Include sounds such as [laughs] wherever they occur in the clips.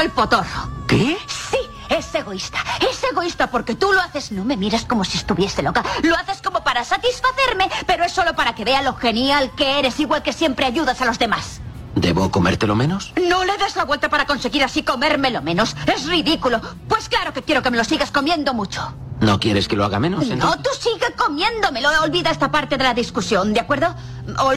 El potorro. ¿Qué? Sí, es egoísta. Es egoísta porque tú lo haces. No me miras como si estuviese loca. Lo haces como para satisfacerme, pero es solo para que vea lo genial que eres, igual que siempre ayudas a los demás. ¿Debo comértelo menos? No le des la vuelta para conseguir así comérmelo menos. Es ridículo. Pues claro que quiero que me lo sigas comiendo mucho. ¿No quieres que lo haga menos? No, entonces? tú sigue comiéndomelo. Olvida esta parte de la discusión, ¿de acuerdo? Ol-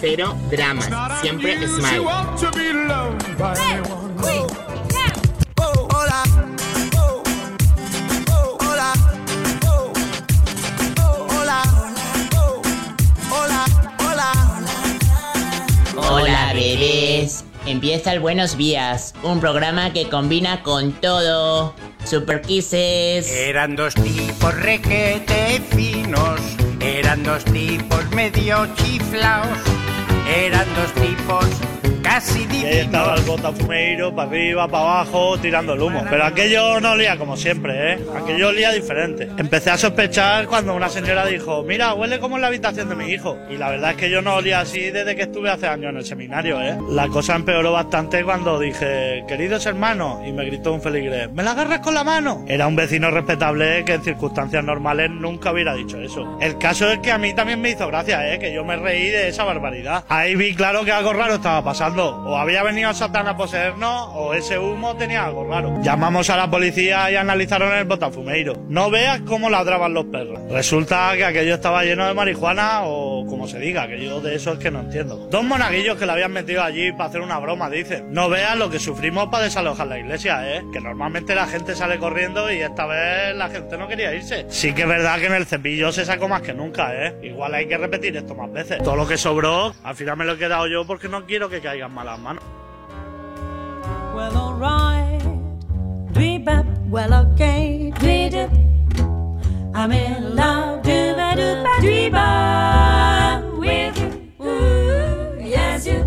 Cero dramas, siempre smile. Hola, bebés. Empieza el Buenos Días, un programa que combina con todo. Super Kisses. Eran dos tipos requete finos, eran dos tipos medio chiflaos, eran dos tipos casi Y ahí estaba el botafumeiro, para arriba, para abajo, tirando el humo. Pero aquello no olía como siempre, ¿eh? Aquello olía diferente. Empecé a sospechar cuando una señora dijo, mira, huele como en la habitación de mi hijo. Y la verdad es que yo no olía así desde que estuve hace años en el seminario, ¿eh? La cosa empeoró bastante cuando dije, queridos hermanos, y me gritó un feligrés, ¿me la agarras con la mano? Era un vecino respetable que en circunstancias normales nunca hubiera dicho eso. El caso es que a mí también me hizo gracia, ¿eh? Que yo me reí de esa barbaridad. Ahí vi claro que algo raro estaba pasando. O había venido Satán a poseernos, o ese humo tenía algo raro. Llamamos a la policía y analizaron el botafumeiro. No veas cómo ladraban los perros. Resulta que aquello estaba lleno de marihuana, o como se diga, que yo de eso es que no entiendo. Dos monaguillos que le habían metido allí para hacer una broma, dicen. No veas lo que sufrimos para desalojar la iglesia, ¿eh? Que normalmente la gente sale corriendo y esta vez la gente no quería irse. Sí que es verdad que en el cepillo se sacó más que nunca, ¿eh? Igual hay que repetir esto más veces. Todo lo que sobró, al final me lo he quedado yo porque no quiero que caigan malas manos. Well, alright. Dweebap, well, okay. Dweedip. I'm in love. Dooba dooba dweeba with you. Ooh, yes, you.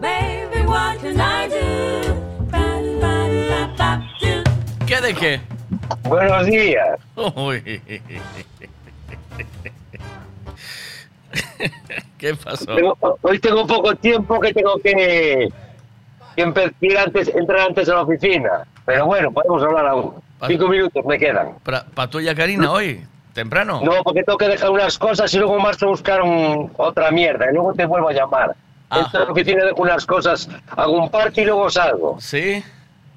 Baby, what can I do? Ba, ba, ba, ba, do. ¿Qué de qué? Buenos días. Uy. [laughs] ¿Qué pasó? Tengo- hoy tengo poco tiempo que tengo que, que ir antes, entrar antes a la oficina. Pero bueno, podemos hablar aún. Cinco minutos me quedan. ¿Para tuya, Karina, hoy? ¿Temprano? No, porque tengo que dejar unas cosas y luego marcho a buscar un- otra mierda. Y luego te vuelvo a llamar. Entro a la oficina, dejo unas cosas, hago un parque y luego salgo. ¿Sí?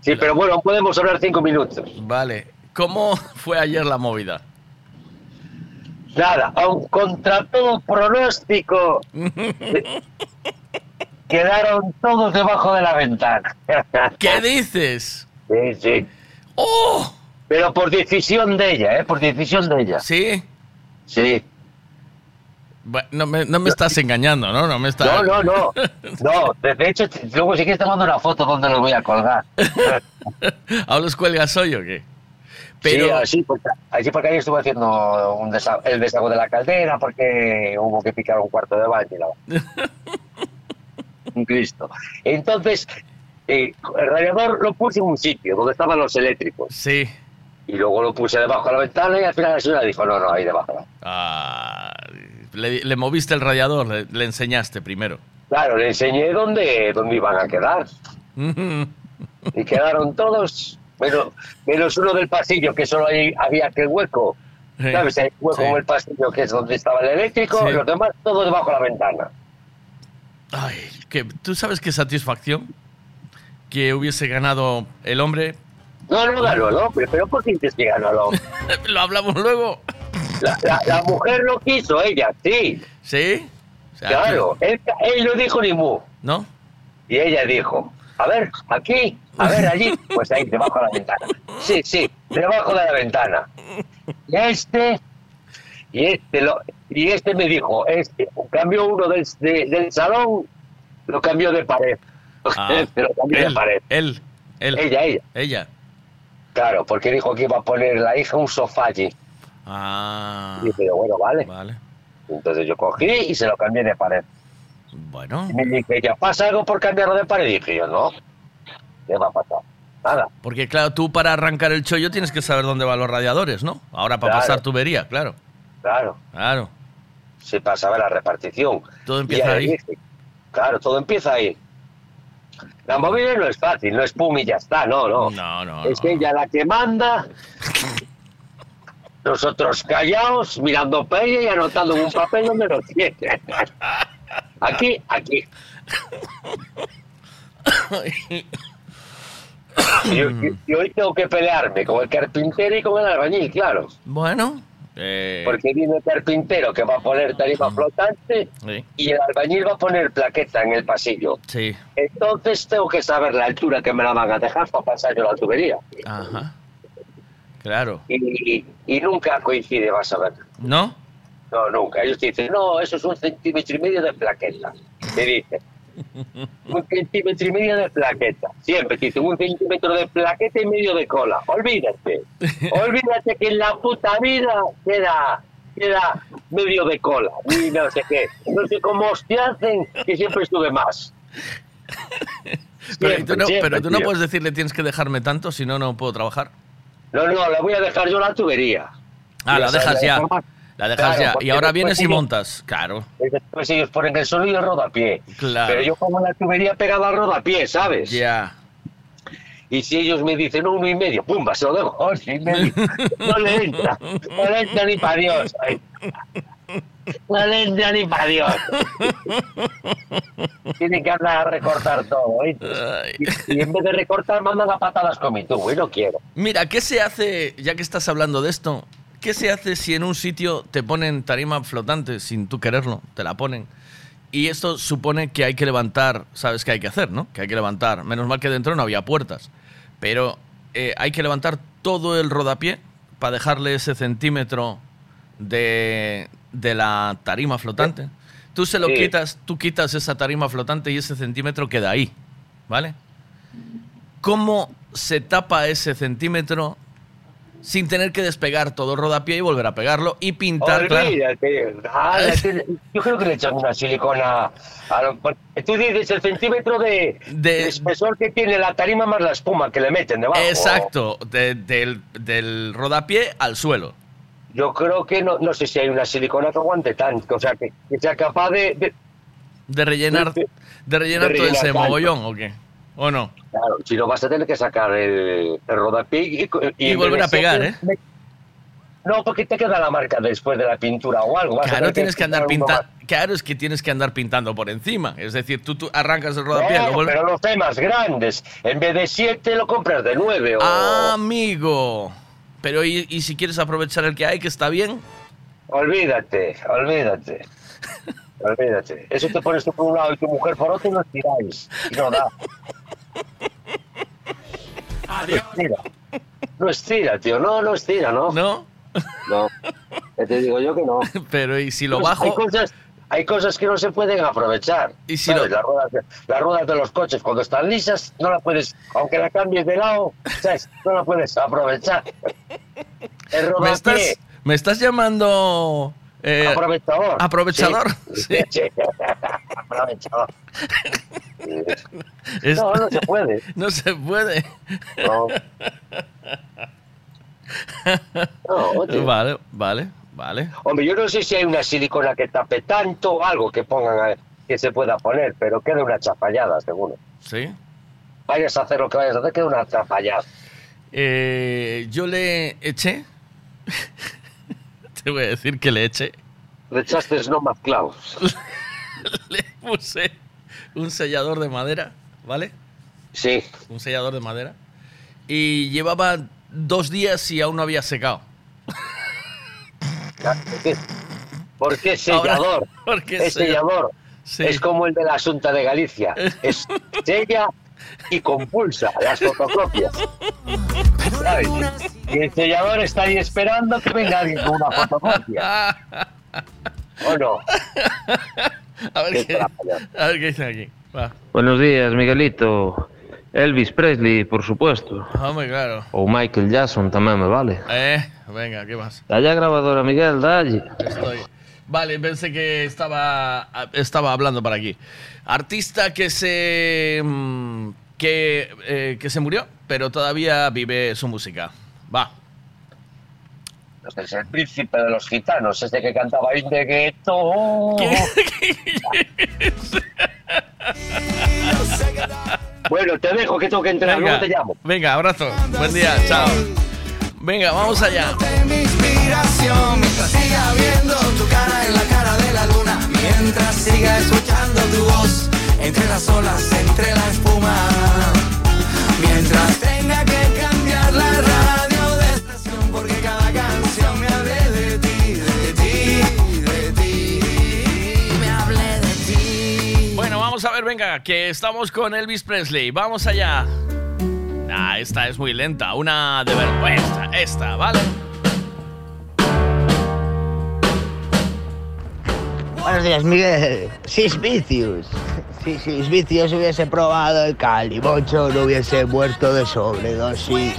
Sí, pero bueno, podemos hablar cinco minutos. Vale. ¿Cómo [laughs] fue ayer la movida? Nada, aun contra todo pronóstico, [laughs] quedaron todos debajo de la ventana. [laughs] ¿Qué dices? Sí, sí. ¡Oh! Pero por decisión de ella, ¿eh? Por decisión de ella. ¿Sí? Sí. No me, no me estás engañando, ¿no? No me estás... No, no, no. [laughs] No, de hecho, luego si quieres te mando una foto donde lo voy a colgar. ¿Ahora los cuelgas hoy o qué? Pero... Sí, así porque, ayer estuve haciendo un el desagüe de la caldera porque hubo que picar un cuarto de baño un [laughs] Cristo. Entonces, eh, el radiador lo puse en un sitio donde estaban los eléctricos. Sí. Y luego lo puse debajo de la ventana y al final la señora dijo, no, no, ahí debajo. no". Ah, le, le moviste el radiador, le, le enseñaste primero. Claro, le enseñé dónde, dónde iban a quedar. [laughs] Y quedaron todos, menos, menos uno del pasillo, que solo ahí había aquel hueco. Sí, ¿Sabes? Hay hueco sí. en el pasillo, que es donde estaba el eléctrico, Sí. y los demás todo debajo de la ventana. Ay, que, ¿tú sabes qué satisfacción? Que hubiese ganado el hombre. No, no ganó el hombre, pero ¿por qué dices que ganó el hombre? [laughs] Lo hablamos luego. La, la- la mujer lo quiso, ella, sí. ¿Sí? O sea, Claro, él, él no dijo ni mu. ¿No? Y ella dijo, a ver, aquí, a ver, allí, pues ahí, debajo de la ventana. Sí, sí, debajo de la ventana. Y este, y este, lo, y este me dijo, este, cambió uno del, de- del salón, lo cambió de pared. Ah, [laughs] lo cambié de él, pared. él, él. Ella, ella. Ella. Claro, porque dijo que iba a poner la hija un sofá allí. Ah, Y dije, bueno, vale. vale. Entonces yo cogí y se lo cambié de pared. Bueno, Y me dije, ¿ya pasa algo por cambiarlo de pared? Y dije yo, no. ¿Qué va a pasar? Nada. porque claro, tú para arrancar el chollo tienes que saber dónde van los radiadores, ¿no? Ahora para Claro. pasar tubería, claro. Claro. Claro. Se pasaba la repartición. Todo empieza ahí. claro, todo empieza ahí. La móvil no es fácil, no es pum y ya está, no, no. No, no, es ella la que manda. [laughs] Nosotros callados, mirando para ella y anotando en un papel donde lo tiene. [laughs] Aquí, aquí. [laughs] [coughs] Y, hoy tengo que pelearme con el carpintero y con el albañil, claro. Bueno, eh, Porque viene el carpintero que va a poner tarifa flotante sí, y el albañil va a poner plaqueta en el pasillo. sí, Entonces tengo que saber la altura que me la van a dejar para pasar yo la tubería. ajá. Claro. Y, y- y nunca coincide, vas a ver. ¿No? No, nunca. Ellos te dicen, no, eso es un centímetro y medio de plaqueta. Te dicen. Un centímetro y medio de plaqueta. Siempre dicen un centímetro de plaqueta y medio de cola. Olvídate. [laughs] Olvídate que en la puta vida queda, queda medio de cola. Y no sé qué. No sé cómo te hacen que siempre sube más. Pero, tú no, siempre, pero tú no tío. puedes decirle tienes que dejarme tanto, si no, no puedo trabajar. No, no, la voy a dejar yo la tubería. Ah, la dejas ya. forma- La dejas Claro, ya. Y ahora vienes y montas. Claro. y Después ellos ponen el solo y el rodapié. Claro. Pero yo pongo la tubería pegada al rodapié, ¿sabes? Ya. Y si ellos me dicen uno y medio, ¡pumba! Se lo dejo a y medio. No le entra. No le entra ni para Dios. No le entra ni para Dios. Tienen que andar a recortar todo. Ay. Y, y en vez de recortar, mandan a patadas con mi tubo. Y no quiero. Mira, ¿qué se hace, ya que estás hablando de esto, qué se hace si en un sitio te ponen tarima flotante sin tú quererlo? Te la ponen. Y esto supone que hay que levantar, ¿sabes qué hay que hacer, no? Que hay que levantar. Menos mal que dentro no había puertas. Pero eh, hay que levantar todo el rodapié para dejarle ese centímetro de, de la tarima flotante. Tú se lo Sí. quitas, tú quitas esa tarima flotante y ese centímetro queda ahí, ¿vale? ¿Cómo se tapa ese centímetro sin tener que despegar todo el rodapié y volver a pegarlo y pintar? claro. Ah, [laughs] yo creo que le echan una silicona. A lo- tú dices el centímetro de, De- de espesor que tiene la tarima más la espuma que le meten debajo. Exacto, de- del, del rodapié al suelo. Yo creo que no, no sé si hay una silicona que aguante tanto, o sea, que, que sea capaz de, de- rellenar, De- rellenar de todo rellenar ese mogollón, ¿o qué? ¿O no? Claro, si no vas a tener que sacar el, el rodapié y, y, volver a pegar, siempre- No, porque te queda la marca después de la pintura o algo. vas Claro, tienes que andar pintando. Claro, es que tienes que andar pintando por encima. Es decir, tú, tú arrancas el rodapié, No, lo vuelves- pero los temas grandes, en vez de siete lo compras de nueve. O... Ah, amigo. Pero ¿y, y si quieres aprovechar el que hay, que está bien? Olvídate, olvídate. [laughs] Olvídate. Eso te pones tú por un lado y tu mujer por otro y lo estiráis. Y no da. [laughs] No estira. No estira, tío. No, no estira, ¿no? ¿No? No. Ya te digo yo que no. Pero ¿y si lo Pues Hay bajo? cosas, hay cosas que no se pueden aprovechar. ¿Y si ¿sabes? lo- las, ruedas de, las ruedas de los coches, cuando están lisas, no la puedes, aunque la cambies de lado, ¿sabes? no la puedes aprovechar. El ¿Me estás, me estás llamando... eh, aprovechador. aprovechador, sí. [laughs] Sí. aprovechador. es- No, no se puede. [laughs] no se puede. No. No, oye. Vale, vale, vale. Hombre, yo no sé si hay una silicona que tape tanto o algo que pongan a- que se pueda poner, pero queda una chapallada, seguro. Sí. Vayas a hacer lo que vayas a hacer, queda una chapallada. Eh, yo le eché. Te voy a decir que le eché. Le echaste no más clavos. [laughs] Le puse un sellador de madera, ¿vale? Sí. Un sellador de madera. Y llevaba dos días y aún no había secado. ¿Por qué, ¿Por [laughs] qué Ahora, sellador? ¿por qué es sella- sellador. Sí. Es como el de la Asunta de Galicia. [laughs] Es sella y compulsa las fotocopias. ¿Sabes? Y el sellador está ahí esperando que venga alguien con una fotocopia. ¿O no? A ver Qué qué, trampa, a ver qué dicen aquí. Va. Buenos días, Miguelito. Elvis Presley, por supuesto. Hombre, claro. Ou Michael Jackson tamén me vale. Eh, venga, ¿qué más? Dalle a grabadora, Miguel, dalle. Estoy. Vale, pensé que estaba, estaba hablando para aquí. Artista que se. mm, que, eh, que se murió, pero todavía vive su música. Va. Este es el príncipe de los gitanos, este que cantaba In the Ghetto. bueno, te dejo que tengo que entrenar, Venga, luego te llamo. venga, abrazo. Buen día, chao. Venga, vamos allá. Mientras siga viendo tu cara en la cara de la luna Mientras siga escuchando tu voz Entre las olas, entre la espuma Mientras tenga que cambiar la radio de estación Porque cada canción me hable de ti, de ti, de ti Me hable de ti Bueno, vamos a ver, venga, que estamos con Elvis Presley. Vamos allá. Ah, esta es muy lenta. Una de ver. Esta, esta, ¿vale? Buenos días, Miguel. Sis Vicious. Si Sis Vicious hubiese probado el calimocho, no hubiese muerto de sobredosis.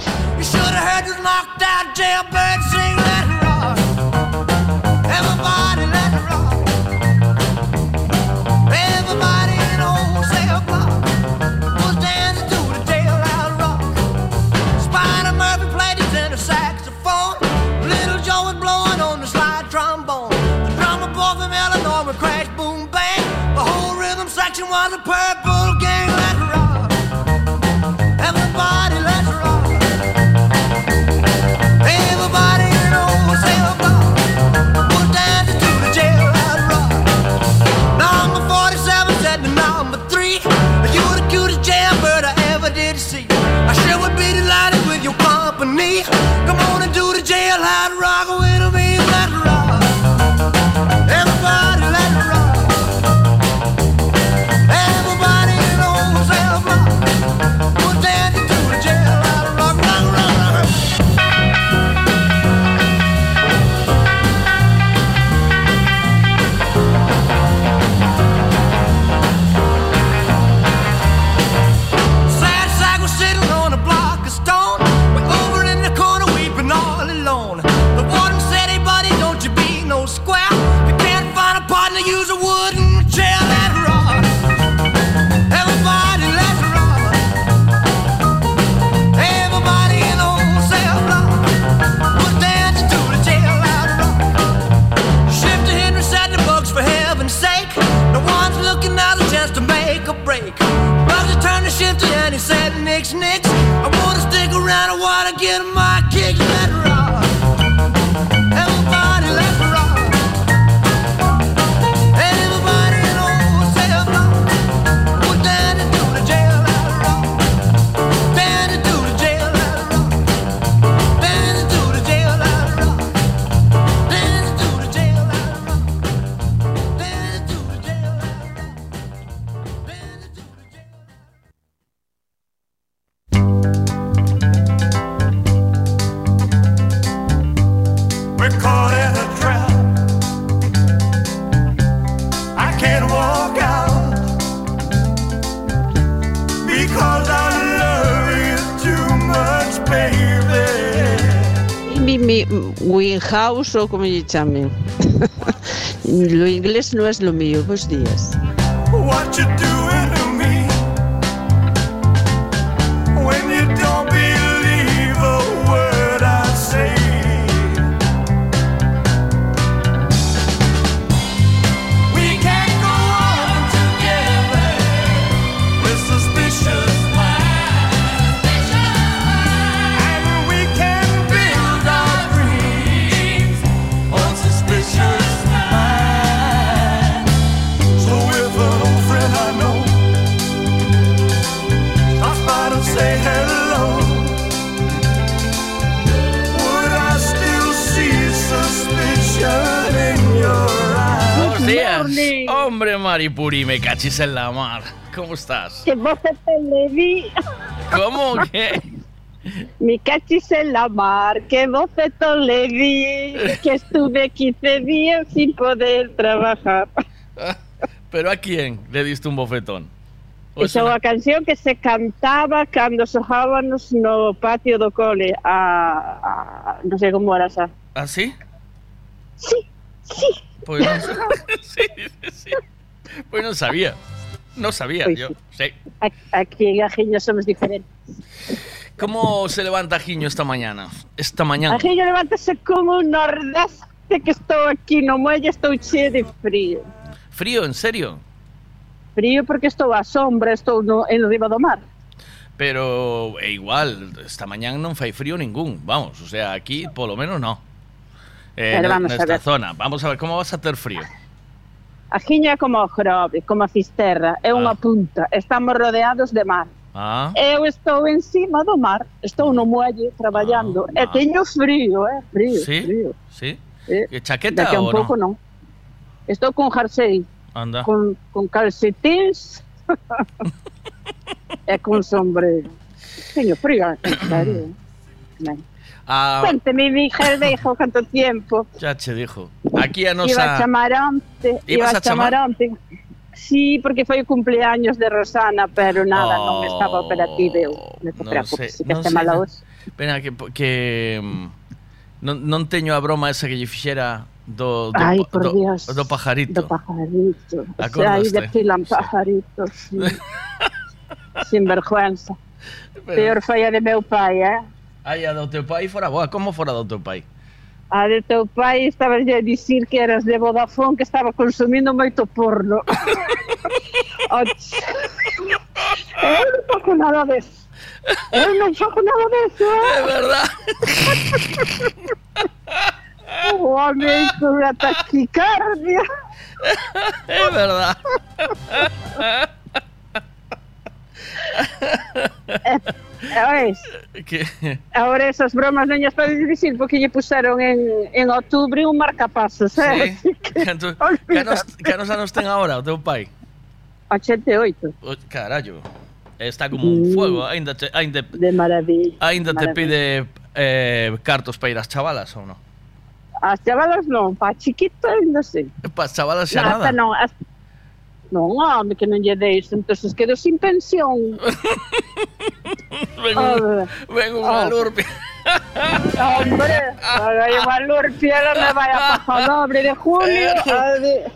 Winhouse o como le llamen. [laughs] lo inglés no es lo mío. Buenos días. What you doing Maripuri, me cachis en la mar. ¿Cómo estás? ¿Qué bofetón le di? ¿Cómo [laughs] que? Mi cachis en la mar, qué bofetón le di, que estuve 15 días sin poder trabajar. ¿Pero a quién le diste un bofetón? Esa é unha canción que se cantaba cando xogábamos no patio do cole a, a non sei como era xa. ¿Ah, sí? Sí, sí. Pues no, [laughs] sí, sí. Pues no sabía. No sabía Pues yo. Sí. A- Aquí en Ajiño somos diferentes. ¿Cómo se levanta Giño esta mañana? Esta mañana. Ajiño levántase como un nordeste que estou aquí no muelle, estou cheo de frío. Frío, en serio. Frío porque estou á sombra, estou no, en riba do mar. Pero é igual, esta mañana non fai frío ningún. Vamos, o sea, aquí polo menos no. Eh, Pero ne- vamos a nesta ver. zona. Vamos a ver, como vas a ter frío? Ajiño é como o Grove, como a Fisterra, é unha punta, estamos rodeados de mar. Ah, Eu estou encima do mar, estou no muelle traballando e teño frío, eh, frío, sí? frío. Sí? Eh, Que chaqueta Daqui a un ou non? pouco non. Estou con jersey, Anda. con, con calcetins [laughs] e con sombrero. Teño frío, en serio. Ah, Cuénteme, Miguel Beijo, canto tiempo. ya dijo. Aquí a Iba a nosa... chamaronte, iba Ibas a a chamar? Sí, porque foi o cumpleaños de Rosana, pero nada, non estaba operativa eu. Non te non preocupes, sei, que este mala hoxe. Pena que, que mm, non, non teño a broma esa que lle fixera do, do, pa- por do, Dios. do pajarito. Do pajarito. O sea, aí pajaritos. Sí. [laughs] Sin vergüenza. Pero- Peor foi a de meu pai, eh? Ai, a do teu pai fora boa. Como fora do teu pai? A de teu pai estaba a dicir que eras de Vodafone que estaba consumindo moito porno. Och. Eu non fago nada deso. Eu non fago nada deso, eh? É verdad. O home con a taquicardia. É verdad. Ois, que... Ahora esas bromas non as podes dicir porque lle puseron en, en outubro un marcapasos, eh? Sí. Que, Canto, canos, canos anos ten agora o teu pai? 88. O, carallo. Está como un fuego, ¿eh? ainda te, ainda, de maravilla. Ainda maravilla. te pide eh, cartos para ir ás chavalas ou non? As chavalas non, pa chiquito ainda sei. Pa chavalas xa nada. Hasta non, hasta as... Non, home, que non lle deis, entonces quedo sin pensión. [laughs] Ven A un, ver. ven un Ah. alurpi. Hombre, ahora hay valor, piedra me vaya a pasar doble de junio. a [laughs] de-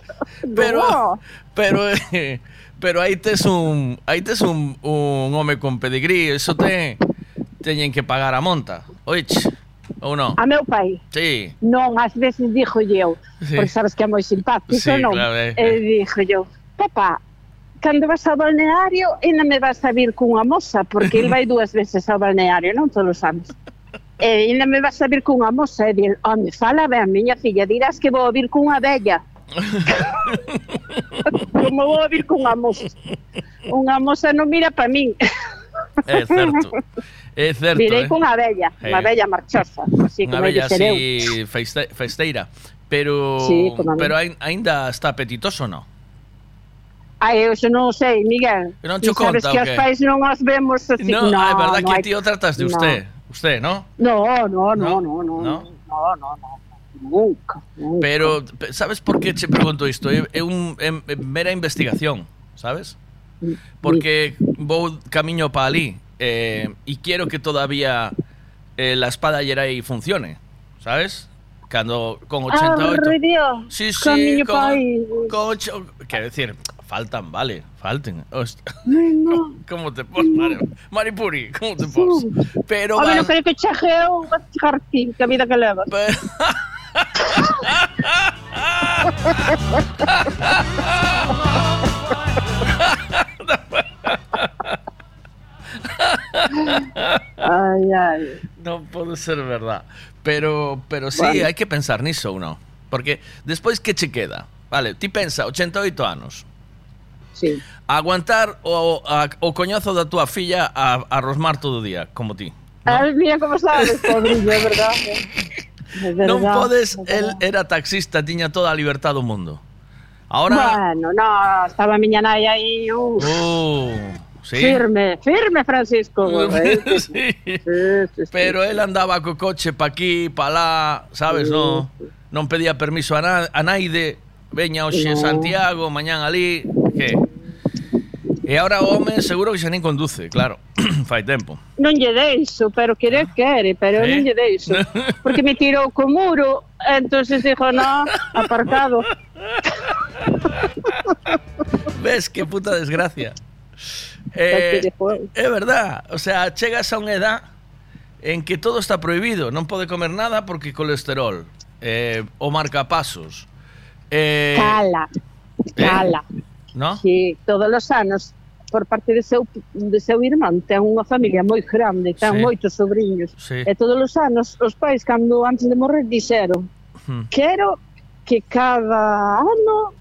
Pero, No. pero, eh, [laughs] pero aí tes un, aí tes un, un home con pedigrí, eso te teñen que pagar a monta. Oich, ou non? A meu pai. Sí. Non, ás veces dixo eu, Sí. porque sabes que é moi simpático, Sí, non? claro, é, E dixo eu, papá, cando vas ao balneario, ainda me vas a vir cunha moza, porque el vai [laughs] dúas veces ao balneario, non todos os anos. E ainda me vas a vir cunha moza e dir, home, fala ben, miña filla, dirás que vou vir cunha vella. [laughs] Como vou a vir cunha moza? Unha moza non mira para min. É certo. É certo, Virei eh? cunha vella, unha eh. vella marchosa. Así unha vella así feiste, festeira. Pero, sí, pero ainda está apetitoso, non? Ai, eu xa non sei, Miguel. Que non Ti cho sabes que o os pais non os vemos así. No, no, ah, é verdad no que o tratas de no. usted. Usted, ¿no? No, no, no, no, no, no, ¿No? no, no, no, nunca, nunca. Pero, pe- sabes por que che pregunto isto? É, é un é, é mera investigación, sabes? Porque vou camiño para ali eh, y quiero que todavía eh, la espada Jedi funcione, ¿sabes? Cando con 88... Ah, Sí, sí, camiño con, con ocho- Quero decir, faltan, vale, falten. No, [laughs] ¿Cómo te pos, Mari, Maripuri? ¿Cómo te pos? Pero Home, va- non creo que eu, vas ti, que a vida que levas. Ay, ay. No pode ser verdad. Pero, pero sí, Vale. hai que pensar niso ou non? Porque despois que che queda? Vale, ti pensa, 88 anos. sí. aguantar o, a, o coñazo da túa filla a, a rosmar todo o día, como ti. ¿no? Ah, mira como sabes, pobrillo, é verdad. É verdad. Non podes, el era taxista, tiña toda a libertad do mundo. Ahora... Bueno, no, estaba miña nai aí, uff. Uh. Sí. Firme, firme Francisco. [laughs] sí. Sí, sí, Pero él andaba co coche pa aquí, pa lá, sabes, no, non pedía permiso a, na, a naide, veña hoxe no. Santiago, mañán ali que E ahora o home seguro que xa nin conduce, claro, [clears throat] fai tempo. Non lle deixo, pero querer ah. quere, pero eh? non lle deixo. Porque me tirou co muro, entonces dixo, no, aparcado. [laughs] Ves, que puta desgracia. Eh, é verdad, o sea, chegas a unha edad en que todo está prohibido, non pode comer nada porque colesterol, eh, o marcapasos. Eh, Cala. Eh, cala. Eh, no? Sí, todos os anos por parte de seu, de seu irmán ten unha familia moi grande, ten sí. moitos sobrinhos sí. e todos os anos os pais cando antes de morrer dixeron hmm. quero que cada ano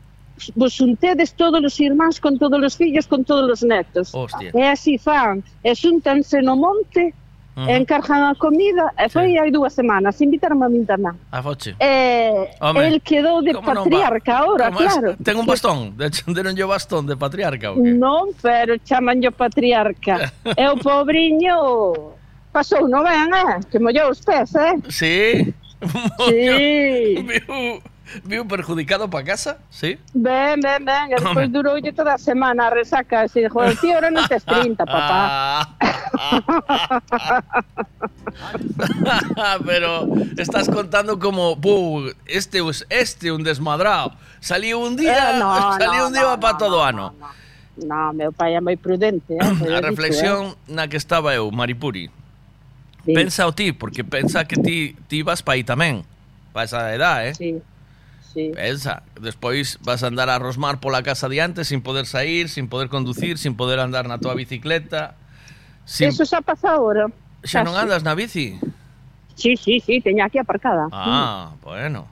vos xuntedes todos os irmáns con todos os fillos, con todos os netos. Hostia. E así fan, e xuntanse no monte encargan comida, e foi hai dúas semanas, invitaron a min tamén. A foche. E Home, el quedou de patriarca ahora, claro. Ten un bastón, de hecho, deron yo bastón de patriarca o que? Non, pero chaman yo patriarca. [laughs] e o pobriño pasou no ben, eh? Que mollou os pés, eh? Sí. [laughs] Sí. Viu, [laughs] viu perjudicado para casa, sí? Ben, ben. E despois Home. duroulle toda semana resaca. E dixo, tío, ahora non tes 30, papá. [laughs] Pero estás contando como, "Bu, este es este un desmadrado. Salió un día, Eh, no, [laughs] salió no, un día para todo ano. No, meu pai é moi prudente, eh? [clears throat] A reflexión na que estaba eu, Maripuri. Pensa o ti, porque pensa que ti, ti vas para aí tamén. Para esa edad, eh? Sí. sí. Pensa, despois vas a andar a rosmar pola casa diante sin poder sair, sin poder conducir, sin poder andar na tua bicicleta. Sin... Eso xa pasa agora. Xa non andas na bici? Sí, sí, sí, teña aquí aparcada. Ah, bueno.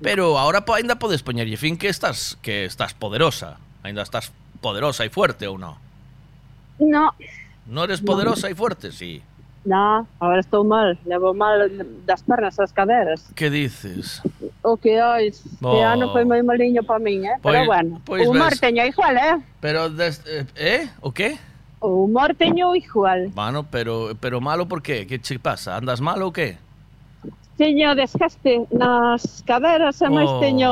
Pero agora po, ainda podes poñerlle fin que estás que estás poderosa. Ainda estás poderosa e fuerte ou non? No. No eres poderosa no. e fuerte, sí. Na, agora estou mal, levo mal das pernas as caderas. Que dices? O que hai, oh. que ano foi moi maliño para min, eh? Pois, Pero bueno, pois o humor ves. teño igual, eh? Pero, des, eh? ¿eh? O que? O humor teño igual. Bueno, pero, pero malo por qué? Que che pasa? Andas mal ou que? Teño desgaste nas caderas e máis oh. teño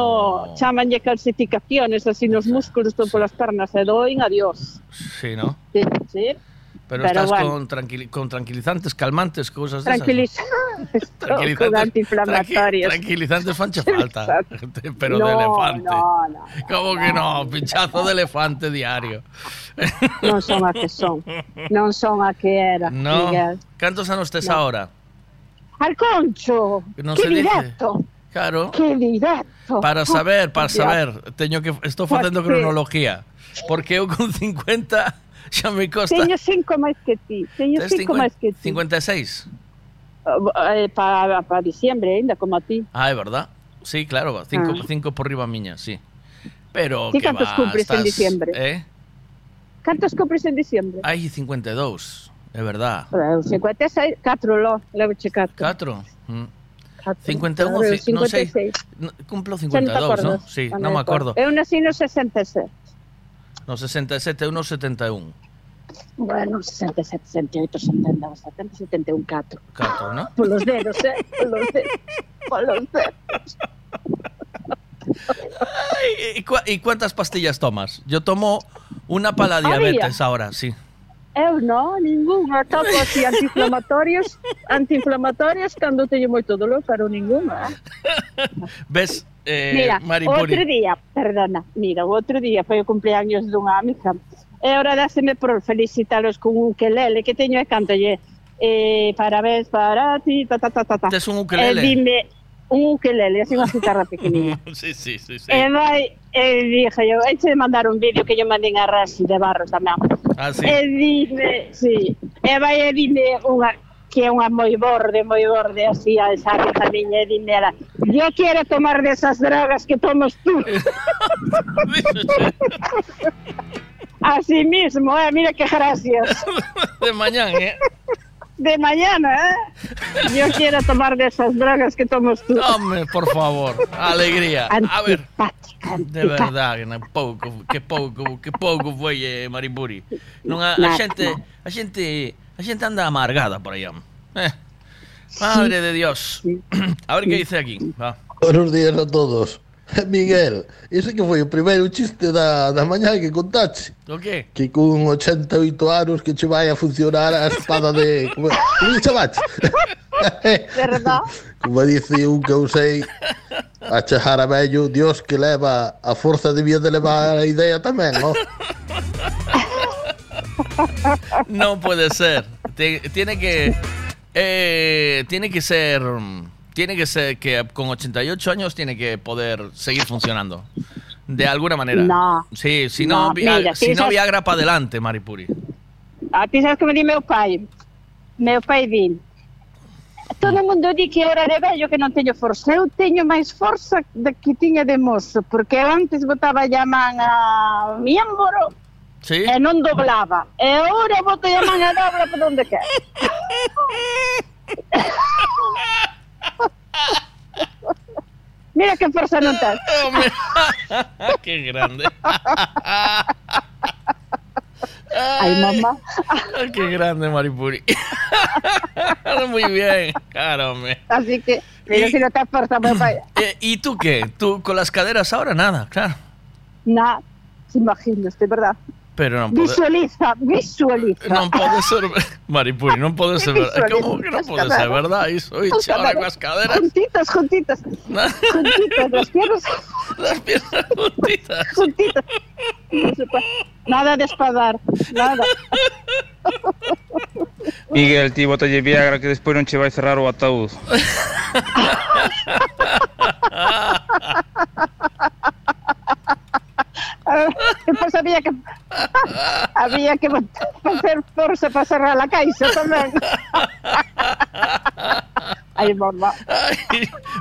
chamanlle calcificaciones así nos músculos sí. polas pernas e doin, adiós. Sí, no? Sí, sí. Pero, Pero estás bueno. con, tranquili- con tranquilizantes, calmantes, cousas desas. Tranquiliza. [laughs] Tranquilizantes, con antiinflamatorios. tranqui- tranquilizantes fanche [laughs] falta. [laughs] pero de No, elefante. no, no. ¿Cómo que no? Pinchazo de elefante diario. Non son a que son. Non son a que era, No. Miguel. Cantos anos tes No. ahora? Alconcho, Non que se dice. directo. Claro. Que directo. Para saber, para saber, teño que estou facendo cronología. Porque eu con 50 [laughs] me costa. Teño cinco máis que ti. Teño Tes cinco 50 máis que ti. 56. Eh, para, para diciembre ainda, como a ti. Ah, é verdad. Sí, claro, cinco, Ah. cinco por riba miña, sí. Pero que cantos va, cumpres en diciembre? Eh? Cantos compres en diciembre? Hai 52, é verdad. Eh, 56, 4 lo, levo che 4. 4. Mm. 4. 51, ci- non sei. 56. No, Cumplo Xa non te 52, ¿no? acordas? Sí, non me acordo. Eu nací no 66. No 67, eu no 71. Bueno, 67, 68, 70, 70, 71, 4. 4, ¿no? Por los dedos, ¿eh? Por los dedos. Por los dedos. ¿Y, cua- y cuántas pastillas tomas? Yo tomo una para la diabetes ahora, sí. Eu non, ninguna. [laughs] Topo así antiinflamatorios, antiinflamatorios cando teño moito dolor, eh. ¿Ves, eh, Mira, Maripuri? outro día, perdona, mira, outro día foi o cumpleaños dunha amiga e ahora dáseme por felicitaros con un ukelele que teño e cantolle eh, parabéns para ti, ta ta ta ta ta. Tes un ukelele? E dime, un ukelele, así unha guitarra [laughs] pequeniña. sí, sí, sí. sí. E vai, e dije yo, eche de mandar un vídeo que yo mandei a Rasi de Barros tamén. Ah, sí. E dime, sí, e vai e dime unha que é unha moi borde, moi borde, así, a esa amiga miña, e dime ela, yo quiero tomar de esas drogas que tomas tú. [laughs] así mismo, eh, mira que gracias. De mañana, ¿eh? De mañana, eh. Yo quiero tomar de esas drogas que tomas tú. Hombre, por favor, alegría. A ver, de verdad, que non pouco, que pouco, que pouco foi eh, Maripuri. A, xente, a xente, a xente anda amargada por aí. Eh. Madre de Dios. [clears throat] A ver que dice aquí. Va. Buenos días a todos. [laughs] Miguel, ese que foi o primeiro chiste da, da mañá que contaste O que? Que con 88 anos que che vai a funcionar a espada de... Como, como chamaste? [laughs] Verdad? [laughs] Como dice un que eu sei A chejar a vello Dios que leva A forza debía de levar a idea tamén, no? Non pode ser Tiene que... Eh, tiene que ser... Mm, Tiene que ser que con 88 años tiene que poder seguir funcionando. De alguna manera. No. Sí, si no, No, via- mira, si no Viagra para adelante, Maripuri. A ti sabes que me di meu pai? Meu pai din Todo mundo di que eu era de vello que non teño forza. Eu teño máis forza da que tiña de mozo, porque eu antes botaba a man a miembro Sí? e non doblaba. E agora boto a man a dobla por onde quer. [laughs] Mira forza non ten. Qué grande. Ay, mamá. Qué grande, Maripuri. [laughs] Muy bien, claro, me. Así que, mira si no te forza meu pai. Eh, ¿Y tú qué? ¿Tú con las caderas ahora nada? Claro. Na, se imagina, de verdad. Pero non pode, Visualiza, visualiza. non pode ser... Maripuri, non pode ser verdad. Visualiza Como que non pode ser caderas. verdad iso? As ahora coas caderas. Juntitas, juntitas. juntitas, las piernas. Las piernas juntitas. Juntitas. Nada de espadar, nada. Miguel, ti botalle Viagra que despois non che vai cerrar o ataúd. [laughs] pois había que ah, había que facer forza para cerrar a caixa tamén. [laughs] Ai, mamá.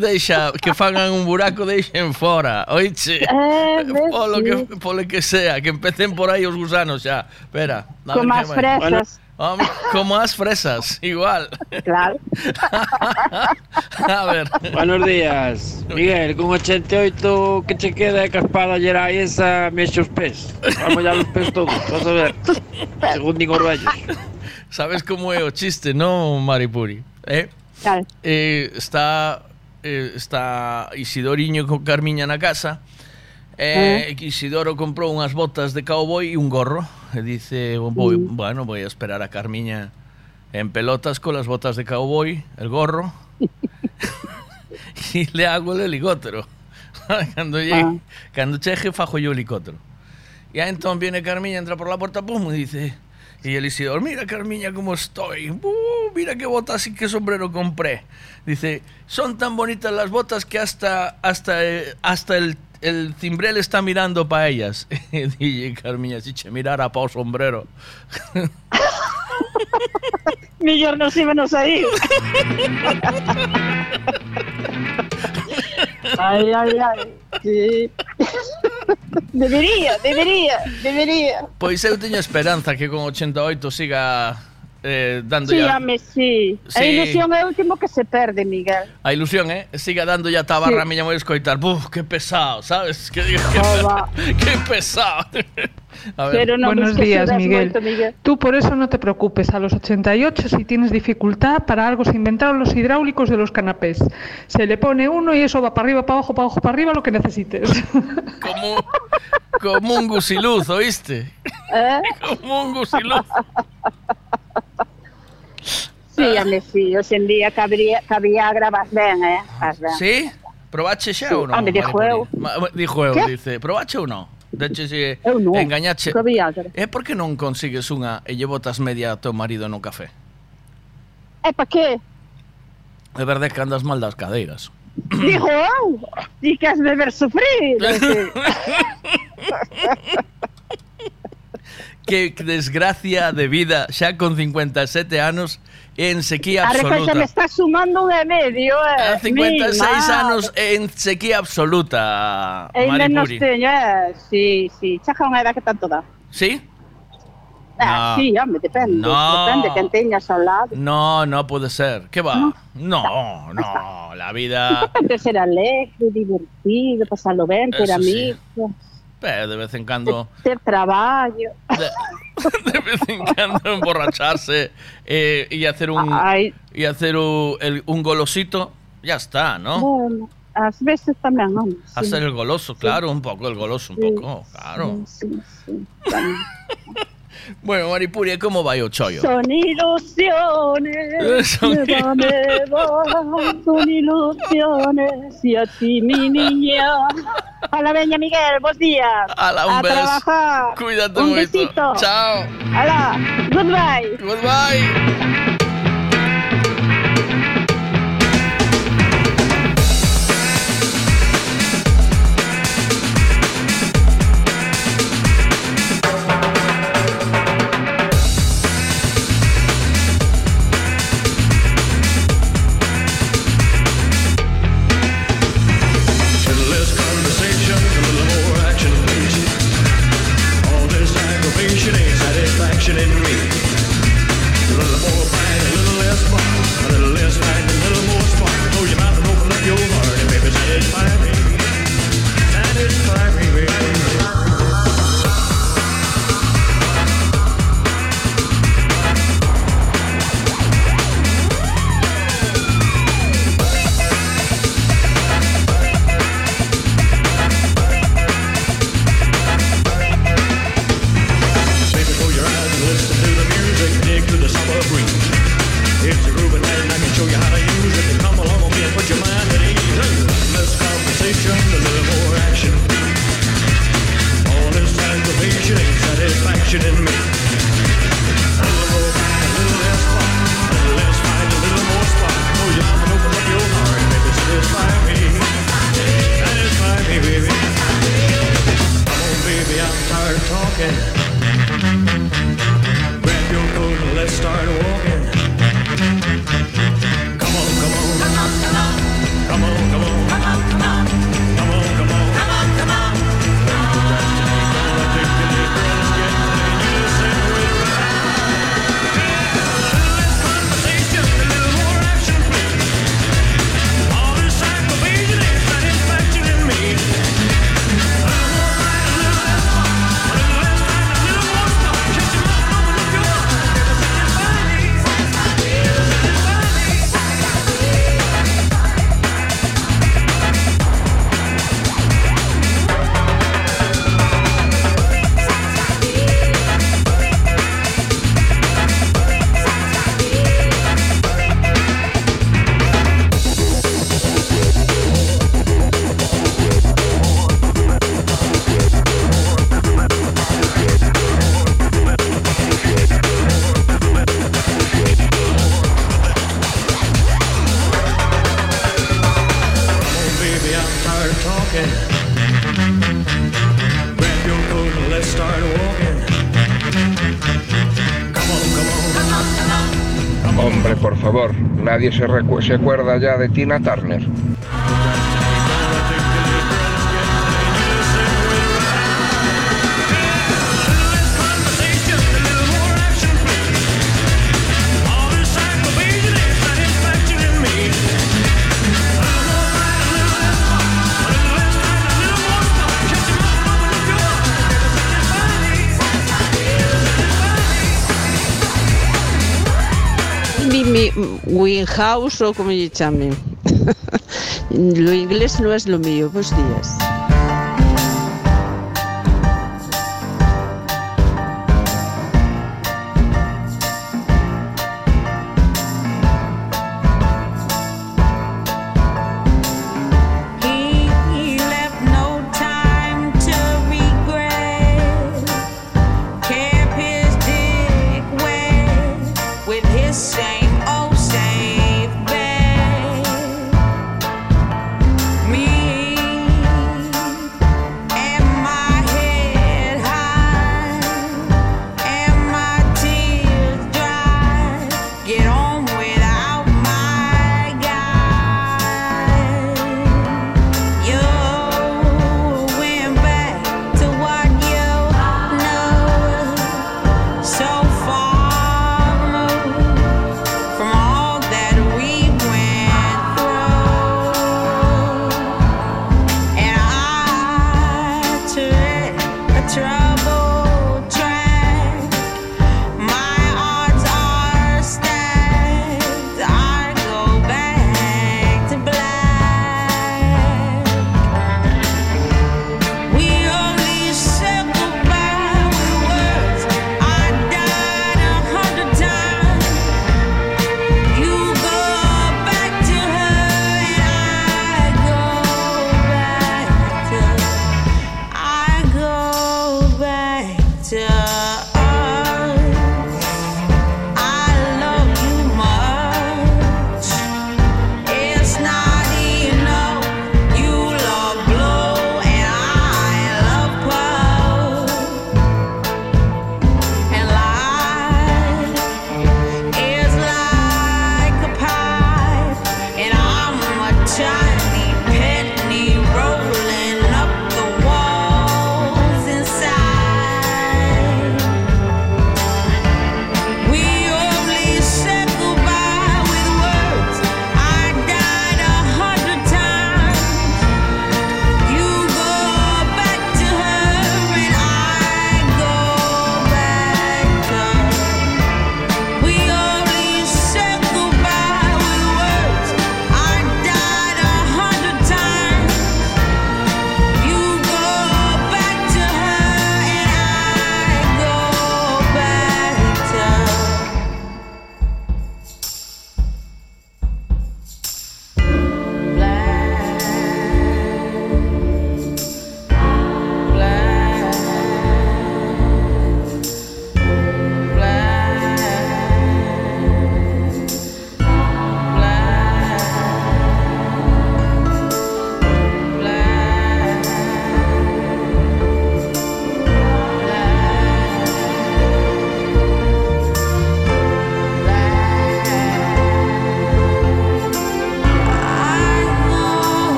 Deixa, que fagan un buraco, deixen fora. Oiche. Eh, polo, que, polo que sea, que empecen por aí os gusanos xa. Espera. Como as fresas. Bueno. Home, como as fresas, igual. Claro. [laughs] A ver. Buenos días. Miguel, con 88 que che queda de caspada llera esa mexe os pés. Vamos ya los pés todos, vas a ver. Según digo vellos. Sabes como é o chiste, non, Maripuri? Eh? Claro. Eh, está eh, está Isidoriño con Carmiña na casa Eh, Isidoro comprou unhas botas de cowboy e un gorro dice, voy, bueno, voy a esperar a Carmiña en pelotas con las botas de cowboy, el gorro [laughs] y le hago el helicóptero. [laughs] cando, llegue, cando cheje fajo yo el helicóptero. Y entonces viene Carmiña, entra por la puerta, pum, y dice, y el Isidoro, mira Carmiña cómo estoy, Uh, mira qué botas y qué sombrero compré. Dice, son tan bonitas las botas que hasta, hasta, eh, hasta el, el cimbrel está mirando para ellas. [laughs] Dice Carmiña, si che mirara o sombrero. Millor nos íbamos a ir. Ay, ay, ay. Sí. Debería, debería, debería. Pois eu teño esperanza que con 88 siga eh, dando Sí, ya home, sí. A Sí. ilusión é o último que se perde, Miguel. a ilusión, eh? Siga dando ya tabarra Sí. a miña moi escoitar. Buf, que pesado, sabes? Que, que, que, pesado. [laughs] A ver. Buenos días, Miguel. Tú por eso no te preocupes. A los 88, si tienes dificultad, para algo se inventaron los hidráulicos de los canapés. Se le pone uno y eso va para arriba, para abajo, para abajo, para arriba, lo que necesites. [laughs] Como, como un gusiluz, ¿oíste? Eh? [laughs] Como un gusiluz. Sí, home, sí. Hoxe en día cabría, cabía grabas ben, eh? Vas ben. Sí? Probache xa Sí, ou non? home, dixo eu. Dixo eu, dice. Probache ou non? Deche si Eu non. engañache. Que Viagra. É por que non consigues unha e lle botas media a teu marido no café? É pa que? É verdade que andas mal das cadeiras. [clears throat] Dijo, oh, ti que has de ver sufrir. [laughs] Que desgracia de vida xa con 57 anos en sequía recolta absoluta. me está sumando un e medio, eh. A 56 Mi anos en sequía absoluta, madre. Ainda nos Maripuri. teño, eh. Sí, sí. Chaja unha edad que tanto dá. ¿Sí? Ah, No. sí, home, depende. No. Depende quen teñas ao lado. No, no puede ser. ¿Qué va? No, no, la vida Depende de ser alegre, divertido, pasarlo ben, ter Eso sí. Pero ¿eh? de vez en cuando. De, trabajo. De, [laughs] de, vez en cuando emborracharse eh, y hacer un. Ay. Y hacer un, el, un, golosito, ya está, ¿no? Bueno, a veces también, ¿no? Sí. Hacer el goloso, claro, sí. un poco, el goloso, un sí, poco, claro. sí, sí. [laughs] Bueno, Maripuria, ¿cómo va yo, Choyo? Son ilusiones, [laughs] son... Me son ilusiones, y a ti, mi niña. Hola, Beña Miguel, buenos días. Hola, un a beso. trabajar. Cuídate un besito. Chao. Hola, goodbye. Goodbye. nadie se, se acuerda ya de Tina Turner. Winhouse o como lle chamen. [laughs] lo inglés no es lo mío, bos días.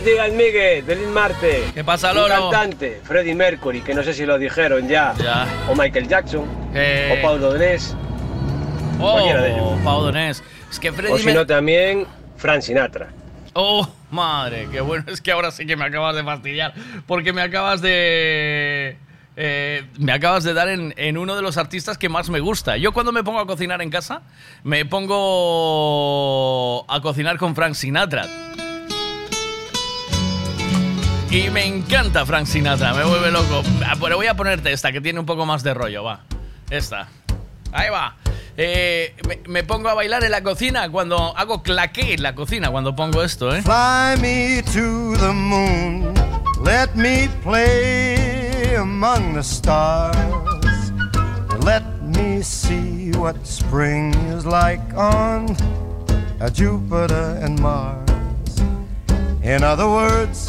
Buenos días, Miguel. Feliz martes. ¿Qué pasa, Un Loro? cantante, Freddie Mercury, que no sé si lo dijeron ya. O Michael Jackson. Eh. O Paul Donés. Cualquiera de ellos. Oh, Pau Donés. Es que O si no, también Frank Sinatra. Oh, madre, qué bueno. [laughs] Es que ahora sí que me acabas de fastidiar. Porque me acabas de. eh, me acabas de dar en, en uno de los artistas que más me gusta. Yo cuando me pongo a cocinar en casa, me pongo a cocinar con Frank Sinatra. Y me encanta Frank Sinatra, me vuelve loco. Ah, Pero voy a ponerte esta, que tiene un poco más de rollo, va. Esta. Ahí va. Eh, me, me pongo a bailar en la cocina cuando hago claqué en la cocina cuando pongo esto, ¿eh? Fly me to the moon. Let me play among the stars. Let me see what spring is like on uh, Jupiter and Mars. In other words,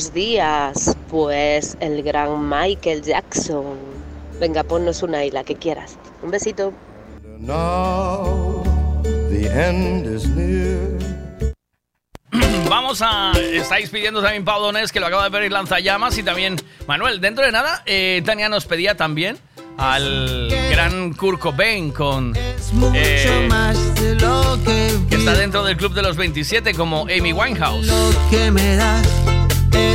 Buenos días, pues el gran Michael Jackson. Venga, ponnos una y la que quieras. Un besito. Vamos a. Estáis pidiendo también Pau Donés, que lo acaba de pedir Lanzallamas, y también Manuel. Dentro de nada, eh, Tania nos pedía también al gran Kurt Cobain con. eh, que está dentro del club de los 27 como Amy Winehouse. que me das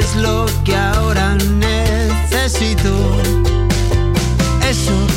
es lo que ahora necesito. Eso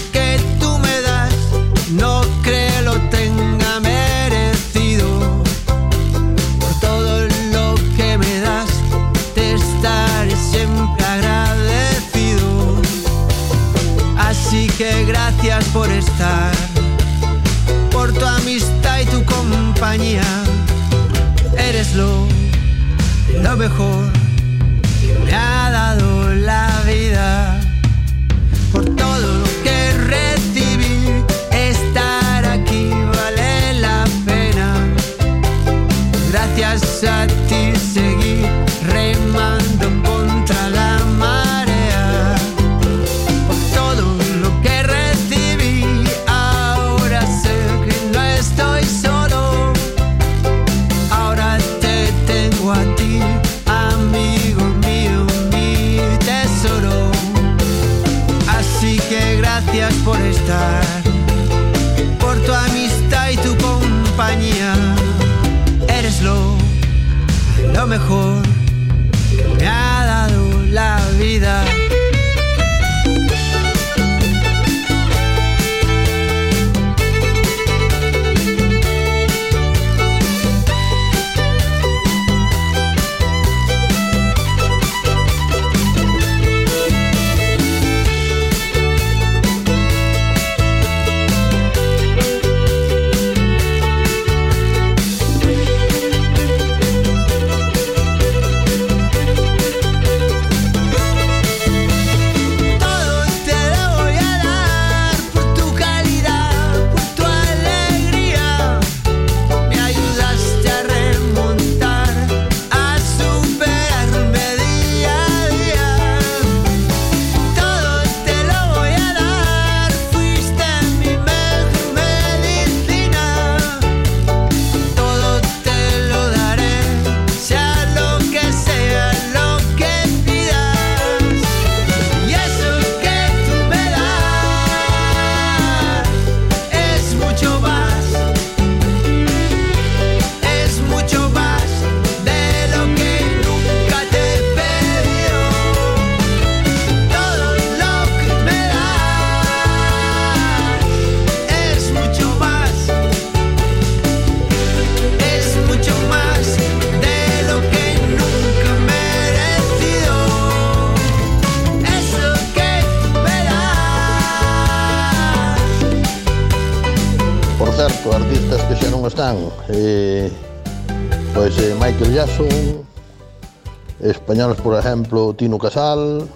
Tino Casal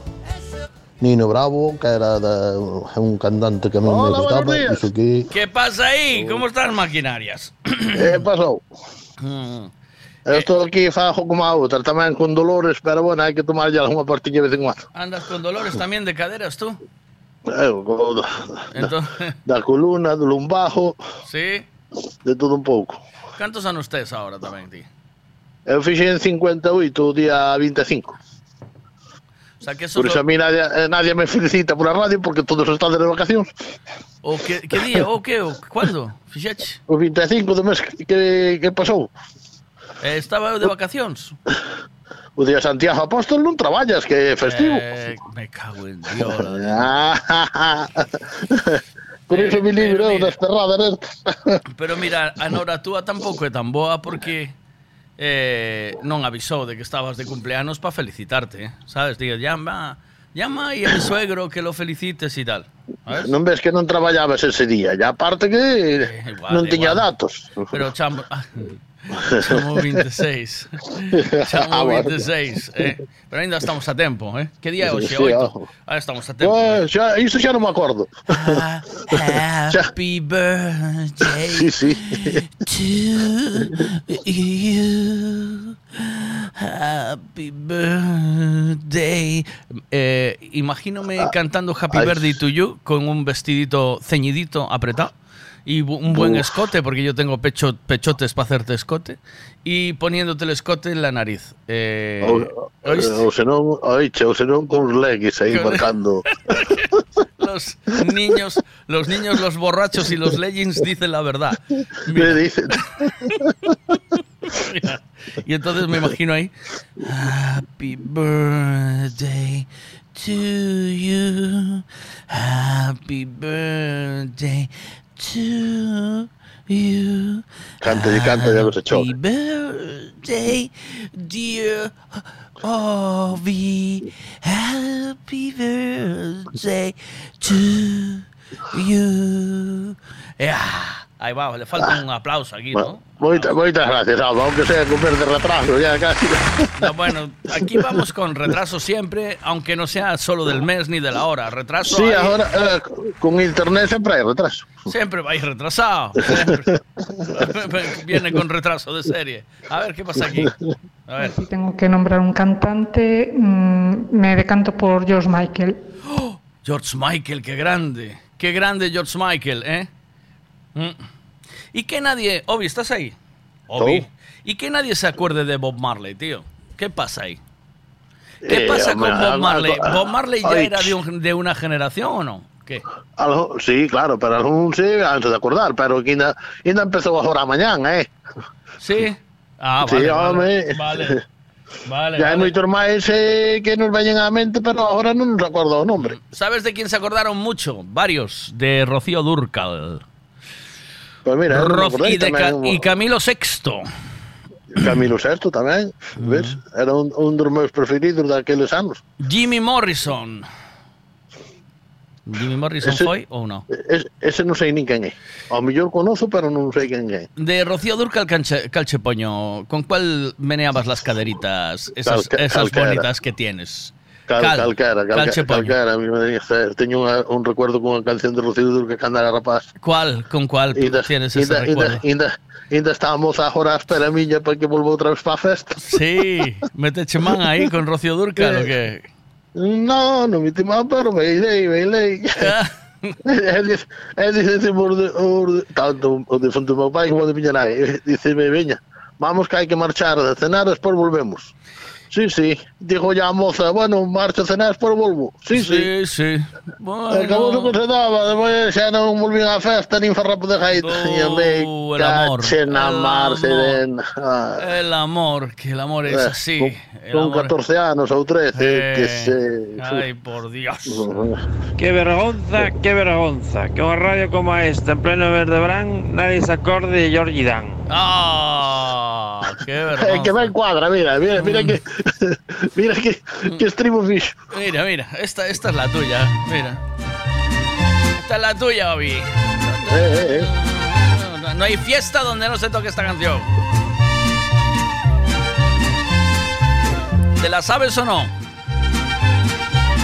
Nino Bravo, que era da, un cantante que a mí me Hola, gustaba días. Iso que ¿Qué pasa ahí? ¿Cómo están maquinarias? Eh, pasou? Mm. Eu estou aquí fajo como a outra, tamén con dolores, pero bueno, hai que tomarlle algunha partilla de vez en cuando. ¿Andas con dolores también de caderas tú? Eu, co- da, Entonces, da columna, do lumbajo, ¿sí? de todo un pouco. ¿Cuántos son ustedes ahora también, tío? Eu fixen 58 o día 25. O sea, que eso por eso a mí nadie, eh, nadie me felicita por la radio porque todos están de vacacións. O que, que día, o que, o cuándo, Fixeche. O 25 do mes que, que pasou. Eh, estaba eu de vacacións. O día Santiago Apóstol non traballas, que é festivo. Eh, me cago en Dios. [laughs] Por iso eh, me librou das perradas. Pero mira, a Nora Túa tampouco é tan boa porque eh, non avisou de que estabas de cumpleanos para felicitarte, eh. sabes? Digo, llama, llama e el suegro que lo felicites e tal. ¿Sabes? Non ves que non traballabas ese día, e aparte que eh, igual, non tiña igual. datos. Pero chamo... Ah, [laughs] chamo 26. [laughs] Chamo Ah, bueno. 26. Eh. Pero ainda estamos a tempo, eh? Que día é hoxe? Sí, 8. ojo. Ahora estamos a tempo. Xa, iso xa non me acordo. [laughs] Happy birthday Sí, sí. to you. Happy birthday. Eh, imagínome cantando Happy Ay. Birthday to you con un vestidito ceñidito apretado y bu- un buen Uf. escote, porque yo tengo pecho, pechotes para hacerte escote, y poniéndote el escote en la nariz. Eh, ou senón, oiche, ou senón con aí Con- marcando. [laughs] los niños, los niños, los borrachos y los leggings dicen la verdad. Me dicen. [laughs] Mira, Y entonces me imagino ahí, Happy birthday to you, Happy birthday to you. Canta canta e algo se chove. Happy birthday, dear Ovi. Happy birthday to you. Ah, ahí va, le falta un aplauso aquí, ¿no? Moita, moitas gracias, Alba, aunque sea con de retraso, ya casi. No, bueno, aquí vamos con retraso siempre, aunque no sea solo del mes ni de la hora. Retraso Sí, hay- ahora eh, con internet sempre hai retraso. siempre va a ir retrasado. siempre. [laughs] Viene con retraso de serie. A ver, ¿qué pasa aquí? A ver. Si tengo que nombrar un cantante, mm, me decanto por George Michael. George Michael, qué grande. Qué grande George Michael, ¿eh? Mm. Y que nadie... Obi, ¿estás ahí? Obi. Y que nadie se acuerde de Bob Marley, tío. ¿Qué pasa ahí? ¿Qué Eh, pasa con Bob Marley? algo- ¿Bob Marley ya Ay, era de, un- de una generación o no? ¿Qué? Algo, sí, claro, pero algún sí, antes de acordar, pero ainda empezou agora mañán, eh? Sí. Ah, Sí, vale, home. vale, vale. Vale, Ya vale. moitos máis eh, que nos veñen á mente, pero agora non nos acordo o nombre. ¿Sabes de quién se acordaron mucho? Varios. De Rocío Durcal. Pues mira, y, de Ca- tamén, y Camilo VI. Camilo Sesto tamén, ves? Era un, un dos meus preferidos daqueles anos. Jimmy Morrison. Jimmy Morrison Ese- foi ou non? Es, ese non sei nin quen é. Ao mellor conozo, pero non sei quen é. De Rocío Durcal canche, Calchepoño, ¿con cuál meneabas las caderitas? Esas, bonitas que tienes. Cal, cal, calquera, calquera, cal calquera, calquera teño unha, un recuerdo cunha canción de Rocío Durque cando era rapaz. Cual, con cual inda, tienes ese inda, recuerdo? Inda, inda, está a moza a espera miña para que volva outra vez para a festa. Sí, meteche man aí con Rocío Durque, o eh, que... No, non meti man, pero bailei, bailei. Eles dicen tanto o difunto meu pai como de miña nai. Eh, Diceme, veña, vamos que hai que marchar de cenar, despois volvemos. Sí, sí, dijo ya moza, bueno, marcha a cenar, despois volvo. Sí, sí. Sí, sí. Acabou o que se daba, despois xa non volvín á festa, nin farrapo de gaita. E me Oh, el amor, na el mar, amor. serena. El amor, que el amor es Eh, así. con- el Con amor- 14 anos ou 13, que Eh, se... Ay, por Dios. [laughs] Qué vergonza, qué vergonza. Que unha radio como esta, en pleno Verdebrán, nadie se acorde de Georgie Dan. Ah, qué [laughs] É vergüenza. que ben cuadra, mira, mira, mira que [laughs] mira que, que estribo fixo. Mira, mira, esta, esta es la tuya, mira. Esta es la tuya, Obi. Eh, eh, eh. no hay fiesta donde no se toque esta canción. ¿Te la sabes o no?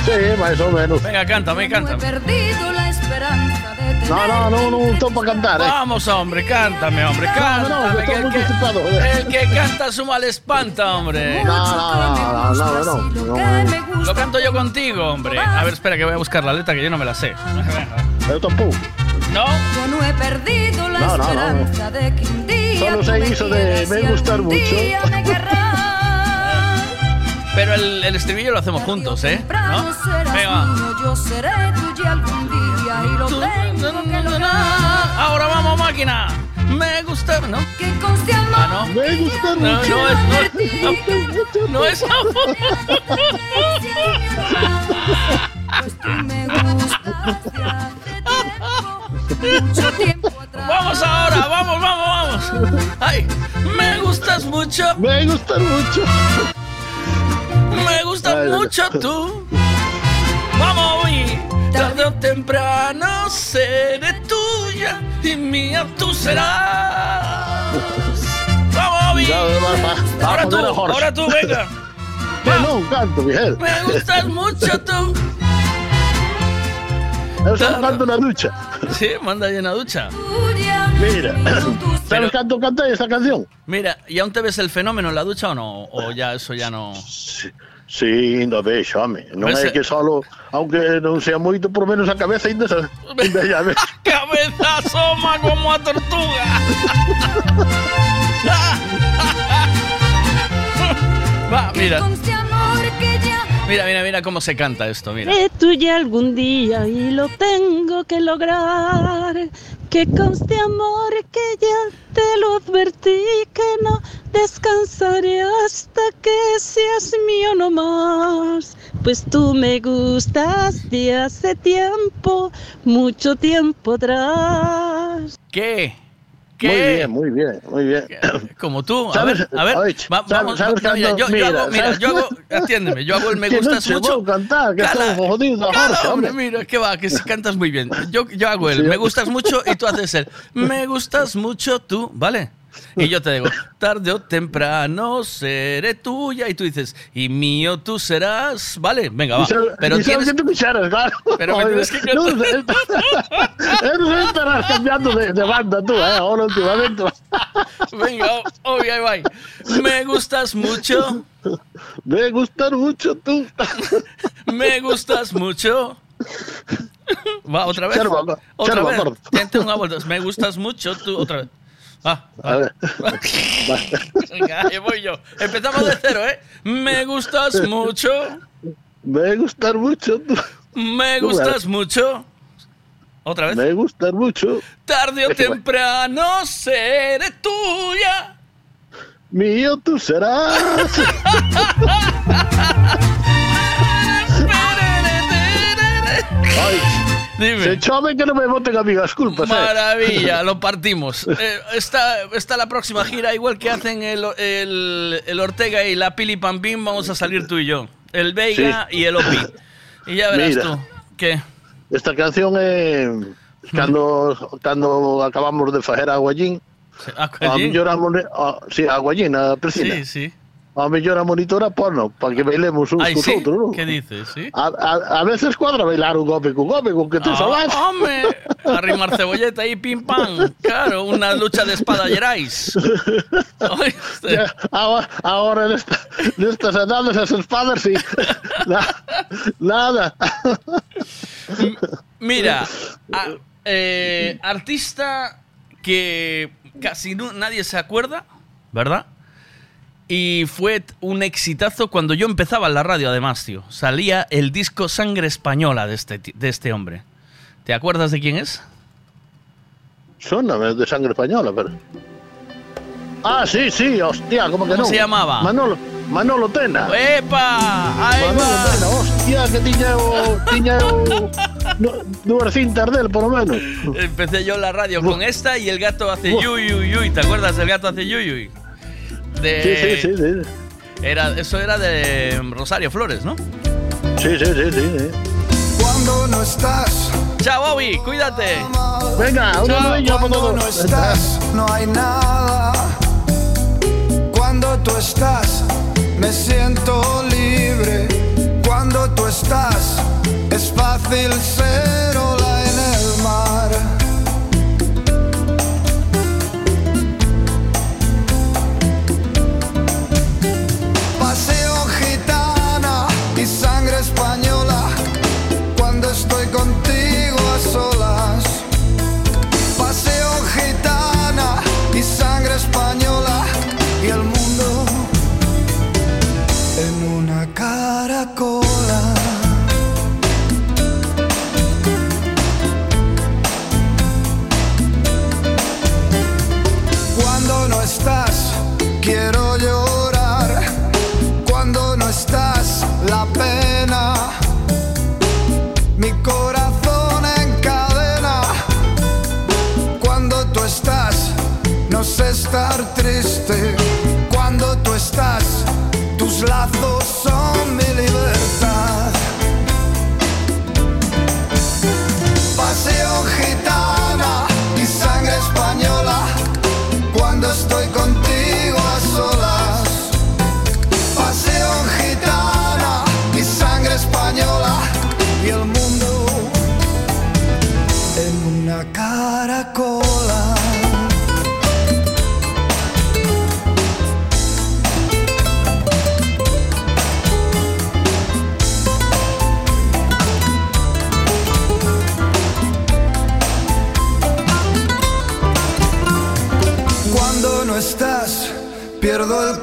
Sí, más o menos. Venga, perdido la esperanza de tener No, no, no, no, no para cantar, eh. Vamos, hombre, cántame, hombre, No, cántame. no, que estoy el, muy que, el que canta su mal espanta, hombre. No, no, no, no, no, no, no. Lo canto yo contigo, hombre. A ver, espera que voy a buscar la letra que yo no me la sé. Yo tampoco. ¿No? Yo no he perdido la No, no, no. esperanza de que un día Solo se hizo de me gustar mucho. Pero el, el estribillo lo hacemos juntos, ¿eh? ¿No? No Venga, yo seré tuya algún día y lo tengo que lograr. Ahora vamos, máquina. Me gusta, ¿no? Que conste amor Ah, no. Me gusta No, mucho. no es, no, es- no, no es pues tú me gustas mucho tiempo atrás. Vamos ahora, vamos, vamos, vamos. Ay, me gustas mucho, Me gusta mucho. me gustas Ay, mucho tú. Vamos, hoy, tarde o temprano seré tuya y mía tú serás. [laughs] Vamos, Ahora tú, ahora tú, venga. [laughs] No, canto, Miguel. Me gustas mucho tú. Eso canto en la ducha. [laughs] Sí, manda ahí en la ducha. Mira, ¿sabes cuánto canta esa canción? Mira, ¿y aún te ves el fenómeno en la ducha o no? O ya eso ya no. Sí, ainda vexo, home. Non Ves, é que solo, aunque non sea moito, por menos a cabeza ainda, se- [laughs] ainda ya ves. [laughs] Cabeza asoma como a tortuga. [laughs] Va, mira. Mira, mira, mira cómo se canta esto, mira. Seré tuya algún día y lo tengo que lograr. Que conste amor que ya te lo advertí que no descansaré hasta que seas mío no más. Pues tú me gustas de hace tiempo, mucho tiempo atrás. ¿Qué? Muy bien, muy bien, muy bien. Como tú, a ver, a ver, Oye, va- ¿sabes- vamos, sabes va- mira, yo, yo hago, mira, yo hago, atiéndeme, yo hago el [laughs] me no gustas se mucho. cantar, que Cala, jodido, cala, Jorge, hombre, hombre. mira, que va, que si cantas muy bien. Yo, yo hago [laughs] el Sí. me gustas mucho y tú haces el me gustas mucho tú, ¿vale? Y yo te digo, tarde o temprano seré tuya. Y tú dices, y mío tú serás, ¿vale? Venga, va. Sabes- Pero tienes que picharas, claro. Pero me tienes que No estarás cambiando de, de banda tú, ¿eh? Ahora últimamente. Venga, obvio, ahí va. Me gustas mucho, Me gustas mucho tú. me gustas mucho. Va, otra vez. Va, otra serva, vez. Tente una vuelta. Me gustas mucho tú, otra vez. Va, A ver. Venga, voy yo. Empezamos de cero, ¿eh? Me gustas mucho, Me gustas mucho me gustas mucho. Otra vez. Me gustas mucho. Tarde o va. temprano seré tuya. Mío tú serás. [laughs] Dime. se chove que no me voten a mí las culpas, ¿eh? Maravilla, [laughs] lo partimos. Eh, está, está la próxima gira, igual que hacen el, el, el Ortega y la Pili Pampín, vamos a salir tú y yo. El Veiga y el Opi. Y ya verás Mira. tú. ¿Qué? Esta canción é cando cando acabamos de facer a Aguallín, a Aguallín? mellor a, a, sí, a Aguallín, a. Sí, sí. A mellor a monitora porno, para que bailemos uns Ay, cos sí. outros, non? ¿Qué dices? Sí. A, a, a veces cuadra bailar un gope con gope, con que te Ah, sabes. hombre, arrimar cebolleta y pim pam. Claro, una lucha de espada. Oíste. Ya, ahora, ahora en, esta, en estas edades, esas espadas, sí. Na- nada. Mira, a- eh, artista que casi no- nadie se acuerda, ¿verdad? Y fue un exitazo cuando yo empezaba en la radio, además, tío. Salía el disco Sangre Española de este, de este hombre. ¿Te acuerdas de quién es? Sóname de sangre española, pero. Ah, sí, sí, hostia, ¿cómo que ¿Cómo no? se llamaba? Manolo, Manolo Tena. ¡Epa! ¡Ahí Manolo va! Tena, hostia, que tiña o, tiña o, no, [laughs] dúas cintas del, por lo menos. Empecé yo en la radio con esta y el gato hace yuy, yuy, yuy. ¿Te acuerdas del gato hace yuy, yuy? De... Sí, sí, sí, sí. Era, eso era de Rosario Flores, ¿no? Sí, sí, sí, sí. sí. Cuando no estás, Chao, Bobby, cuídate. Venga, un Cuando todos. no estás, no hay nada. Cuando tú estás, me siento libre. Cuando tú estás, es fácil ser ola triste. Cuando tú estás, tus lazos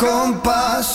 kompas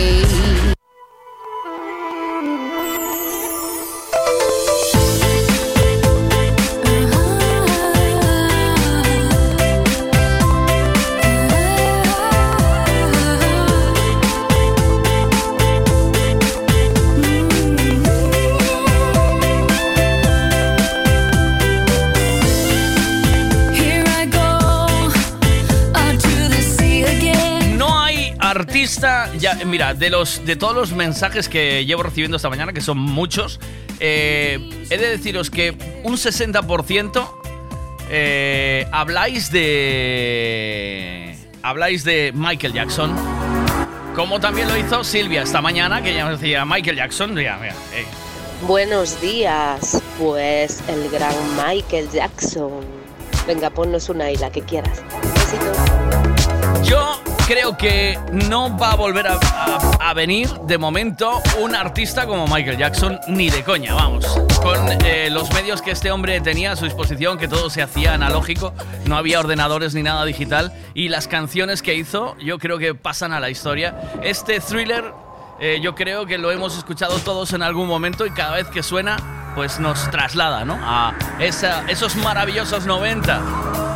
mira, de, los, de todos los mensajes que llevo recibiendo esta mañana, que son muchos, eh, he de deciros que un 60% eh, habláis de... Habláis de Michael Jackson. Como también lo hizo Silvia esta mañana, que ya decía Michael Jackson. Ya, mira. Eh. Buenos días, pues el gran Michael Jackson. Venga, ponnos una y la que quieras. Yo creo que no va a volver a, a, a, venir de momento un artista como Michael Jackson, ni de coña, vamos. Con eh, los medios que este hombre tenía a su disposición, que todo se hacía analógico, no había ordenadores ni nada digital, y las canciones que hizo yo creo que pasan a la historia. Este thriller eh, yo creo que lo hemos escuchado todos en algún momento y cada vez que suena, pues nos traslada, ¿no? A esa, esos maravillosos 90.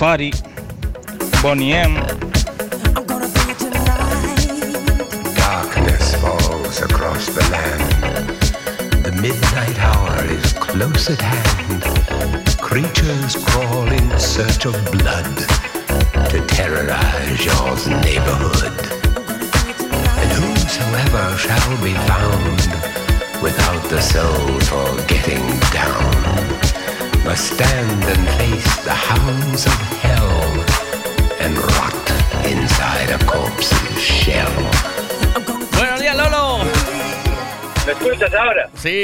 Fari, Bonnie M.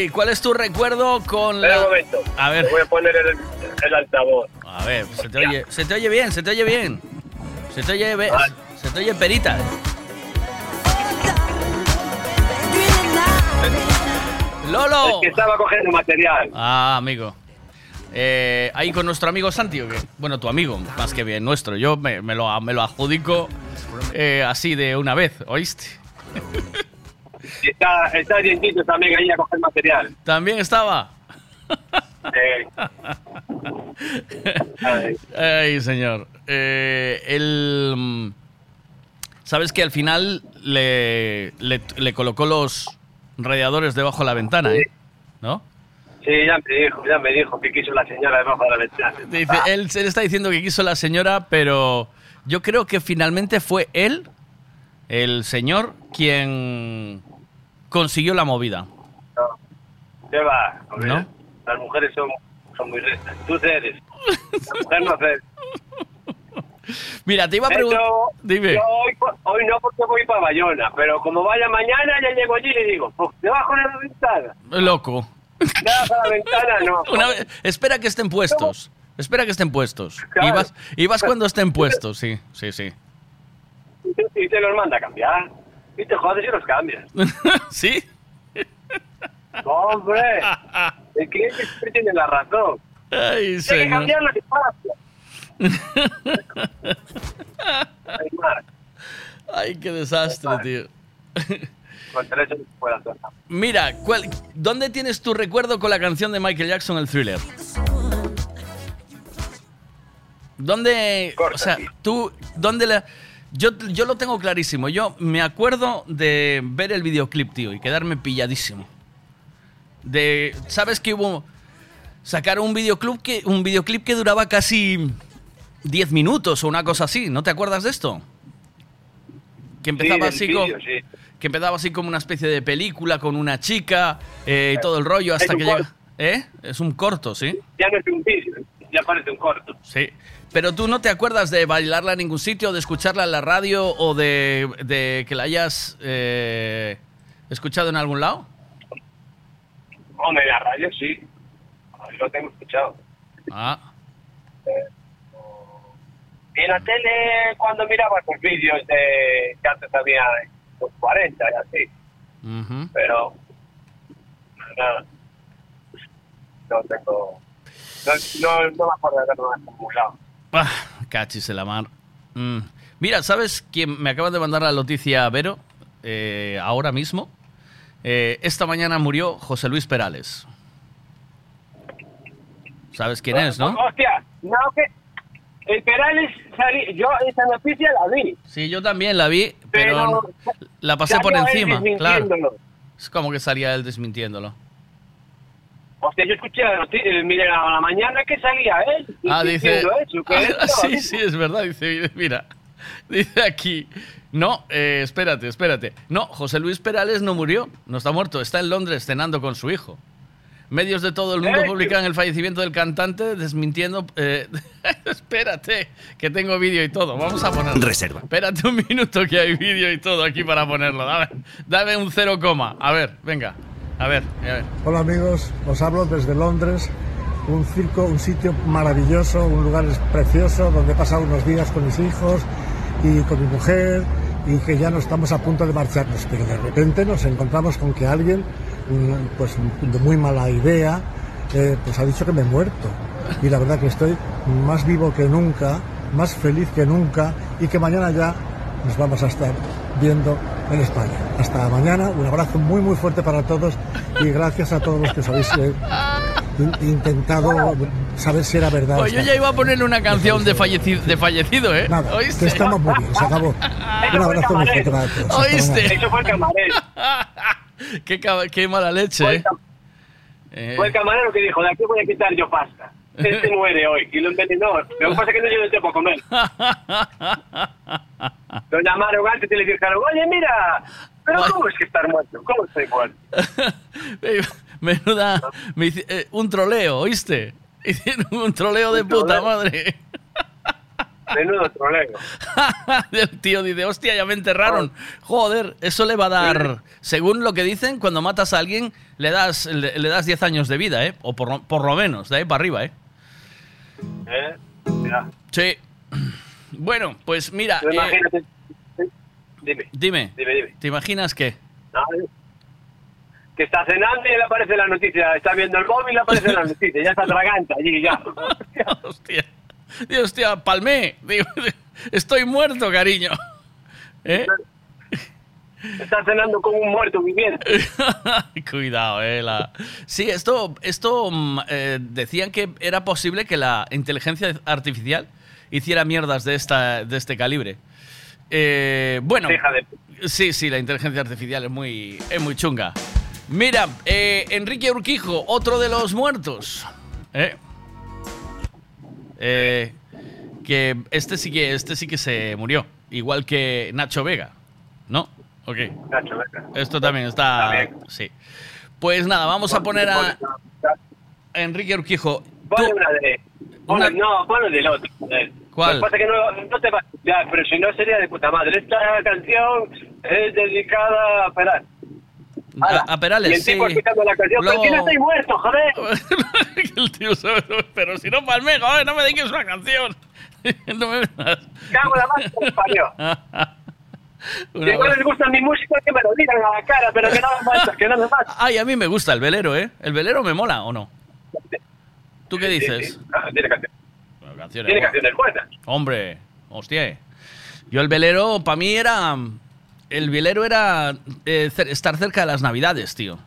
Sí, ¿cuál es tu recuerdo con Espera un la... momento. A ver. Te voy a poner el, el altavoz. A ver, se te oye, se te oye bien, se te oye bien. Se te oye, be- se te oye perita. Lolo. Es que estaba cogiendo material. Ah, amigo. Eh, ahí con nuestro amigo Santi, ¿o qué? Bueno, tu amigo, más que bien nuestro. Yo me, me lo, me lo adjudico eh, así de una vez, ¿oíste? Está, está Dientito también ahí a coger material. También estaba. Eh, [laughs] Ay, señor. Eh, el, mm, Sabes que al final le, le, le colocó los radiadores debajo de la ventana, ¿eh? ¿No? sí, ya me dijo, ya me dijo que quiso la señora debajo de la ventana. Dice, él, él está diciendo que quiso la señora, pero yo creo que finalmente fue él, el señor, quien consiguió la movida. ¿Qué va? ¿No? Las mujeres son, son muy rectas. Tú cedes. La mujer no cede. Mira, te iba a preguntar. Dime. Yo hoy, hoy no porque voy para Bayona, pero como vaya mañana ya llego allí y le digo, debajo de la ventana. Loco. Debajo de la ventana no. [laughs] Una vez- espera que estén puestos. Espera que estén puestos. Claro. Y vas, y vas cuando estén puestos, sí, sí, sí. Y te los manda a cambiar. Y te jodes y los cambias. [laughs] ¿Sí? ¡Hombre! El cliente siempre tiene la razón. Ay, Hay que cambiarlo despacio. [laughs] Ay, qué desastre, tío. No. Mira, ¿cuál- ¿dónde tienes tu recuerdo con la canción de Michael Jackson, el thriller? ¿Dónde, o sea, tú, dónde la... Yo, yo lo tengo clarísimo. Yo me acuerdo de ver el videoclip, tío, y quedarme pilladísimo. De, ¿sabes que hubo? Sacaron un videoclip que, un videoclip que duraba casi 10 minutos o una cosa así. ¿No te acuerdas de esto? Que empezaba Sí, así sí. que empezaba así como una especie de película con una chica eh, y todo el rollo hasta Es que corto. llega. ¿Eh? Es un corto, ¿sí? Ya no es un vídeo, ya parece un corto. Sí. Pero tú no te acuerdas de bailarla en ningún sitio, de escucharla en la radio o de, de que la hayas eh, escuchado en algún lado? Hombre, en la radio sí. Lo tengo escuchado. Ah. Y en la tele, cuando miraba los vídeos de que antes había los 40 y así. Pero. Nada. No tengo. No, no, no me acuerdo de haberlo acumulado. Ah, cachis en la mar. Mm. Mira, ¿sabes quién me acaba de mandar la noticia Vero? Eh, ahora mismo. Eh, esta mañana murió José Luis Perales. ¿Sabes quién es, no? Hostia, no que. El Perales salí- yo esa noticia la vi. Sí, yo también la vi, pero, Pero la pasé por encima, claro. Es como que salía él desmintiéndolo. Hostia, yo escuché la noticia, eh, mira, a la mañana que salía él. Ah, dice. Eso, [laughs] Ah, sí, sí, es verdad. Dice, mira, [laughs] dice aquí. No, eh, espérate, espérate. No, José Luis Perales no murió, no está muerto, está en Londres cenando con su hijo. Medios de todo el mundo ¿Eh? publican el fallecimiento del cantante desmintiendo. eh, [laughs] espérate, que tengo vídeo y todo. Vamos a ponerlo. Reserva. Espérate un minuto que hay vídeo y todo aquí para ponerlo. Dame, dame un cero coma. A ver, venga. A ver, a ver. Hola amigos, os hablo desde Londres, un circo, un sitio maravilloso, un lugar precioso donde he pasado unos días con mis hijos y con mi mujer y que ya no estamos a punto de marcharnos, pero de repente nos encontramos con que alguien, mm, pues de muy mala idea, eh, pues ha dicho que me he muerto. Y la verdad que estoy más vivo que nunca, más feliz que nunca y que mañana ya nos vamos a estar viendo en España. Hasta mañana, un abrazo muy muy fuerte para todos y gracias a todos los que os habéis eh, in- intentado saber si era verdad. Oye, yo ya iba a ponerle una canción de fallecido, de fallecido ¿eh? Nada, ¿Oíste? que estamos muy bien, se acabó. Un abrazo muy fuerte para todos. ¿Oíste? Eso fue el camarero. [laughs] qué, qué mala leche. Eh, Fue el camarero que dijo, de aquí voy a quitar yo pasta. Este muere hoy. Y lo envenenó. Lo que pasa es que no llevo tiempo a comer. [laughs] Lo llamaron antes y le dijeron, oye, mira, pero ¿cómo es que estar muerto? ¿Cómo estoy muerto? [laughs] Menuda. me eh, un troleo, ¿oíste? [laughs] Hicieron un troleo de puta madre. Menudo troleo. El tío dice, hostia, ya me enterraron. Joder, eso le va a dar, según lo que dicen, cuando matas a alguien, le das, le, le das 10 años de vida, ¿eh? O por, por lo menos, de ahí para arriba, ¿eh? ¿Eh? Mira, Sí. Bueno, pues mira, eh, imagínate. Dime, dime, dime, dime. ¿te imaginas qué? Que está cenando y le aparece la noticia. Está viendo el móvil y le aparece la noticia. Ya está tragante allí, ya. [laughs] hostia. Dios, hostia, palmé. Digo, [laughs] estoy muerto, cariño. ¿Eh? Está cenando con un muerto viviente. [laughs] Cuidado, eh. la- Sí, esto, esto mm, eh, decían que era posible que la inteligencia artificial hiciera mierdas de, esta, de este calibre. Eh, bueno, de- sí, sí, la inteligencia artificial es muy, es muy chunga. Mira, eh, Enrique Urquijo, otro de los muertos. Eh, que este sí que este sí que se murió, igual que Nacho Vega, ¿no? Ok. Esto también está. Sí. Pues nada, vamos a poner a Enrique Urquijo. Ponle una de. ponle- No, ponle del otro. ¿Cuál? Lo que pasa es que no, no te va ya, pero si no sería de puta madre. Esta canción es dedicada a Peral. A, a Perales, y el sí. tipo escuchando la canción, Luego- pero si no estoy muerto, joder. [laughs] el tío sabe, pero si no palme, joder, no me dediques una canción. [laughs] no me. Cago en la [laughs] parió. Si Una no buena- les gusta mi música, que me lo digan a la cara, pero que nada más, que nada más. Ay, a mí me gusta el velero, ¿eh? ¿El velero me mola o no? ¿Tú qué dices? Ah, tiene canción. Bueno, canciones Tiene buenas. canciones buenas. Hombre, hostia. Yo el velero, para mí era... El velero era eh, estar cerca de las navidades, tío.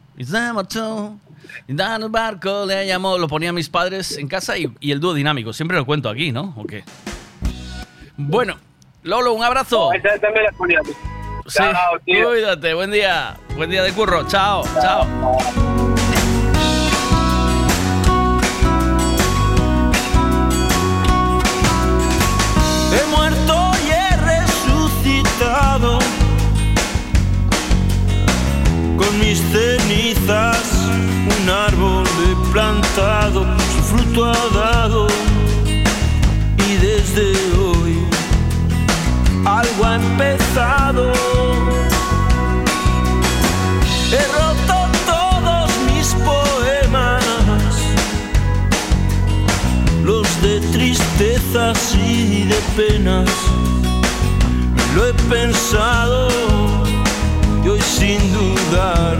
Dan barco, le llamó, lo ponía a mis padres en casa y, y el dúo dinámico. Siempre lo cuento aquí, ¿no? ¿O qué? Bueno, Lolo, un abrazo. Esa también la ponía. Sí, Chao, tío. cuídate, buen día. Buen día de curro. Chao, chao. He muerto y he resucitado con mis cenizas. Un árbol he plantado, su fruto ha dado y desde hoy algo ha empezado. He roto todos mis poemas los de tristezas y de penas. Lo he pensado y hoy sin dudar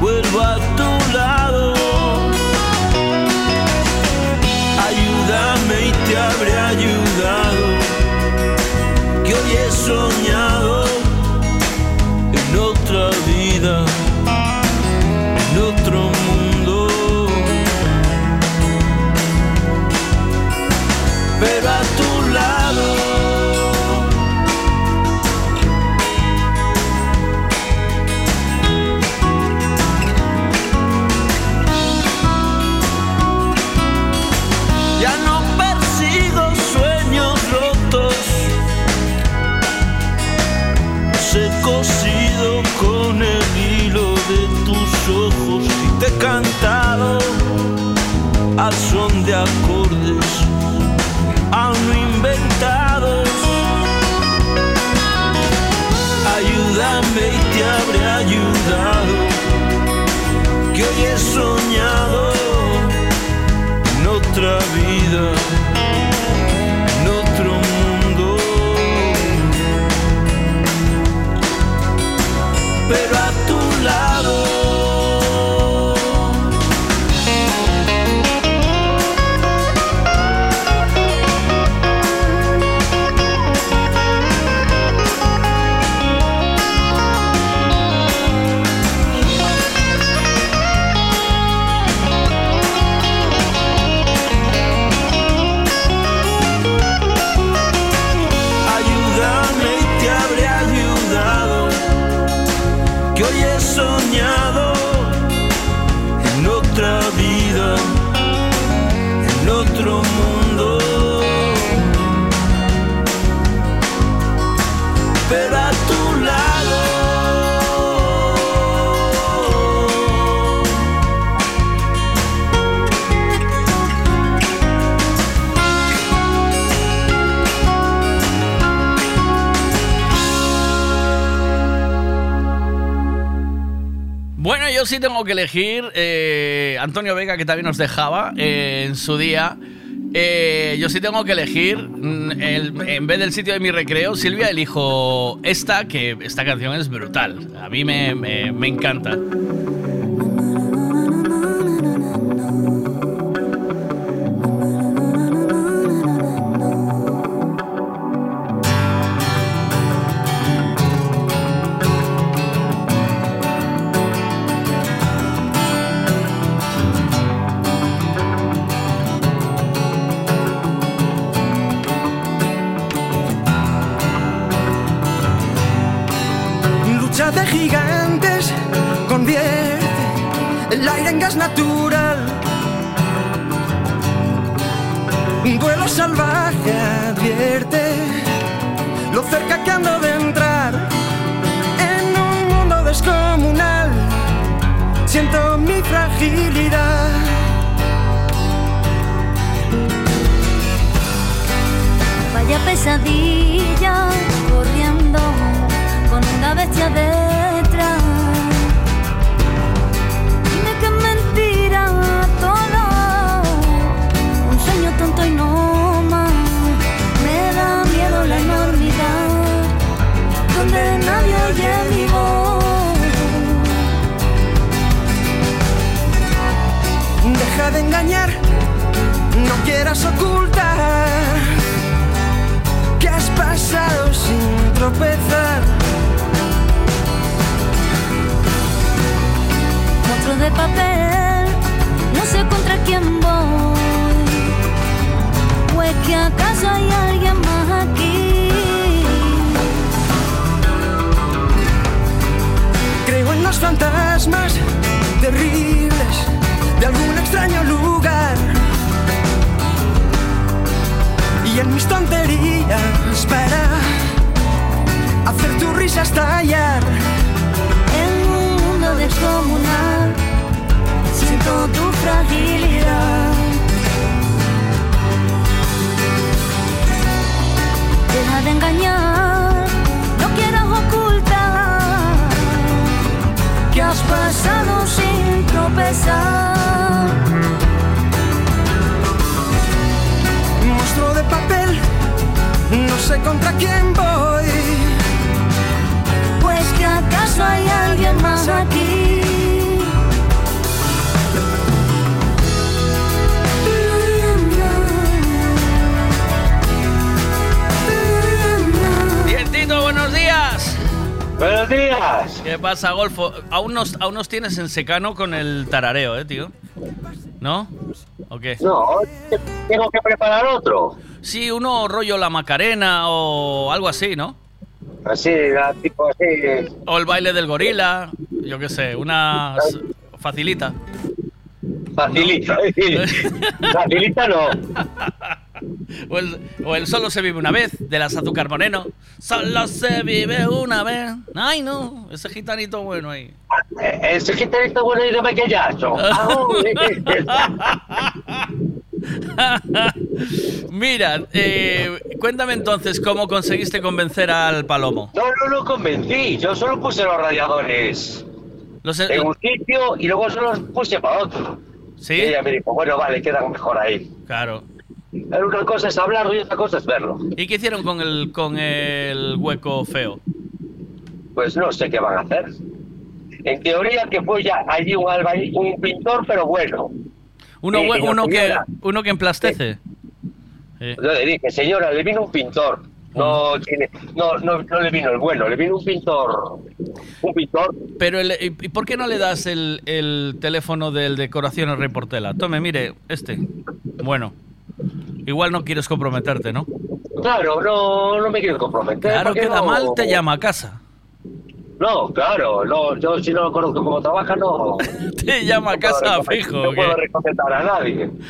vuelvo a tu lado. Ayúdame y te habré ayudado, que hoy he soñado en otra vida, acordes aún inventados. Ayúdame y te habré ayudado, que hoy he soñado en otra vida, yo sí tengo que elegir eh, Antonio Vega, que también nos dejaba eh, en su día. eh, yo sí tengo que elegir, mm, en vez del sitio de mi recreo, Silvia, elijo esta, que esta canción es brutal. A mí me- me encanta. Nos, aún nos tienes en secano con el tarareo, ¿eh, tío? ¿No? ¿O qué? No, tengo que preparar otro. Sí, uno rollo la Macarena o algo así, ¿no? Así, tipo así. O el baile del gorila, yo qué sé, una facilita. Facilita. [laughs] Facilita no. O el, o el solo se vive una vez, de las azúcar moreno. Solo se vive una vez. Ay, no, ese gitanito bueno ahí. Eh, Ese gitanito bueno y de maquillazo. Mira, eh, cuéntame entonces cómo conseguiste convencer al palomo. No, no lo convencí. Yo solo puse los radiadores Los, en un sitio y luego solo los puse para otro. ¿Sí? Y ella me dijo, bueno, vale, quedan mejor ahí. Claro. Pero una cosa es hablarlo y otra cosa es verlo. ¿Y qué hicieron con el, con el hueco feo? Pues no sé qué van a hacer. En teoría que fue ya allí un albañil, un pintor, pero bueno. Uno, Eh, que uno, que, uno que emplastece. Yo le dije, señora, le vino un pintor. No, tiene, no, no, no le vino el bueno, le vino un pintor. Un pintor. Pero, el- ¿y por qué no le das el, el teléfono del Decoraciones Rey Portela? Tome, mire, este. Bueno, igual no quieres comprometerte, ¿no? Claro, no, no me quiero comprometer. Claro, queda no- mal, te llama a casa. No, claro, no, yo si no conozco cómo trabaja, no. [laughs] Te llama a no casa fijo. No ¿o puedo recomendar a nadie. [laughs]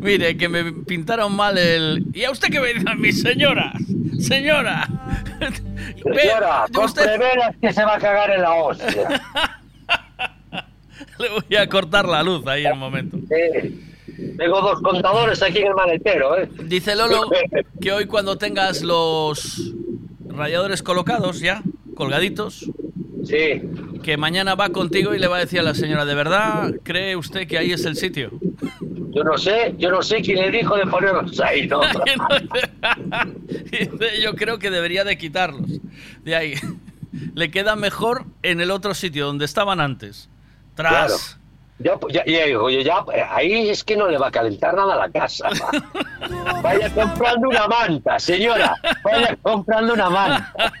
Mire, que me pintaron mal el... ¿Y a usted qué me dice? Mi señora, señora. Señora, usted- velas que se va a cagar en la hostia. [laughs] Le voy a cortar la luz ahí en un momento. Sí. Tengo dos contadores aquí en el maletero, ¿eh? Dice Lolo que hoy cuando tengas los radiadores colocados ya, colgaditos, Sí. Que mañana va contigo y le va a decir a la señora, ¿de verdad cree usted que ahí es el sitio? Yo no sé, yo no sé quién le dijo de ponerlos ahí, ¿no? [laughs] [laughs] Yo creo que debería de quitarlos. De ahí. Le queda mejor en el otro sitio donde estaban antes. Tras. Claro. Ya, ya, ya ya, ahí es que no le va a calentar nada la casa. va. [laughs] Vaya comprando una manta, señora. Vaya comprando una manta.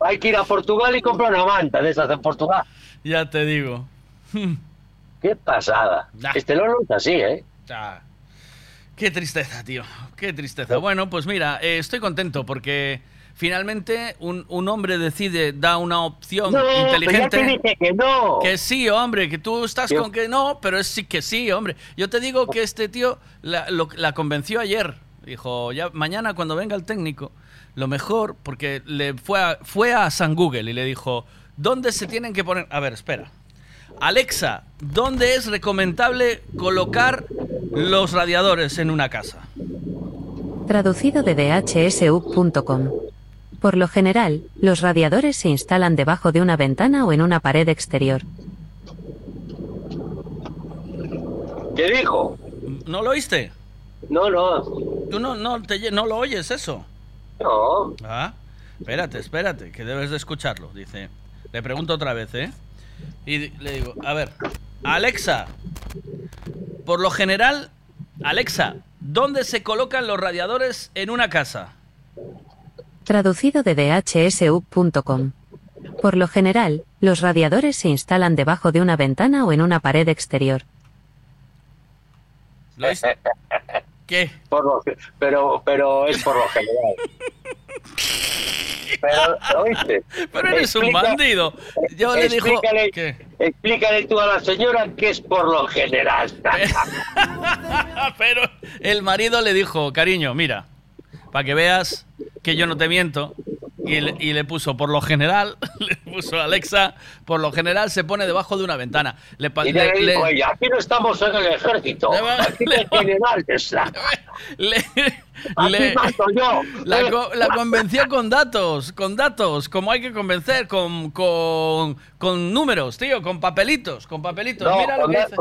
Hay que ir a Portugal y comprar una manta de esas en Portugal. Ya te digo. Qué pasada. Este Lolo es así, ¿eh? Qué tristeza, tío. Qué tristeza. Bueno, pues mira, eh, estoy contento porque finalmente un, un hombre decide, da una opción No, pero inteligente. ya te dije que no. Que sí, hombre, que tú estás Yo- con que no, pero es sí que sí, hombre. Yo te digo que este tío la, lo- la convenció ayer. Dijo, ya mañana cuando venga el técnico, lo mejor, porque le fue a, fue a San Google y le dijo, ¿dónde se tienen que poner? A ver, espera. Alexa, ¿dónde es recomendable colocar los radiadores en una casa? Traducido de dhsu.com. Por lo general, los radiadores se instalan debajo de una ventana o en una pared exterior. ¿Qué dijo? ¿No lo oíste? No, no. ¿Tú no, no, te no lo oyes eso? No. Ah, espérate, espérate, que debes de escucharlo. Dice, le pregunto otra vez, ¿eh? Y le digo, a ver, Alexa, por lo general, Alexa, ¿dónde se colocan los radiadores en una casa? Traducido de dhsu.com. Por lo general, los radiadores se instalan debajo de una ventana o en una pared exterior. ¿Lo oíste? ¿Qué? Por lo que- pero, pero es por lo general. Pero, ¿lo oíste? Pero eres un bandido. Yo le dijo... Explícale, ¿Qué? explícale tú a la señora que es por lo general. [laughs] Pero el marido le dijo, cariño, mira, para que veas que yo no te miento. Y le, y le puso, por lo general, [laughs] le puso Alexa, por lo general se pone debajo de una ventana. Le, Y le- le digo ella, aquí no estamos en el ejército, aquí el general está. [laughs] le- yo. la, la convenció con datos, con datos, como hay que convencer, con, con, con números, tío, con papelitos, con papelitos. No, Mira lo con, que da- dice.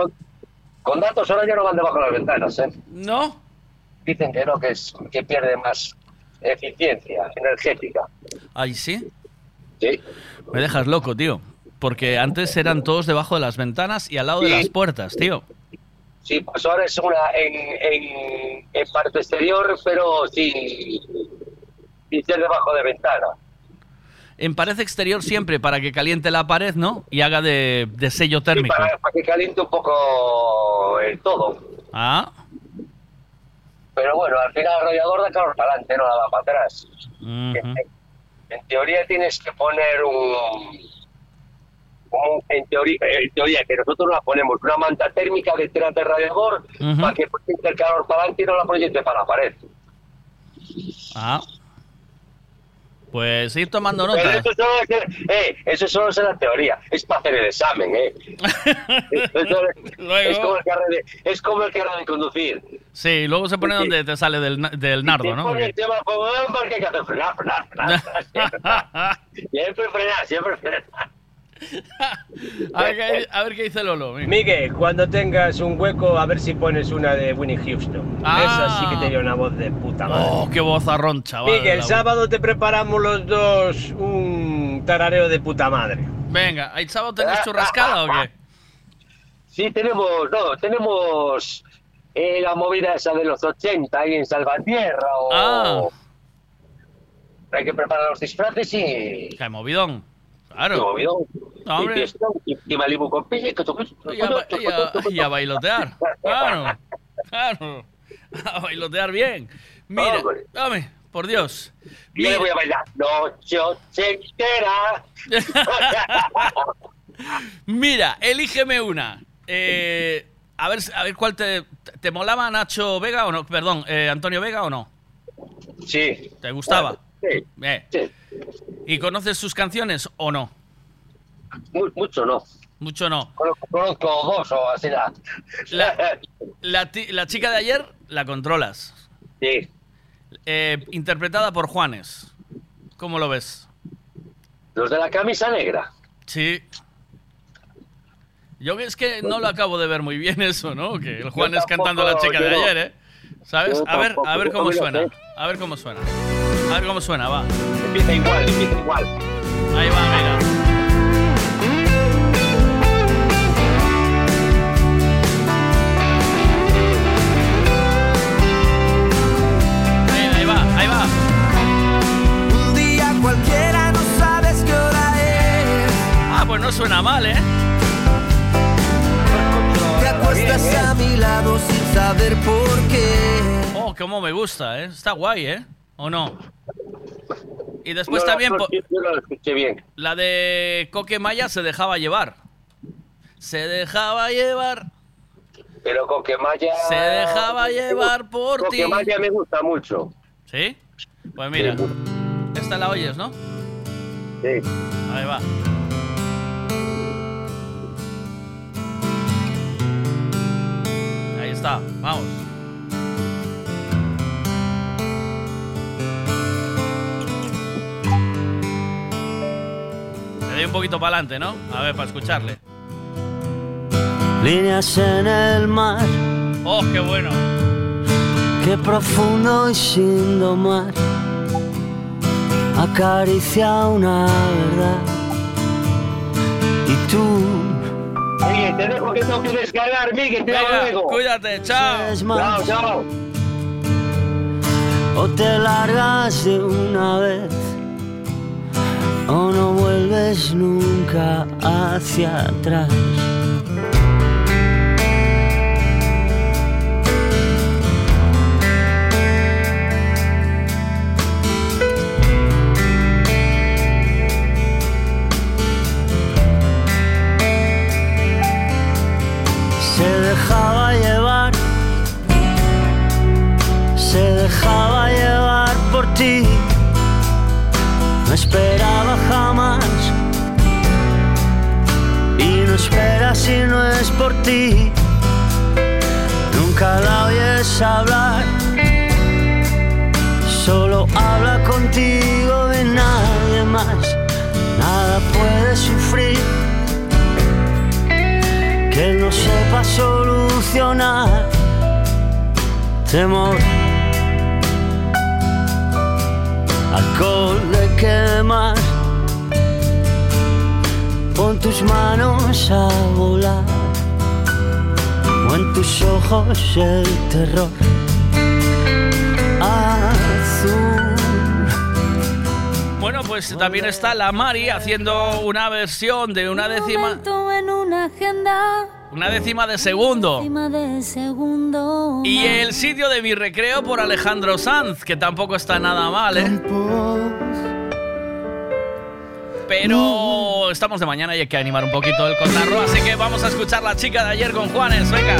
con datos ahora ya no van debajo de las ventanas, ¿eh? ¿No? Dicen que no, que, es, que pierde más eficiencia energética. Ay, sí. Sí. Me dejas loco, tío. Porque antes eran todos debajo de las ventanas y al lado de las puertas, tío. Sí, pues ahora es una en, en, en parte exterior, pero sí, sin ser debajo de ventana. En pared exterior siempre para que caliente la pared, ¿no? Y haga de, de sello Sí, térmico. para, para que caliente un poco el todo. Ah, Pero bueno, al final el radiador da calor para adelante, no la da para atrás. ujú. En teoría tienes que poner un... un- en, teoría, en teoría, que nosotros la ponemos una manta térmica detrás del radiador para que proyecte el calor para adelante y no la proyecte para la pared. ah. Pues ir tomando nota. eso solo, es, eh, eso solo es la teoría, es para hacer el examen, ¿eh? [laughs] Eso es, como el carnet de, es como el carnet de conducir. Sí, luego se pone donde te sale del, del nardo, ¿no? Pone el tema porque hay que hacer frenar, frenar. frenar. Siempre frenar, siempre frenar. [laughs] A ver, qué, a ver qué dice Lolo. venga. Miguel, cuando tengas un hueco, a ver si pones una de Winnie Houston. Ah. Esa sí que tenía una voz de puta madre. Oh, qué vozarrón, chaval. Miguel, el sábado te preparamos los dos un tarareo de puta madre. Venga, ¿hay sábado tenés churrascada o qué? Sí, tenemos, no, tenemos eh, la movida esa de los 80 ahí en Salvatierra o... Ah. Hay que preparar los disfraces y... Qué movidón. Claro. No, hombre. y, y Malibu con pilla y a, bailotear. Claro. Claro. A bailotear bien. Mira, dame, por Dios. Y yo le voy a bailar noche ochentera. [laughs] Mira, elígeme una. Eh, a ver, a ver cuál te, te molaba Nacho Vega o no, perdón, eh, Antonio Vega o no. Sí. ¿Te gustaba? Sí. Eh. ¿Y conoces sus canciones o no? Mu- mucho no. Mucho no. Conozco, conozco dos o así la... La, [laughs] la chica de ayer la controlas. Sí. Eh, interpretada por Juanes. ¿Cómo lo ves? Los de la camisa negra. Sí. Yo es que no lo acabo de ver muy bien eso, ¿no? Que el Juan es cantando a la chica de ayer, ¿eh? ¿Sabes? A ver, a ver cómo suena. A ver cómo suena. A ver cómo suena, va. Empieza igual, empieza igual. Ahí va, venga. Venga, ahí va, ahí va. Un día cualquiera no sabes qué hora es. Ah, pues no suena mal, ¿eh? Acuestas a mi lado sin saber por qué. Oh, cómo me gusta, ¿eh? Está guay, ¿eh? ¿O no? Y después No, no, también no, po- yo no lo escuché bien. la de Coque Maya se dejaba llevar. Se dejaba llevar. Pero Coquemaya... Se dejaba llevar por ti. Coquemaya me gusta mucho. ¿Sí? Pues mira, esta la oyes, ¿no? Sí. Ahí va. Está, vamos. Le doy un poquito para adelante, ¿no? A ver, para escucharle. Líneas en el mar, ¡Oh, qué bueno! qué profundo y sin domar. Acaricia una verdad. Y tú, Oye, te dejo que tengo que descargar, Miguel. Te Venga, luego. cuídate, chao. Chao, chao. o te largas de una vez, o no vuelves nunca hacia atrás. Llevar, se dejaba llevar por ti, no esperaba jamás y no espera si no es por ti. Nunca la oyes hablar, solo habla contigo de nadie más. Que no sepa solucionar. Temor, alcohol de quemar. Pon tus manos a volar, o en tus ojos el terror pues también está la Mari haciendo una versión de una décima, una agenda. una décima de segundo. Décima de segundo. Y el sitio de mi recreo por Alejandro Sanz, que tampoco está nada mal, ¿eh? Pero estamos de mañana y hay que animar un poquito el cotarro, así que vamos a escuchar la chica de ayer con Juanes, venga.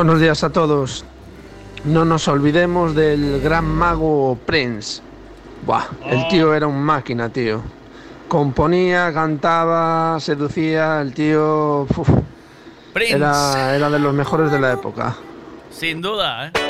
Buenos días a todos. No nos olvidemos del gran mago Prince. Buah, el tío era un máquina, tío. Componía, cantaba, seducía, el tío... Prince. Era, era de los mejores de la época. Sin duda, ¿eh?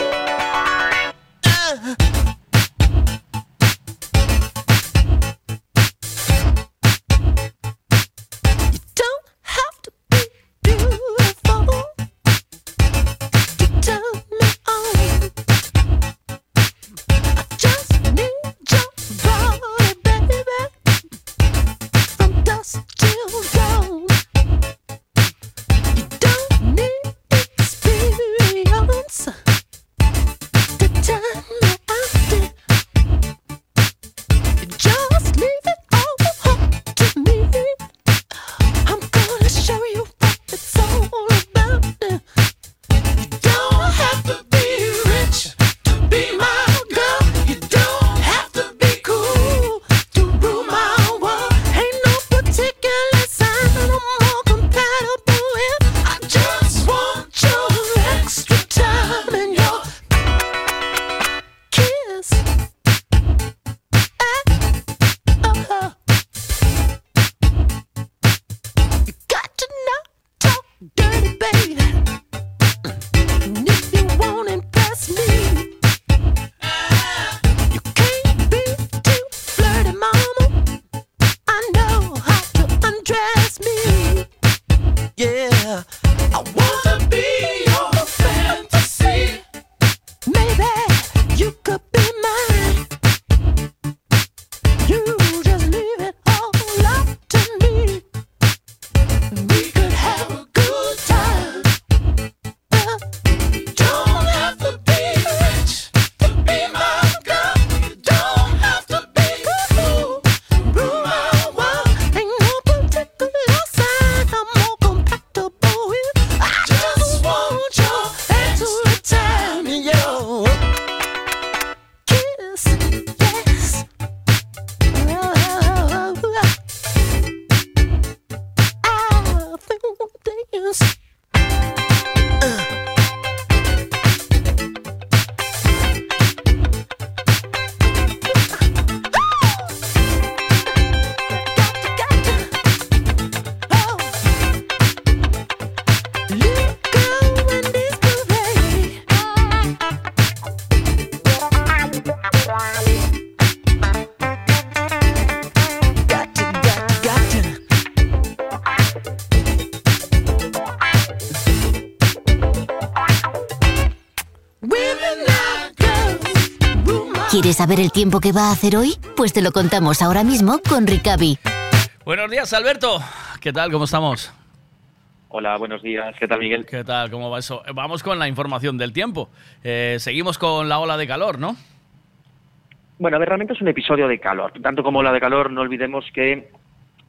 saber el tiempo que va a hacer hoy? Pues te lo contamos ahora mismo con Ricavi. Buenos días, Alberto. ¿Qué tal? ¿Cómo estamos? Hola, buenos días. ¿Qué tal, Miguel? ¿Qué tal? ¿Cómo va eso? Vamos con la información del tiempo. Eh, seguimos con la ola de calor, ¿no? Bueno, a ver, realmente es un episodio de calor. Tanto como la de calor, no olvidemos que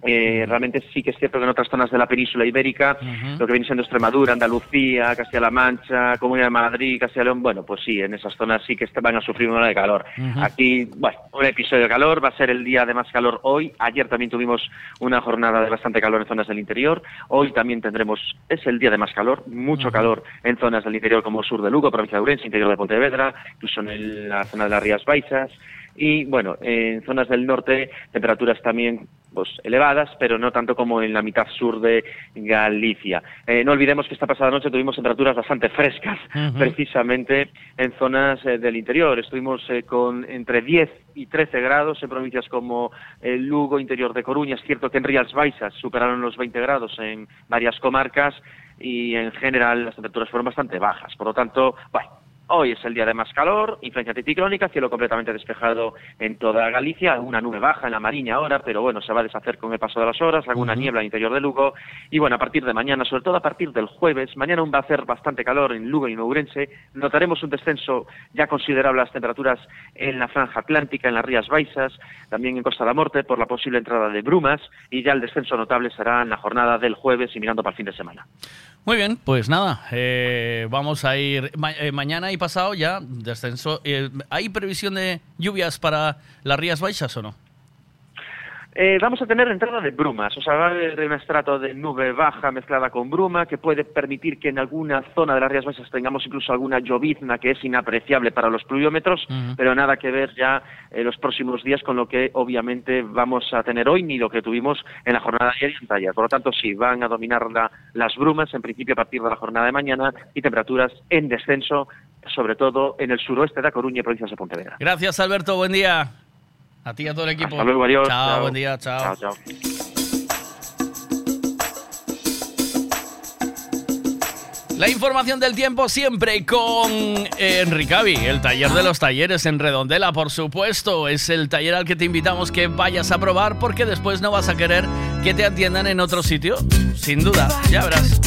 eh, realmente sí que es cierto que en otras zonas de la península ibérica, lo que viene siendo Extremadura, Andalucía, Castilla-La Mancha, Comunidad de Madrid, Castilla y León, bueno, pues sí, en esas zonas sí que van a sufrir una ola de calor. Aquí, bueno, un episodio de calor, va a ser el día de más calor hoy. Ayer también tuvimos una jornada de bastante calor en zonas del interior. Hoy también tendremos, es el día de más calor, mucho calor en zonas del interior como sur de Lugo, provincia de Ourense, interior de Pontevedra, incluso en el- la zona de las Rías Baixas. Y bueno, en zonas del norte, temperaturas también pues, elevadas, pero no tanto como en la mitad sur de Galicia. Eh, no olvidemos que esta pasada noche tuvimos temperaturas bastante frescas, precisamente en zonas eh, del interior. Estuvimos eh, con entre 10 y 13 grados en provincias como eh, Lugo, interior de Coruña. Es cierto que en Rías Baixas superaron los 20 grados en varias comarcas y en general las temperaturas fueron bastante bajas. Por lo tanto, bueno, Hoy es el día de más calor, influencia anticiclónica, cielo completamente despejado en toda Galicia, una nube baja en la Mariña ahora, pero bueno, se va a deshacer con el paso de las horas, alguna niebla en el interior de Lugo, y bueno, a partir de mañana, sobre todo a partir del jueves, mañana aún va a hacer bastante calor en Lugo y en Ourense, notaremos un descenso ya considerable a las temperaturas en la franja atlántica, en las Rías Baixas, también en Costa da Morte, por la posible entrada de brumas, y ya el descenso notable será en la jornada del jueves y mirando para el fin de semana. Muy bien, pues nada, eh, vamos a ir ma- eh, mañana y pasado ya, descenso. Eh, ¿Hay previsión de lluvias para las Rías Baixas o no? Eh, vamos a tener entrada de brumas, o sea, va a haber un estrato de nube baja mezclada con bruma que puede permitir que en alguna zona de las Rías Baixas tengamos incluso alguna llovizna que es inapreciable para los pluviómetros, pero nada que ver ya en los próximos días con lo que obviamente vamos a tener hoy ni lo que tuvimos en la jornada de ayer y anteayer. Por lo tanto, sí, van a dominar la- las brumas en principio a partir de la jornada de mañana y temperaturas en descenso, sobre todo en el suroeste de A Coruña y provincias de Pontevedra. Gracias, Alberto, buen día. A ti y a todo el equipo. Hasta luego, adiós. Chao, Chao. buen día, chao. Chao, chao. La información del tiempo siempre con eh, Enricavi, el taller de los talleres en Redondela, por supuesto. Es el taller al que te invitamos que vayas a probar porque después no vas a querer que te atiendan en otro sitio. Sin duda, ya verás.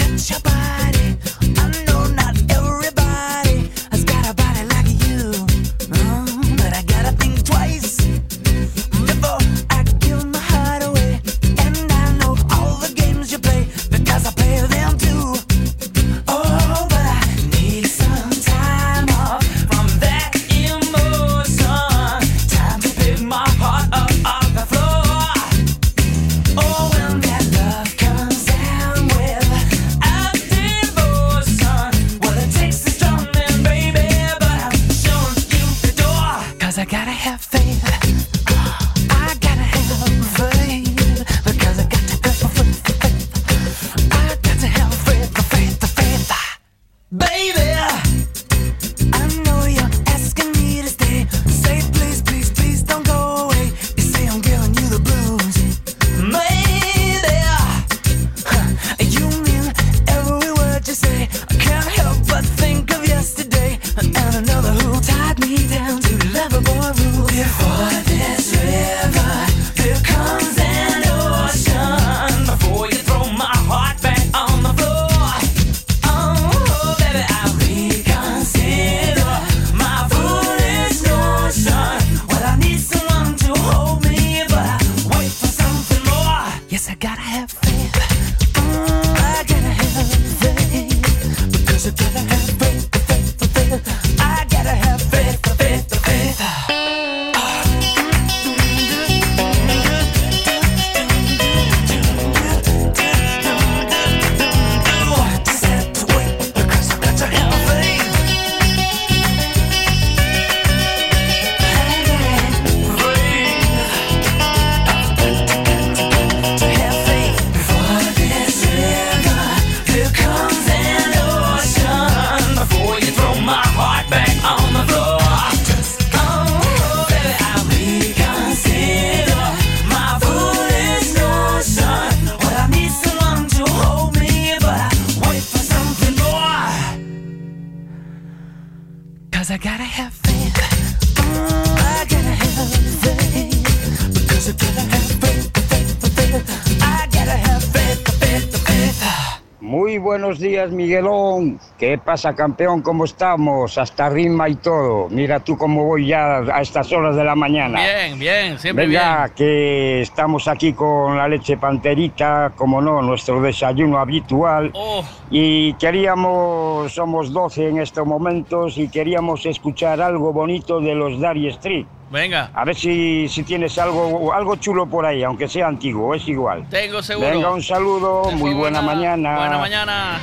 ¿Qué pasa, campeón? ¿Cómo estamos? Hasta rima y todo. Mira tú cómo voy ya a estas horas de la mañana. Bien, bien, siempre Venga, bien. que estamos aquí con la leche panterita, como no, nuestro desayuno habitual. Oh. Y queríamos, somos 12 en estos momentos, y queríamos escuchar algo bonito de los Dari Street. Venga, A ver si, si tienes algo, algo chulo por ahí, aunque sea antiguo, es igual. tengo seguro. Venga, un saludo, muy buena, mañana. Buena mañana.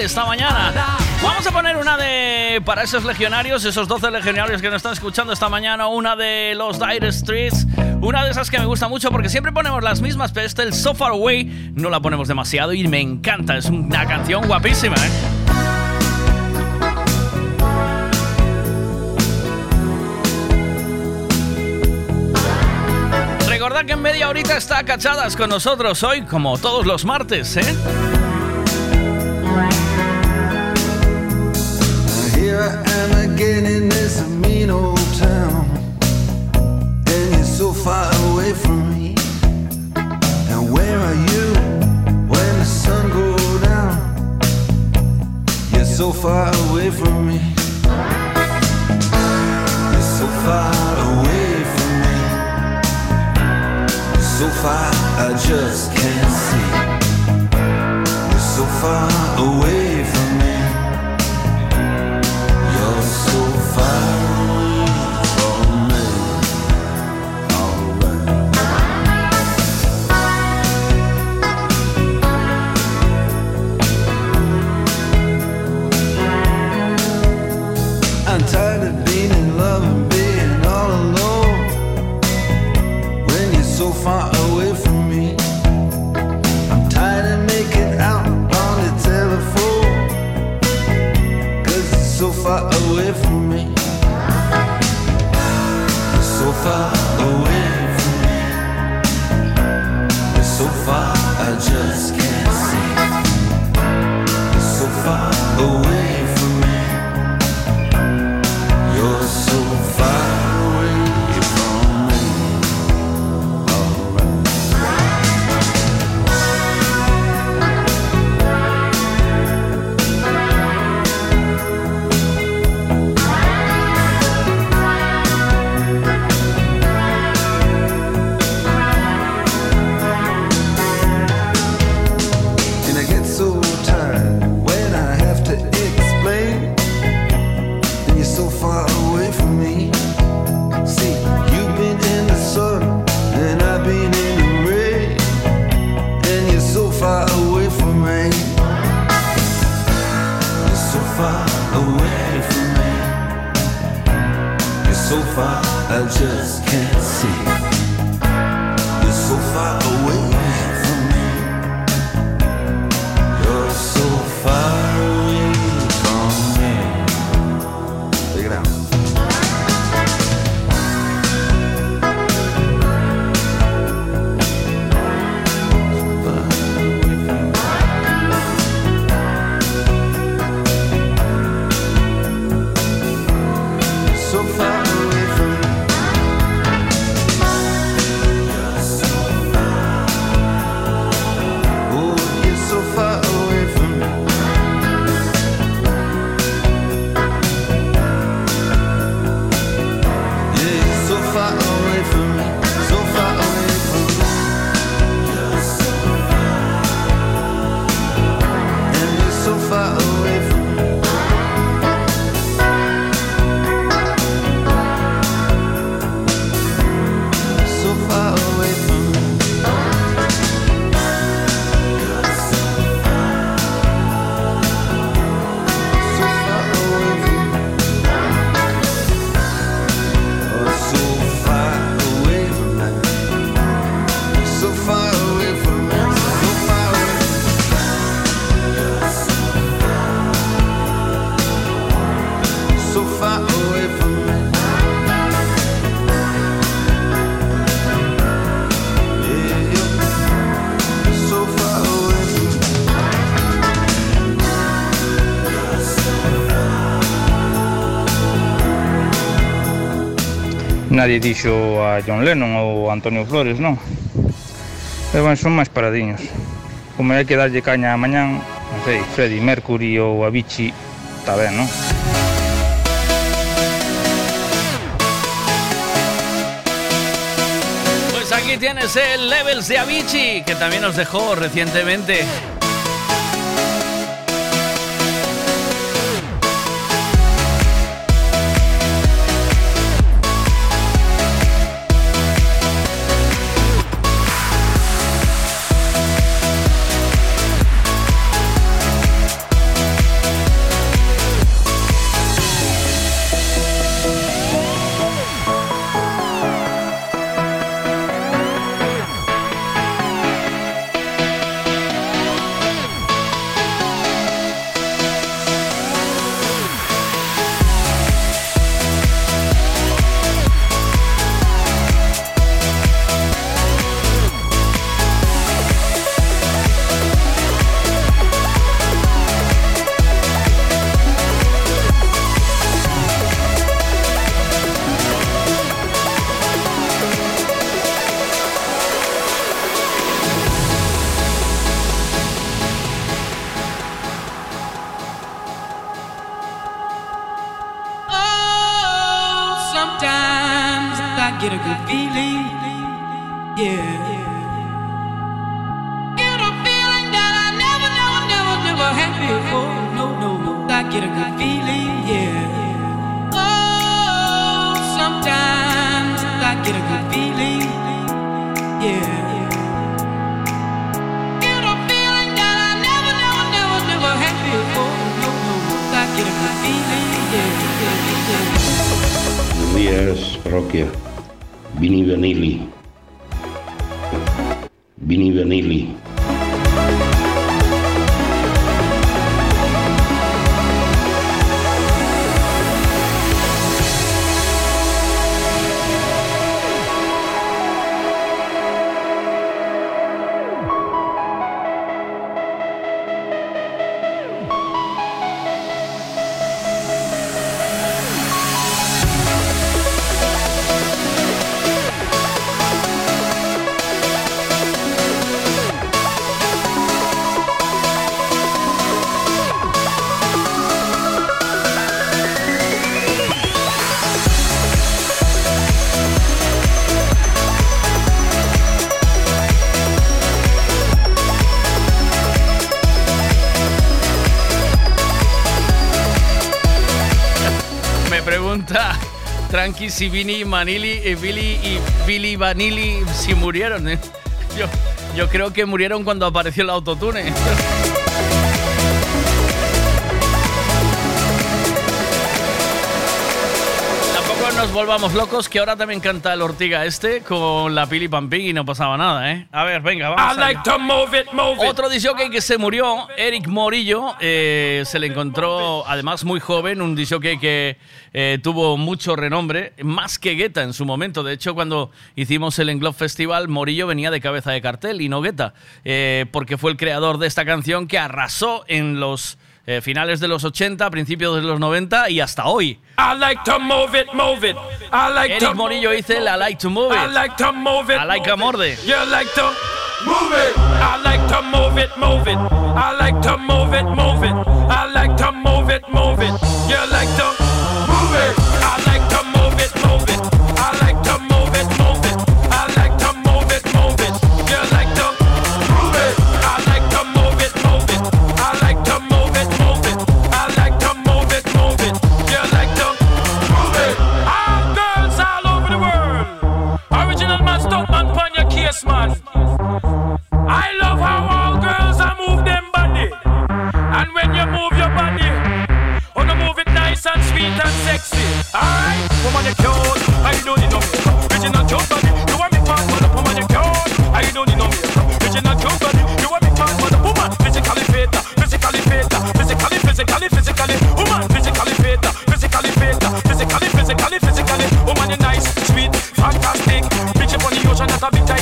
Esta mañana. Vamos a poner una de para esos legionarios, esos 12 legionarios que nos están escuchando esta mañana, una de los Dire Streets, una de esas que me gusta mucho porque siempre ponemos las mismas, pero este, el So Far Away, no la ponemos demasiado y me encanta, es una canción guapísima, ¿eh? Recordad que en media horita está Cachadas con nosotros hoy, como todos los martes, ¿eh? so far, I just nadie dixo a John Lennon ou a Antonio Flores, non. Eh, Levan son máis paradiños. Como hai que darlle caña a mañán, non sei, Freddie Mercury ou a Vichy, está ben, non? Pues aquí tienes el Levels de Avicii, que también nos dejó recientemente. Tranqui, si Vini, Manili, eh, Billy y Billy Vanilli si murieron, ¿eh? Yo, yo creo que murieron cuando apareció el autotune. Nos volvamos locos, que ahora también canta el Ortiga este con la Pili Pampín y no pasaba nada, ¿eh? A ver, venga, vamos. I like to move it, move it. Otro disjockey que se murió, Eric Morillo, eh, se le encontró además muy joven, un disjockey que eh, tuvo mucho renombre, más que Guetta en su momento. De hecho, cuando hicimos el Englobe Festival, Morillo venía de cabeza de cartel y no Guetta, eh, porque fue el creador de esta canción que arrasó en los eh, finales de los 80, principios de los 90 y hasta hoy. I like to move it, move it. I like Eric to Morillo dice la like to move it. I like to move it. I like a morde. You like to move it. I like to move it, move it. I like to move it, move it. I like to move it, move it. You like to I don't need no. You want me. I don't need no. You want me mother, uh, woman, uh, physically physically fit, uh, physically, physically, physically, woman, physically fit, physically physically, physically, physically, woman, you nice, sweet, fantastic. Bitch on the ocean, that's a big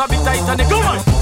up on the ocean, that's a big Titanic.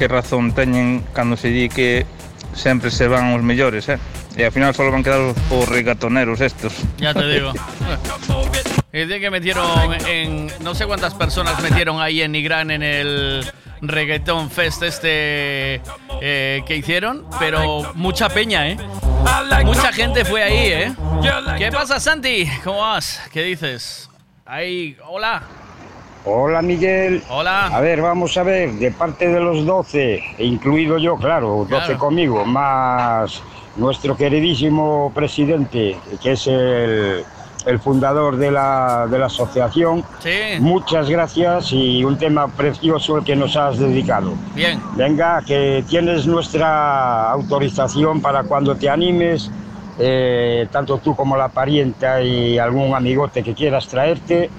Que razón teñen cando se di que sempre se van os mellores, eh? E ao final só van quedar os, os regatoneros estos. Ya te digo. [laughs] El día que metieron en. No sé cuántas personas metieron ahí en Nigrán en el Reggaeton Fest este eh, que hicieron, pero mucha peña, ¿eh? Mucha gente fue ahí, ¿eh? ¿Qué pasa, Santi? ¿Cómo vas? ¿Qué dices? Ahí, hola. Hola Miguel. Hola. A ver, vamos a ver, de parte de los 12, e incluido yo, claro, 12 Claro. conmigo, más nuestro queridísimo presidente, que es el, el fundador de la, de la asociación. Sí. Muchas gracias y un tema precioso el que nos has dedicado. Bien. Venga, que tienes nuestra autorización para cuando te animes eh, tanto tú como la parienta y algún amigote que quieras traerte,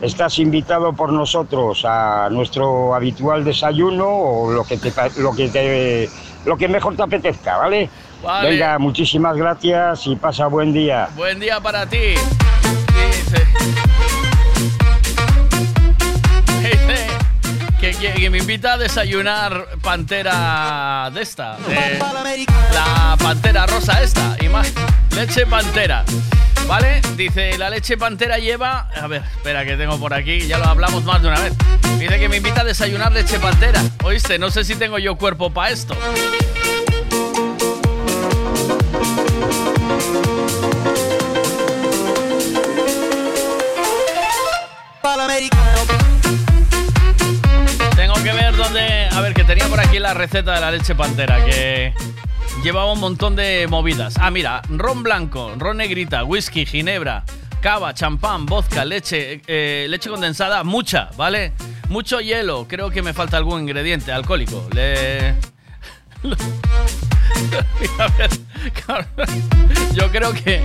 estás invitado por nosotros a nuestro habitual desayuno o lo que te, lo que te, lo que mejor te apetezca, ¿vale? Vale. Venga, muchísimas gracias y pasa buen día. Buen día para ti. Dice. Dice que, que- que me invita a desayunar pantera de esta. de la pantera rosa esta. Y más. Leche pantera. ¿Vale? Dice, la leche pantera lleva. A ver, espera, que tengo por aquí. Ya lo hablamos más de una vez. Dice que me invita a desayunar leche pantera. Oíste, no sé si tengo yo cuerpo para esto. Tengo que ver dónde. A ver, que tenía por aquí la receta de la leche pantera, que llevaba un montón de movidas. Ah, mira, ron blanco, ron negrita, whisky, ginebra, cava, champán, vodka, leche, eh, leche condensada, mucha, ¿vale? Mucho hielo, creo que me falta algún ingrediente alcohólico. Le. [laughs] Yo creo que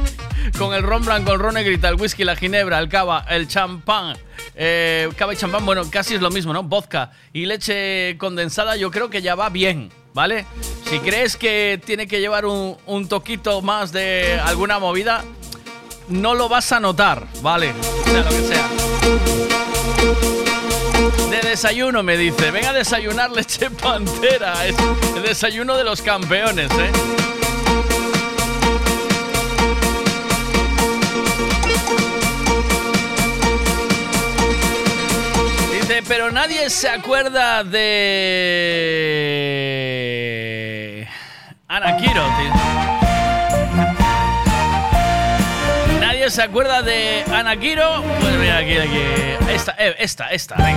con el ron blanco, el ron negrita, el whisky, la ginebra, el cava, el champán, eh, cava y champán, bueno, casi es lo mismo, ¿no? Vodka y leche condensada, yo creo que ya va bien, ¿vale? Si crees que tiene que llevar un, un toquito más de alguna movida, no lo vas a notar, ¿vale? Sea lo que sea. De desayuno me dice, venga a desayunar leche [laughs] pantera. Es el desayuno de los campeones, ¿eh? Dice, pero nadie se acuerda de... Ana Quiro, tío. ¿Nadie se acuerda de Ana Quiro? Pues mira, aquí, aquí. Esta, eh, esta, esta, venga.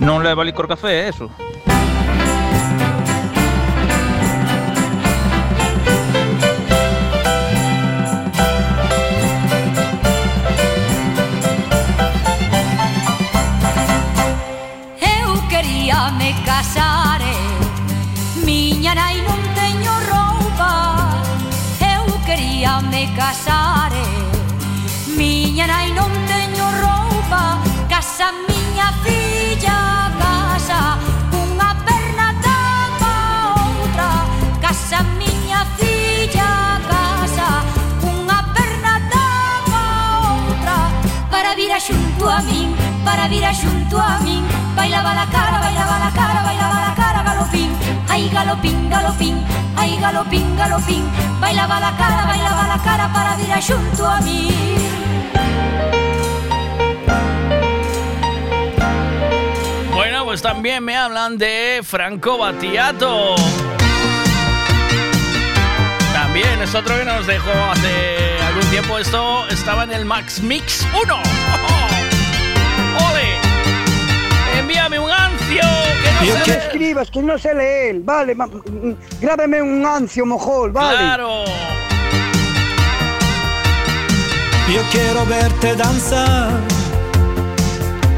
Non leva licor café, eso. Vir a min Para vir a xunto a min Bailaba la cara, bailaba la cara, bailaba la cara Galopín, ay galopín, galopín Ay galopín, galopín Bailaba la cara, bailaba la cara Para vir a xunto a min Bueno, pues también me hablan de Franco Battiato. También es otro que nos dejó hace algún tiempo. Esto estaba en el Max Mix 1. Envíame un ancio que no se lee. escribas, que no sé leer, vale, mm, grábame un ancio, mojol, vale. Claro. Yo quiero verte danzar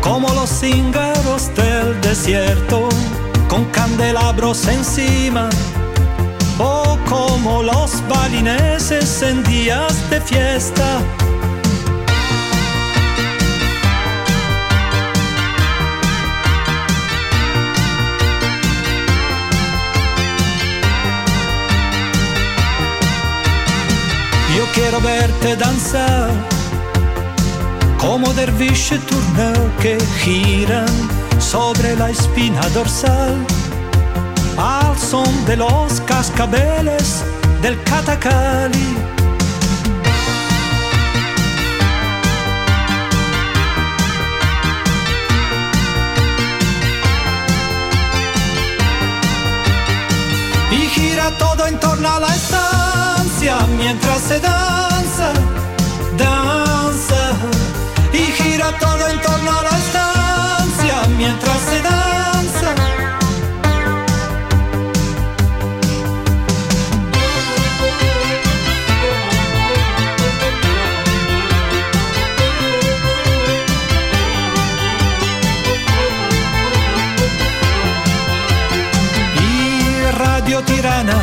como los cíngaros del desierto, con candelabros encima, o como los balineses en días de fiesta. Quiero verte danzar como derviche turneo que giran sobre la espina dorsal al son de los cascabeles del catacali. Y gira todo en torno a la mientras se danza, danza y gira todo en torno a la estancia mientras se danza. Y Radio Tirana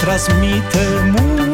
transmite mucho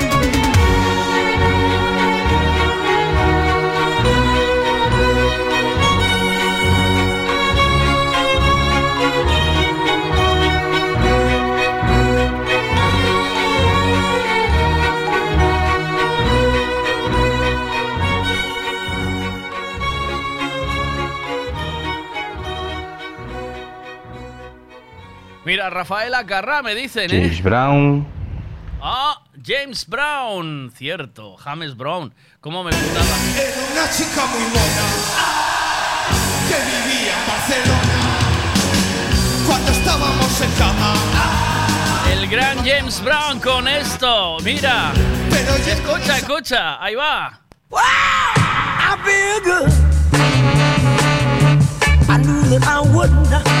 Mira, Rafaela Carrá me dicen, James ¿eh? Brown. Ah, James Brown. Cierto, James Brown. ¿Cómo me gustaba? Era una chica muy mona que vivía en Barcelona cuando estábamos en cama. El gran James Brown con esto. Mira. escucha, escucha. Ahí va. I feel good. I knew that I would not.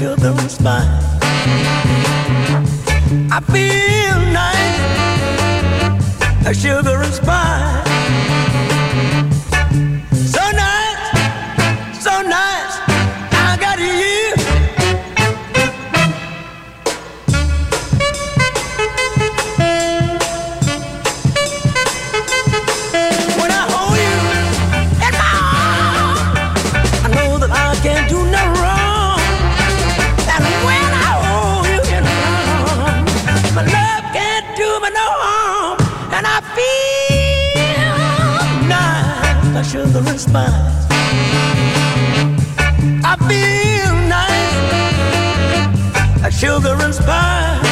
Nice, like sugar and spice. I feel nice, like sugar and nice, like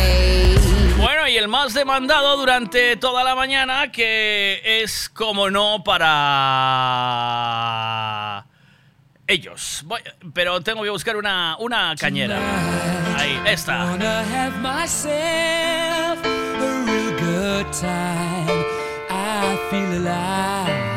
El más demandado durante toda la mañana, que es como no para ellos. Pero tengo que buscar una, una cañera. Ahí, esta. I feel alive.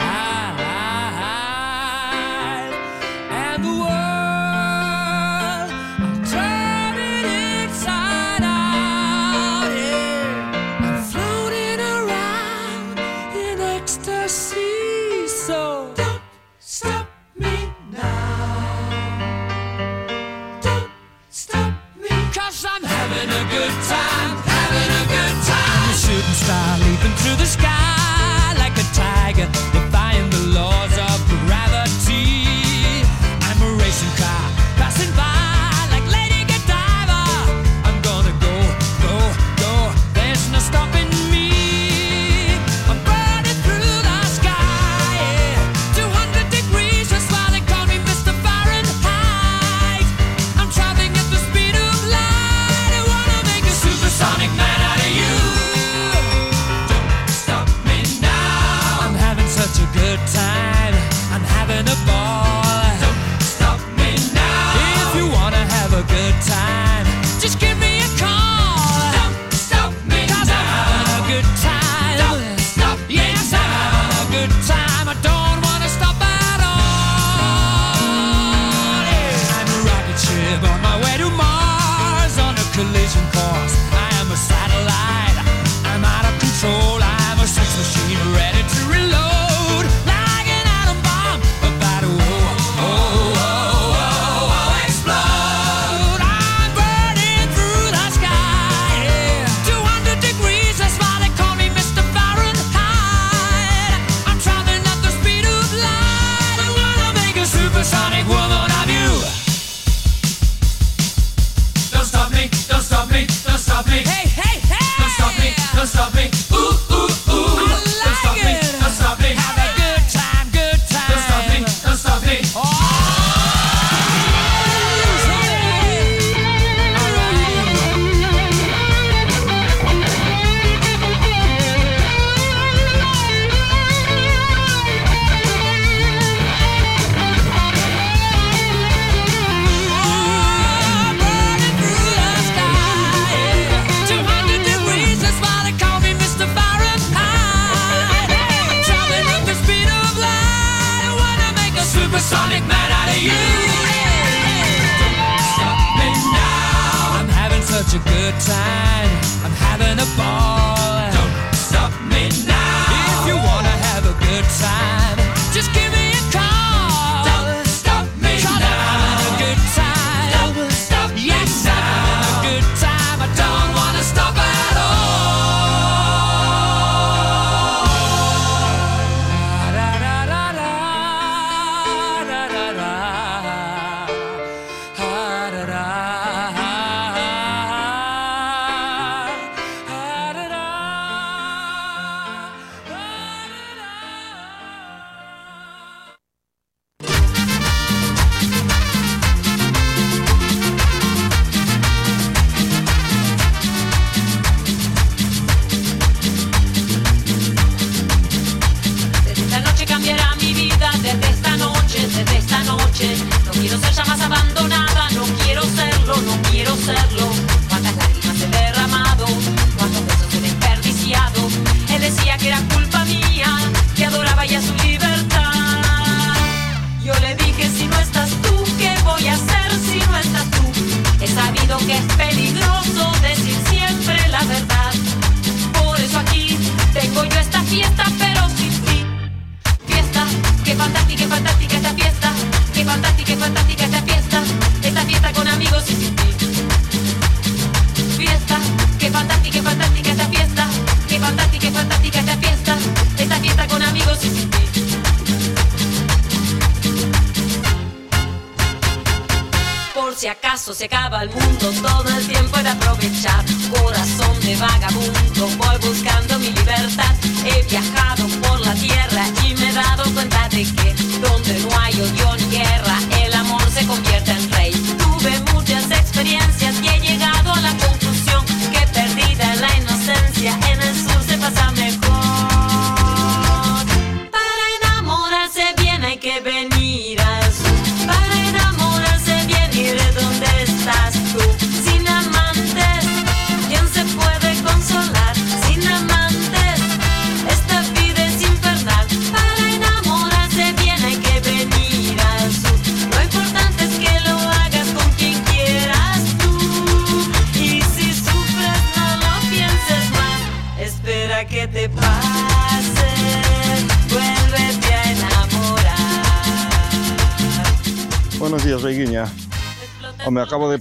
time. I'm having a ball.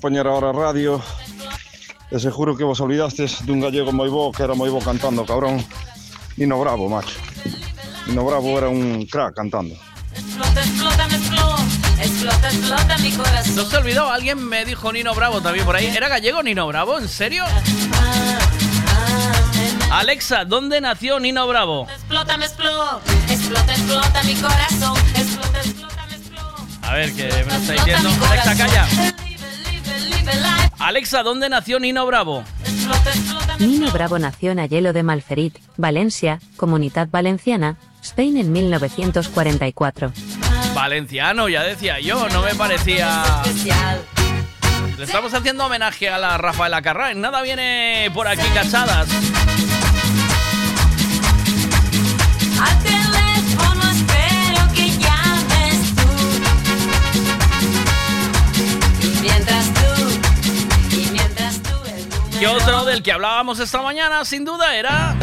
De poñer ahora a radio e seguro que vos olvidastes dun gallego moi bo que era moi bo cantando, cabrón. Nino Bravo, macho. Nino Bravo era un crack cantando. Explota, explota, me explota. Explota, explota mi corazón. No se olvidó, alguien me dijo Nino Bravo también por ahí. ¿Era gallego Nino Bravo? ¿En serio? Alexa, ¿dónde nació Nino Bravo? Explota, me explota. Explota, explota mi corazón. Explota, explota. A ver, que me lo está diciendo. Alexa, calla. Alexa, ¿dónde nació Nino Bravo? Nino Bravo nació en Ayelo de Malferit, Valencia, Comunidad Valenciana, Spain en 1944. Valenciano, ya decía yo, no me parecía. Le estamos haciendo homenaje a la Rafaela Carrá. Nada viene por aquí cachadas. Y otro del que hablábamos esta mañana, sin duda, era.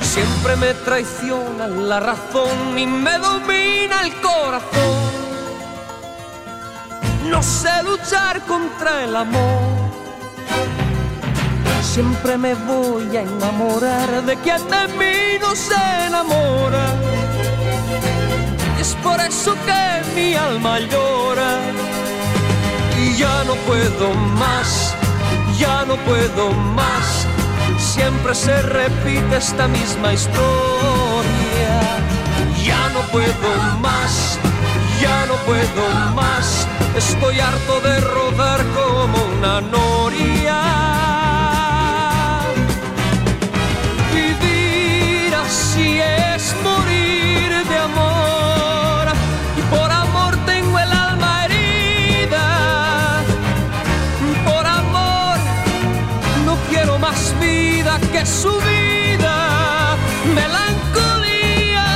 Siempre me traiciona la razón y me domina el corazón. No sé luchar contra el amor. Siempre me voy a enamorar de quien de mí no se enamora. Es por eso que mi alma llora. Y ya no puedo más, ya no puedo más. Siempre se repite esta misma historia. Ya no puedo más, ya no puedo más. Estoy harto de rodar como una noria. Su vida. Melancolía.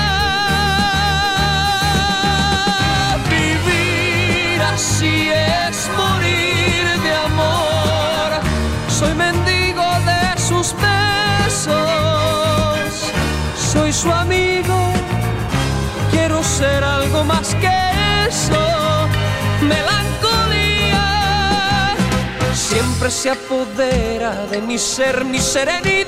Vivir así es morir de amor. Soy mendigo de sus besos. Soy su amigo. Quiero ser algo más que eso. Melancolía. Siempre se apodera de mi ser, mi serenidad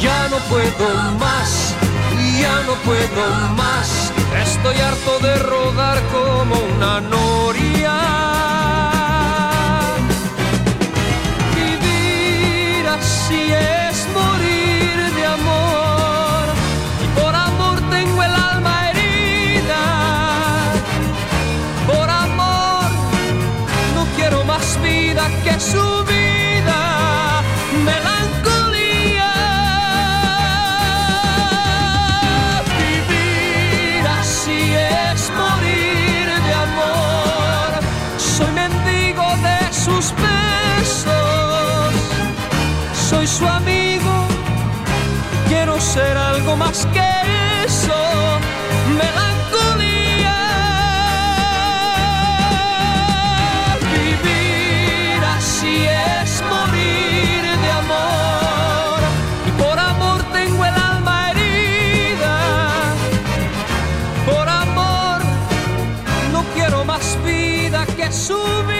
Ya no puedo más, ya no puedo más. Estoy harto de rodar como una noria. Vivir así es morir de amor. Y por amor tengo el alma herida. Por amor no quiero más vida que su vida. Algo más que eso. Melancolía. Vivir así es morir de amor. Y por amor tengo el alma herida. Por amor no quiero más vida que su vida.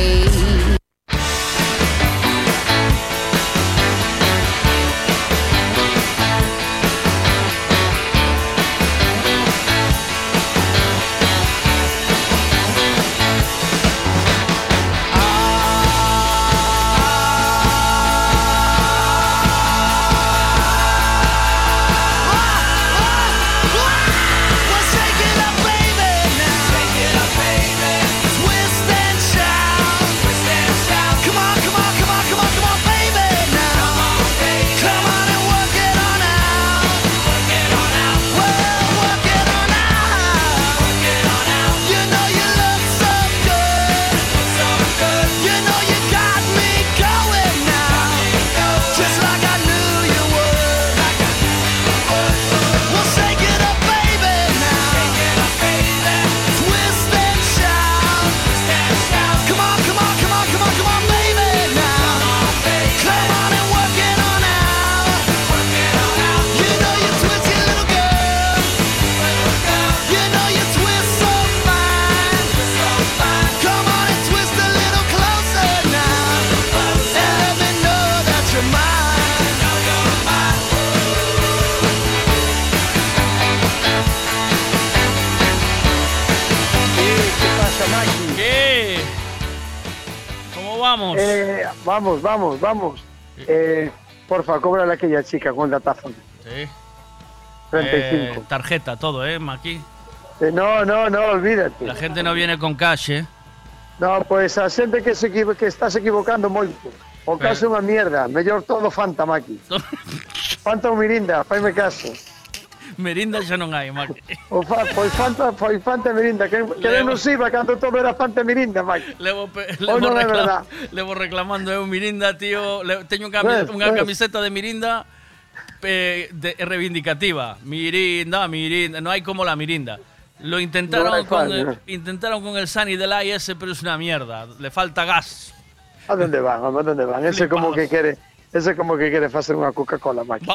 Eh, vamos, vamos, vamos. Eh, porfa, cóbrale a aquella chica con datazo. Sí. 35. Eh, tarjeta, todo, ¿eh, Maki? Eh, no, no, no, olvídate. La gente no viene con cash, ¿eh? No, pues a xente que se equivo- que estás equivocando moito. O caso é unha mierda, mellor todo Fanta, Maki. [laughs] Fanta ou Mirinda, faime caso. Merinda xa non hai, Maki. O fa, pois Fanta, pois Fanta Mirinda, que, que Levo- non iba cando todo era Fanta Mirinda, Mike. Levo, pe- levo, non reclam- verdad. levo reclamando eu Mirinda, tío. Le, teño un cami- Ves, unha ves. camiseta de Mirinda eh, de, reivindicativa. Mirinda, Mirinda. No hay como la Mirinda. Lo intentaron, No con, el, intentaron con el Sunny del ese, pero es una mierda. Le falta gas. A dónde van, a dónde van? Ese como que quere, ese como que quere facer unha Coca-Cola, Mike.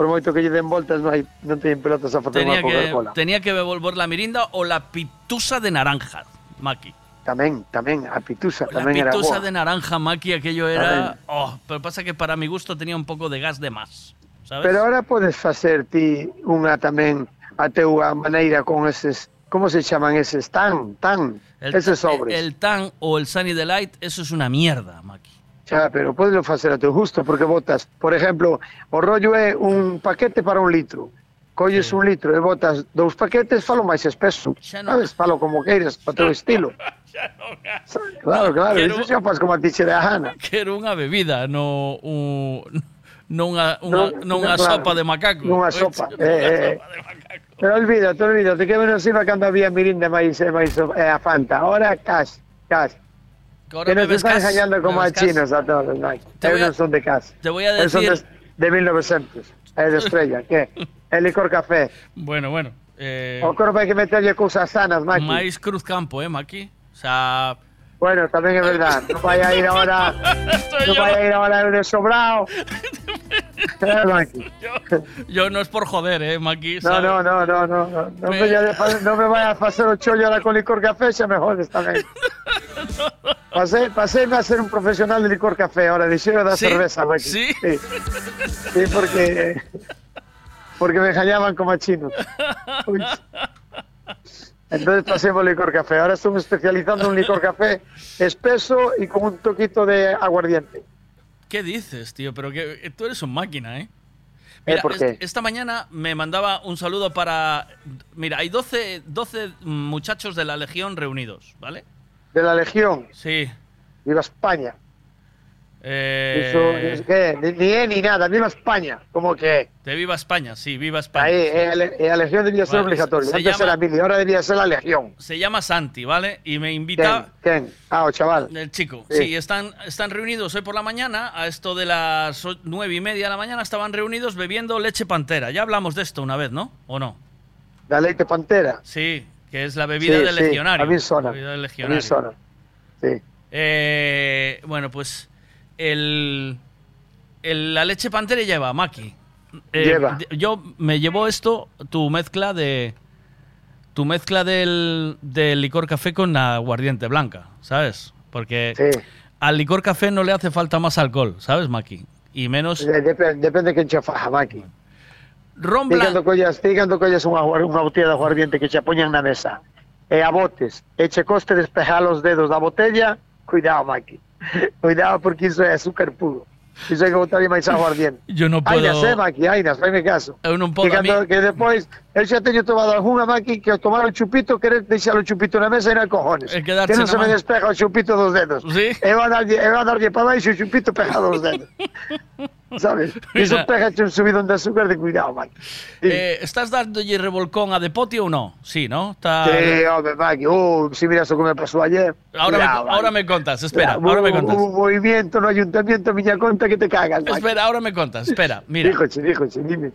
Por moito que lle den voltas, non hai non teñen pelotas a facer unha Coca-Cola. tenía que beber la Mirinda o la pitusa de naranja, Maki. Tamén, tamén, a pitusa La tamén era pitusa boa. de naranja, Maki, aquello era... Oh, pero pasa que para mi gusto tenía un poco de gas de más. ¿sabes? Pero ahora podes facer ti unha tamén a teua maneira con eses, como se chaman eses? Tan, tan, el, eses sobres. El tan o el Sunny Delight, eso es una mierda, Maki. Xa, pero podelo facer a teu gusto, porque botas, por exemplo, o rollo é un paquete para un litro. Colles sí. un litro e botas dous paquetes, falo máis espeso. Xa. Sabes, falo como queiras, para teu estilo. [laughs] Claro, claro, Quero... iso xa faz como a ti che da gana. Quero unha bebida, no... Un... Non unha, unha, non, unha claro, sopa de macaco. Nunha [laughs] sopa, eh, eh. sopa de macaco. Pero olvídate, olvídate, que menos iba cando había mirinda máis, máis, e eh, a Fanta. Ahora, cas, cas. Ahora Que nos están engañando como a chinos a todos, Mike. Te voy a- son de cash. te voy a Eu son decir- de, de 1900. É de estrella, [laughs] que? É licor café. Bueno, bueno. Eh, O corpo hai que meterlle cousas sanas, Mike. máis Cruz Campo, eh, Maki? O sea, Bueno, tamén é verdad. Non vai a ir ahora... [laughs] non vai a ir ahora el de sobrao. [laughs] Yo no es por joder, eh, Maki. No, ¿sabes? no, no, no, no, no, no me, de no me vaya a facer o chollo ahora con licor café, xa me jodes tamén. [laughs] Pasé, paséme a ser un profesional de licor café, ahora dixero da ¿Sí? cerveza, Mike. ¿Sí? Sí, Sí, porque porque me engañaban como a chinos. Uy. Entonces pasemos licor café. Ahora estamos especializando en un licor café espeso y con un toquito de aguardiente. ¿Qué dices, tío? Pero que tú eres un máquina, ¿eh? ¿Eh, Mira, por qué? esta mañana me mandaba un saludo para... Mira, hay 12, 12 muchachos de la Legión reunidos, ¿vale? De la Legión. Sí. Viva España. Eh, Eso, es que, ni, ni ni nada, viva España. Como que De Viva España, sí, Viva España. Ahí, eh, la Legión debía ser Vale, obligatoria. se Antes llama- era mili, ahora debía ser la Legión. Se llama Santi, ¿vale? Y me invita... ¿Quién? Ah, o chaval. El chico. Sí. Sí, están, están reunidos hoy por la mañana, a esto de las nueve y media de la mañana, estaban reunidos bebiendo leche pantera. Ya hablamos de esto una vez, ¿no? ¿O no? La leite pantera. Sí, que es la bebida Sí, del sí, legionario. a mí suena, La bebida del A mí legionario. suena. Sí. Eh, bueno, pues el, el- la leche pantera lleva, Maki. Eh, Lleva. Yo me llevo esto, tu mezcla de. Tu mezcla del, del licor café con la aguardiente blanca, ¿sabes? Porque al licor café no le hace falta más alcohol, ¿sabes, Maki? Y menos. De- Depende, que enche faja, Maki. Ron blanco. collas unha, aguar- unha botella de aguardiente que che poñan na mesa e a botes e che coste despejar os dedos da botella, cuidado, Maki. [laughs] Cuidado porque iso é azúcar puro. Iso hai que botarlle máis aguardiente. Yo no puedo. eh, Maki, ainas, faime caso. Eu non podo, que, a mí- cando, que depois, eu xa teño tomado algunha Maki que ao tomar o chupito, querer deixar o chupito na mesa e non hai cojones. E Que non na se me man- despeja o chupito dos dedos. Sí? E va a darlle, e va a darlle para baixo o chupito pegado dos [laughs] dedos. ¿Sabes? Iso Mira. pega un subidón de azúcar de cuidado, Maki. Eh, ¿Estás dándolle revolcón a Depoti o no? Sí, ¿no? Está- Sí, hombre, Maki. Uh, si miras lo que me pasó ayer. Ahora, Cuidado, me, ahora me contas, espera, Hubo- ahora me contas. Hubo un movimiento no ayuntamiento, miña conta que te cagas, Maki. Espera, ahora me contas, espera, mira. Díjoche, díjoche, dime.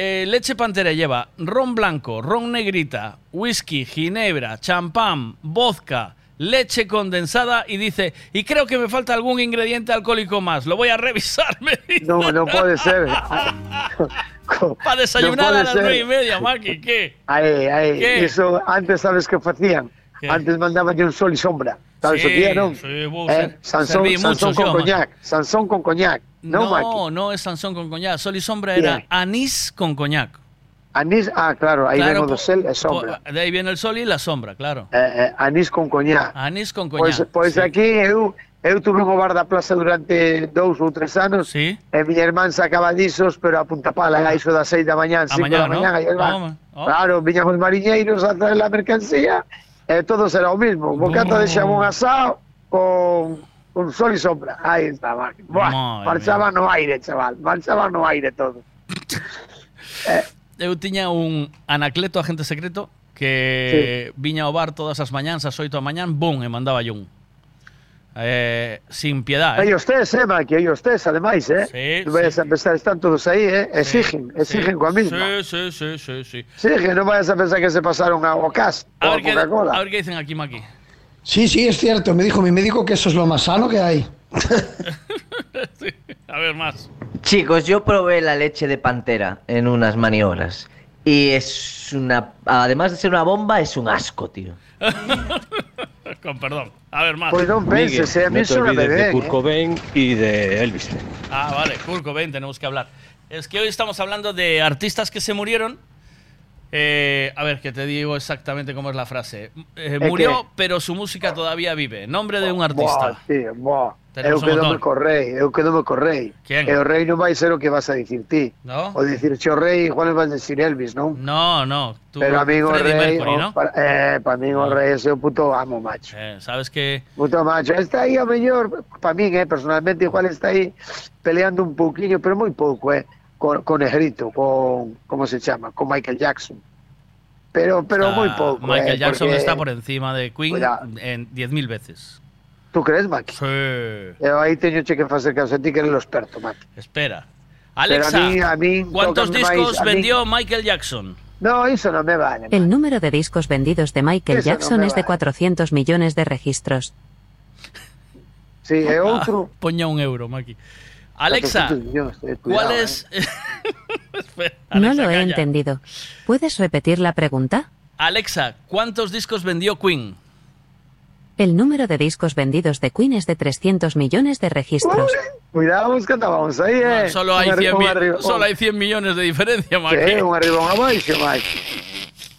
Eh, leche pantera lleva ron blanco, ron negrita, whisky, ginebra, champán, vodka, leche condensada y dice, y creo que me falta algún ingrediente alcohólico más. Lo voy a revisar, [laughs] me dice. No, no puede ser. [laughs] Para desayunar no a las nueve y media, Maki, ¿qué? Ahí, ahí. ¿Qué? Eso, antes, ¿sabes qué hacían? ¿Qué? Antes mandaban yo un sol y sombra. ¿Sabes Sí, no? sí, vos, Eh, eh, Sansón, muchos con coñac. Sansón con coñac. No. No, no es Sansón con coñac. Sol y sombra Bien. era anís con coñac. Anís, ah, claro, ahí Claro, vengo do po- sel e po- sombra. de ahí viene el sol y la sombra, claro. Eh, eh, anís con coñac. Anís con Pois, coñac. pois sí. aquí eu, eu tuve un bar da plaza durante dous ou tres anos Sí. e miña irmán sacaba disos, pero a punta pala, a iso das seis da mañán, cinco da mañán, ¿no? el. Toma, oh. Claro, viñamos mariñeiros a traer a mercancía e todo será o mismo. Bocata no. de xamón asado con, con sol e sombra. Aí está, Buah, marchaba no aire, chaval, marchaba no aire todo. eh, [laughs] Eu tiña un anacleto agente secreto que sí. viña ao bar todas as mañáns ás 8 da mañán, bum, e mandaba un. Eh, sin piedad, eh? os tes, eh, Maki, aí os tes, ademais, eh. Sí, vayas a pensar, están todos aí, eh. Exigen, exigen coa misma. Sí, sí, sí, sí, sí. Exigen, non vayas a pensar que se pasaron A ou a ver, qué, Coca-Cola. a ver qué dicen aquí, Maki. Sí, sí, es cierto. Me dijo mi médico que eso es lo más sano que hay. [laughs] A ver, más. Chicos, yo probé la leche de pantera en unas maniobras. Y es una. Además de ser una bomba, es un asco, tío. [laughs] [laughs] Con perdón. A ver, más. Pues non penses, eh, a mí no suena olvides bebé, de Kurt eh. Cobain y de Elvis. Ah, vale, Kurt Cobain, tenemos que hablar. Es que hoy estamos hablando de artistas que se murieron. Eh, a ver, que te digo exactamente cómo es la frase. Eh, ¿Eh, murió, qué? pero su música todavía vive. Nombre de un Buah, artista. tío, buah. Eu Tenemos un que non me correi, eu que non me correi. ¿Quién? E o rei non vai ser o que vas a dicir ti. ¿No? O dicir xo rei, igual vas a decir Elvis, non? No, no. tú- Pero a mí o Freddie rei, Mercury, o- ¿no? para, eh, para mí o rei é o puto amo, macho. Eh, Sabes que Puto macho, está aí o mellor, para min, eh, personalmente igual está aí peleando un pouquiño, pero moi pouco, eh, con, con Negrito, con, como se chama, con Michael Jackson. Pero, pero moi pouco, Michael eh, Jackson porque- está por encima de Queen Cuidado. en 10.000 veces. Tú crees, Maki? Sí. Eu aí teño che que facer caso a ti que eres o experto, Maki. Espera. Alexa, a mí, a mí ¿cuántos máis- discos mí- vendió Michael Jackson? No, iso non me vale. El número de discos vendidos de Michael Eso no Jackson es de vale. 400 millones de registros. Sí, e outro. Poña un euro, Maki. Alexa, 400 millóns, eh, ¿cuál cuidado, es...? [laughs] Espera, No Alexa, lo he calla. entendido. ¿Puedes repetir la pregunta? Alexa, ¿cuántos discos vendió Queen? El número de discos vendidos de Queen es de 300 millones de registros. Cuidado, que andábamos aí, eh. Ah, Solo hay, Un 100 arri- mi- un arri- solo hay 100 millones de diferencia, Maki. Sí, un arriba un abaixo, Mike.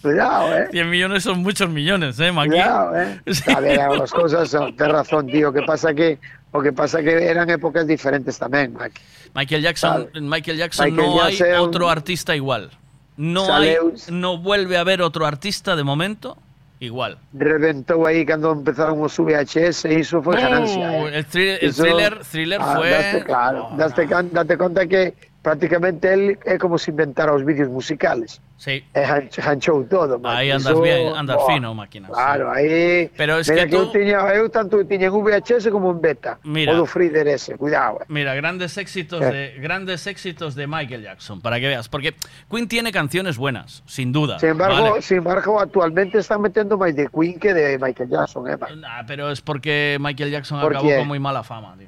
Cuidado, eh. 100 millones son muchos millones, ¿eh, Maki? Cuidado, eh. [laughs] A ver, as cousas son, ten razón, tío, que pasa que o que pasa que eran épocas diferentes tamén, Mike. Michael Jackson, Michael Jackson Michael no hay otro artista igual. No hay, no vuelve a haber otro artista de momento igual. Reventou aí cando empezaron os VHS e iso foi ganancia. Uh, eh. el, thri- el Iso- thriller, thriller Ah, fue. Daste, claro, daste, can- date conta que prácticamente él é como se inventara os vídeos musicales. Sí. E han- hanchou todo, Mike. Ahí andas bien, andas Buah, fino, máquinas. Claro, aí... Pero es Mira que que, eu tú- tiña, eu tanto tiña en VHS como en beta. Mira. O do Freeder ese, cuidado. eh. Mira, grandes éxitos Eh. de grandes éxitos de Michael Jackson, para que veas, porque Queen tiene canciones buenas, sin duda. Sin embargo, ¿vale? sin embargo, actualmente están metiendo máis de Queen que de Michael Jackson, eh, Mike? Ah, pero es porque Michael Jackson ¿Por acabó qué? con muy mala fama, tío.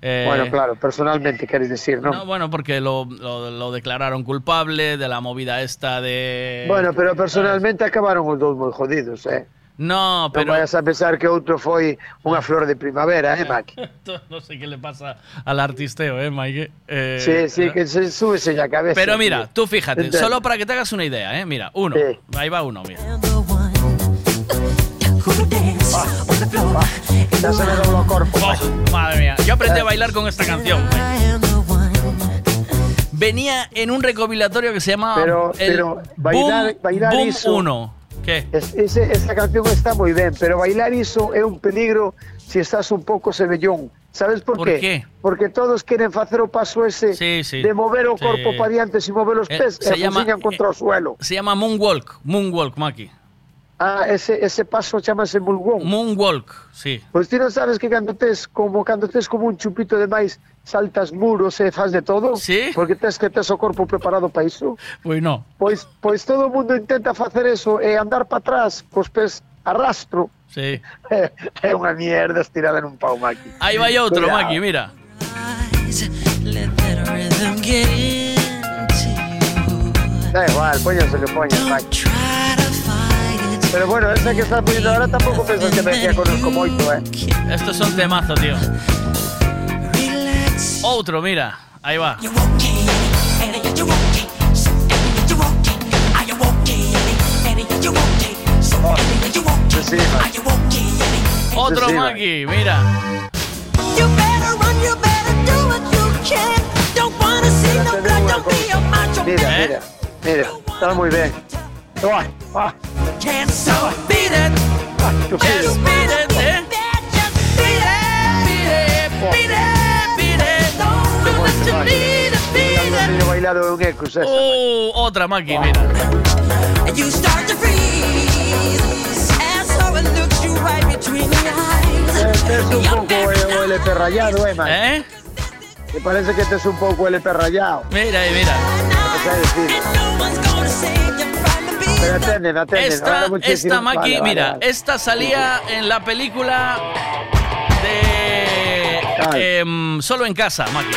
Eh, Bueno, claro, personalmente queres decir, ¿no? No, bueno, porque lo, lo- lo declararon culpable de la movida esta de... Bueno, pero personalmente acabaron os dous moi jodidos, eh. No, pero... vayas a pensar que outro foi unha flor de primavera, eh, Mike? [laughs] no sé qué le pasa al artisteo, ¿eh, Mike? Eh, Sí, sí, que se súbese la cabeza. Pero mira, tío. tú fíjate, solo para que te hagas una idea, ¿eh? Mira, uno. Ahí va uno, mira. Oh, madre mía, yo aprendí a bailar con esta canción. Venía en un recopilatorio que se llama Pero, el pero bailar, Boom, bailar Boom iso... 1. ¿Qué? Es, ese, esa canción está moi ben, pero bailar iso é un peligro se estás un pouco sebellón. Sabes por, ¿Por qué? qué? Porque todos queren facer o paso ese Sí, sí. de mover o Sí. corpo para diante sin mover os Eh, pés se e llama- contra o suelo. Se llama Moonwalk. Moonwalk, Maki. Ah, ese, ese paso chamase mulgón. Moonwalk, sí. Pois ti non sabes que cando tes como cando tes como un chupito de máis saltas muros e faz de todo? Sí. Porque tes que tes o corpo preparado para iso. Pois no. Pois, pois todo o mundo intenta facer eso e andar para atrás cos pés a rastro. Sí. [laughs] É unha mierda estirada nun pau maqui. Ahí va outro, Cuidado. Maki, mira. Da igual, poñas o que poñas, Maki. Pero bueno, esa que estás poniendo ahora tampouco pensas que me que conozco moito, eh. Estos son temazos, tío. Otro, mira. Ahí va. Sí, sí, Maki. Otro Sí, mira. Mira, ¿Eh? mira, mira, está moi ben. Toma, ah, Can't stop beat it. Just beat it? Just beat it, beat beat you beat bailado. Oh, otra mira. You start to freeze someone looks you right between the eyes. Este es un poco el, o el LP rayado, eh, man. ¿Eh? Me parece que este es un poco el LP rayado. Mira, mira. No sé decir. Pero atienden, atienden. Esta, esta Maki, Vale, vale, mira, vale. esta salía en la película de em, Solo en casa, Maki.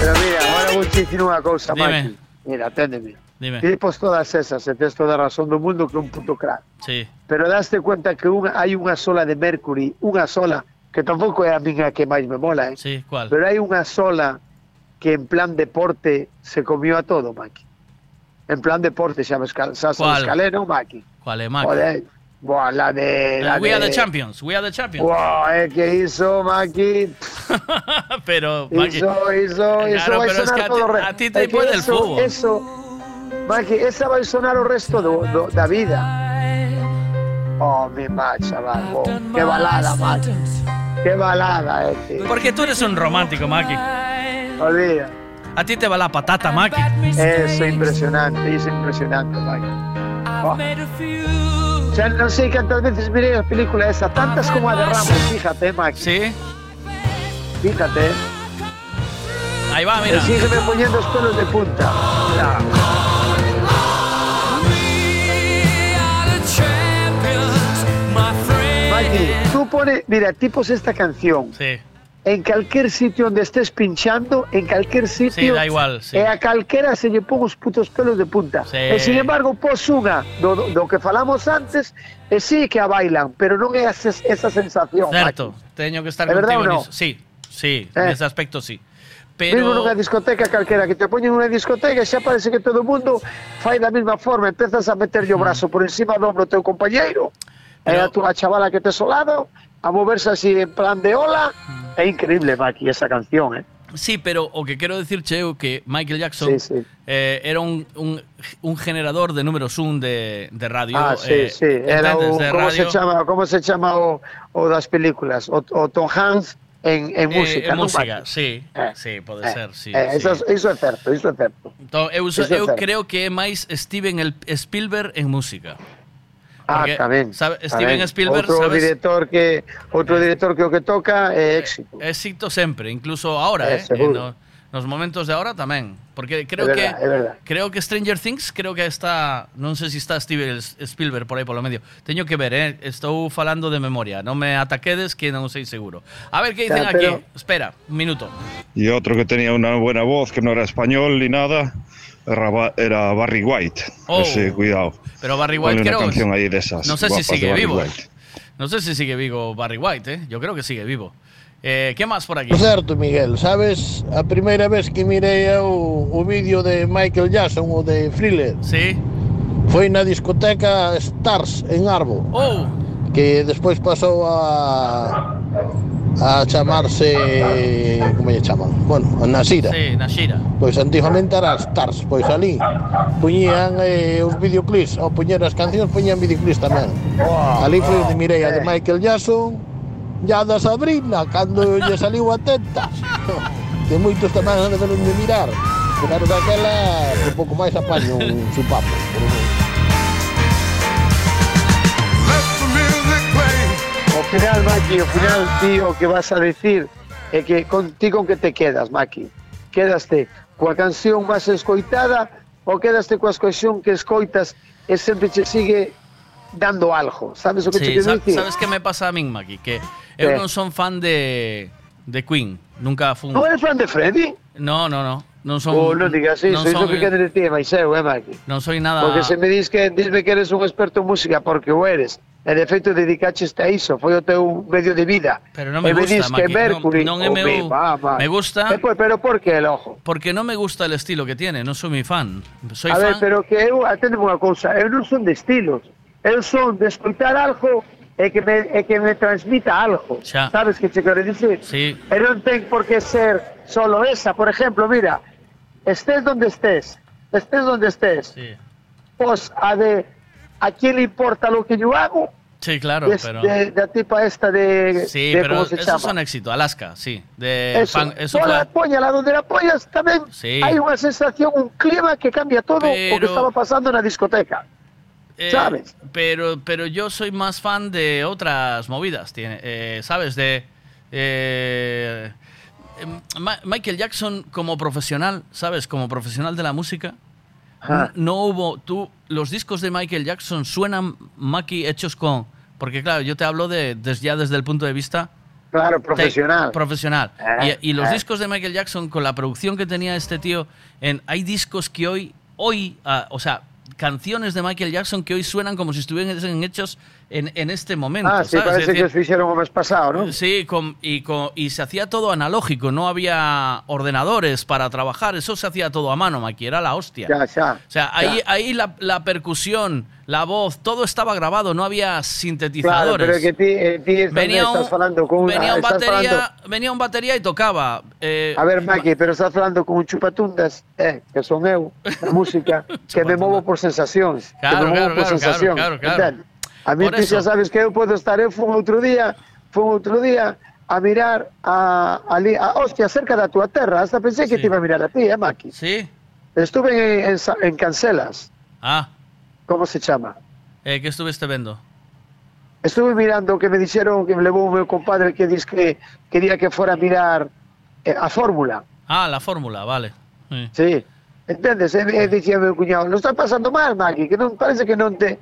Pero mira, ahora vou dicir unha cousa, Dime. Maki. Mira, aténdeme. Dime. Ti pos todas esas, e tes toda a razón do mundo que un puto crack. Sí. Pero daste cuenta que unha, hai unha sola de Mercury, unha sola, que tampouco é a miña que máis me mola, eh? Sí, ¿cuál? Pero hai unha sola que en plan deporte se comió a todo, Maki. En plan deporte, cal é, non, Maki? ¿Cuál es Maki? Joder, Buah, la de... La We are de... the champions, we are the champions. Buah, é que iso, Maki... [laughs] Pero, Maki. Iso, iso Claro, vai pero es sonar que a todo a ti te que puede el eso, fútbol. Eso, Maki, esa vai sonar o resto do, da vida. Oh, mi ma, chaval, qué balada, Maki. Qué balada, tío. Porque tú eres un romántico, Maki. Olvida. A ti te va la patata, Maki. Eso, impresionante, es impresionante, Maki. Oh. O sea, no sé cuántas veces miré la película esa, tantas como a de Ramos, fíjate, Maki. Sí. Fíjate. Ahí va, mira. Me sígueme poniendo los pelos de punta. Mira. Tú pones, mira, tipos esta canción. Sí. En cualquier sitio donde estés pinchando, en cualquier sitio. Sí, da igual, sí. E a calquera se lle pon os putos pelos de punta. Sí. E sin embargo, pos unha do, do, que falamos antes, e sí que a bailan, pero non é esa, esa sensación. Certo, teño que estar ¿De verdad contigo no? niso. Sí, sí, Eh. nese aspecto sí. Pero... Mesmo nunha discoteca calquera que te poñen nunha discoteca xa parece que todo o mundo fai da mesma forma, empezas a meter o brazo por encima do ombro teu compañeiro Pero... a túa chavala que te solado a moverse así en plan de ola. Mm. É increíble, Maki, esa canción, ¿eh? Sí, pero o que quero decir, Cheo, que Michael Jackson sí, sí. Eh, era un, un, un, generador de números un de, de radio. Ah, sí, eh, sí. Era un, de ¿cómo, radio? Se chama, ¿Cómo se chama o, o das películas? O, o Tom Hanks en, en eh, música. En ¿no? música, sí. Eh, sí, pode eh, ser, sí. Eh, eso, sí. Iso é certo, iso é certo. Entón, eu, iso eu certo. creo que é máis Steven Spielberg en música. Ah, Porque, tamén. sabe- tamén. Steven Spielberg, outro sabes? director que outro director que que toca é éxito. Éxito sempre, incluso ahora, Eh, eh, seguro. no- nos momentos de ahora tamén, porque creo que verdad, é verdad. creo que Stranger Things creo que está, non sei se está Steven Spielberg por aí polo medio. Teño que ver, eh, estou falando de memoria, non me ataquedes que non sei seguro. A ver que dicen Ya, aquí. pero- Espera, un minuto. Y otro que tenía una buena voz, que no era español ni nada, era, Ba- era Barry White. Oh. Ese, cuidado. Pero Barry White una creo canción ahí de esas. No sé si sigue vivo. White. No sé si sigue vivo Barry White, eh. Yo creo que sigue vivo. Eh, ¿Qué más por aquí? Por certo, Miguel, sabes a primeira vez que mirei o, o vídeo de Michael Jackson o de Thriller Sí. foi na discoteca Stars en Arbo Oh, que despois pasou a a chamarse como lle chaman? Bueno, a Nasira. Sí, Nasira. Pois antigamente era Stars, pois ali puñían eh, os videoclips, ou puñer as cancións, puñían videoclips tamén. Wow, ali foi de Mireia de Michael Jackson, ya da Sabrina, cando lle saliu a teta. [laughs] que moitos tamén han de ver de mirar. Pero daquela, un pouco máis apaño un chupapo. Pero... final, Maki, ao final, ti o que vas a decir é que contigo con que te quedas, Maki. Quedaste coa canción máis escoitada ou quedaste coa canción que escoitas e sempre che sigue dando algo. Sabes o que te Sí, quero sa- dicir? sabes que me pasa a min, Maki? Que eu ¿Qué? non son fan de de Queen. Nunca fun. Non eres fan de Freddy? No, no, no. Non son Ou non digas iso, non iso son- que quero dicir, máis eu, eh, Maki? Non soy nada Porque se me dis que disme que eres un experto en música porque o eres, e de feito dedicaches a iso, foi o teu medio de vida. Pero non me e me gusta, dis que Maki, Mercury, non, non é o meu, me, va, me gusta E pois, pero por que el ojo? porque non me gusta el estilo que tiene, non soy mi fan. Soy a ver, fan pero que eu, atendeme unha cousa, eu non son de estilos, eu son de escoitar algo e que me, e que me transmita algo. Xa. Sabes que che quero dicir? Sí. E non ten por que ser solo esa. Por exemplo, mira, estés donde estés, estés donde estés, Sí. Pois a de ¿a quién le importa lo que yo hago? Sí, claro, Es pero... de, de la tipa esta de, Sí, de- pero ¿cómo se esos llama? son éxito. Alaska, sí. De Eso, fan- eso la polla, la donde la apoyas también Sí. hay una sensación, un clima que cambia todo lo que Pero- estaba pasando en la discoteca. Eh, ¿Sabes? Pero, pero yo soy más fan de otras movidas, tiene, eh, ¿sabes? De eh, Ma- Michael Jackson como profesional, ¿sabes? Como profesional de la música. Ajá. No hubo, tú, los discos de Michael Jackson suenan, Maki, hechos con, porque claro, yo te hablo de, des- ya desde el punto de vista Claro, profesional. Te- profesional. Eh, y, y los eh. discos de Michael Jackson, con la producción que tenía este tío, en, hay discos que hoy, hoy, ah, o sea, canciones de Michael Jackson que hoy suenan como si estuviesen hechos en, en este momento. Ah, sí, ¿sabes? Es parece decir, que os hicieron el mes pasado, ¿no? Sí, con- y, con- y se hacía todo analógico, no había ordenadores para trabajar, eso se hacía todo a mano, Maki, era la hostia. Ya, ya. O sea, ahí, ahí la, la percusión, la voz, todo estaba grabado, no había Claro, sintetizadores. pero é que ti, ti estás, Venía un- estás falando con una, venía un batería, falando- venía un batería y tocaba. eh, A ver, Maki, pero estás falando con un chupatundas, eh, que son eu, a música, [laughs] que me movo por sensacións, Claro, que me claro, por claro, claro, claro. entende? A mí xa eso. sabes que eu podo estar, eu fun outro día, fun outro día a mirar a, ali, a, hostia, cerca da tua terra, hasta pensei que te iba a mirar a ti, eh, Maki? Sí. Estuve en, en, en Cancelas, Ah, como se chama? eh, ¿qué estuviste viendo? Estuve mirando que me dixeron que me levou o meu compadre que diz que quería que fora a mirar eh, a fórmula. Ah, la fórmula, vale. Sí. Sí. Entendes? E, e dicía meu cuñado, lo está pasando mal, Maki, que non parece que non te...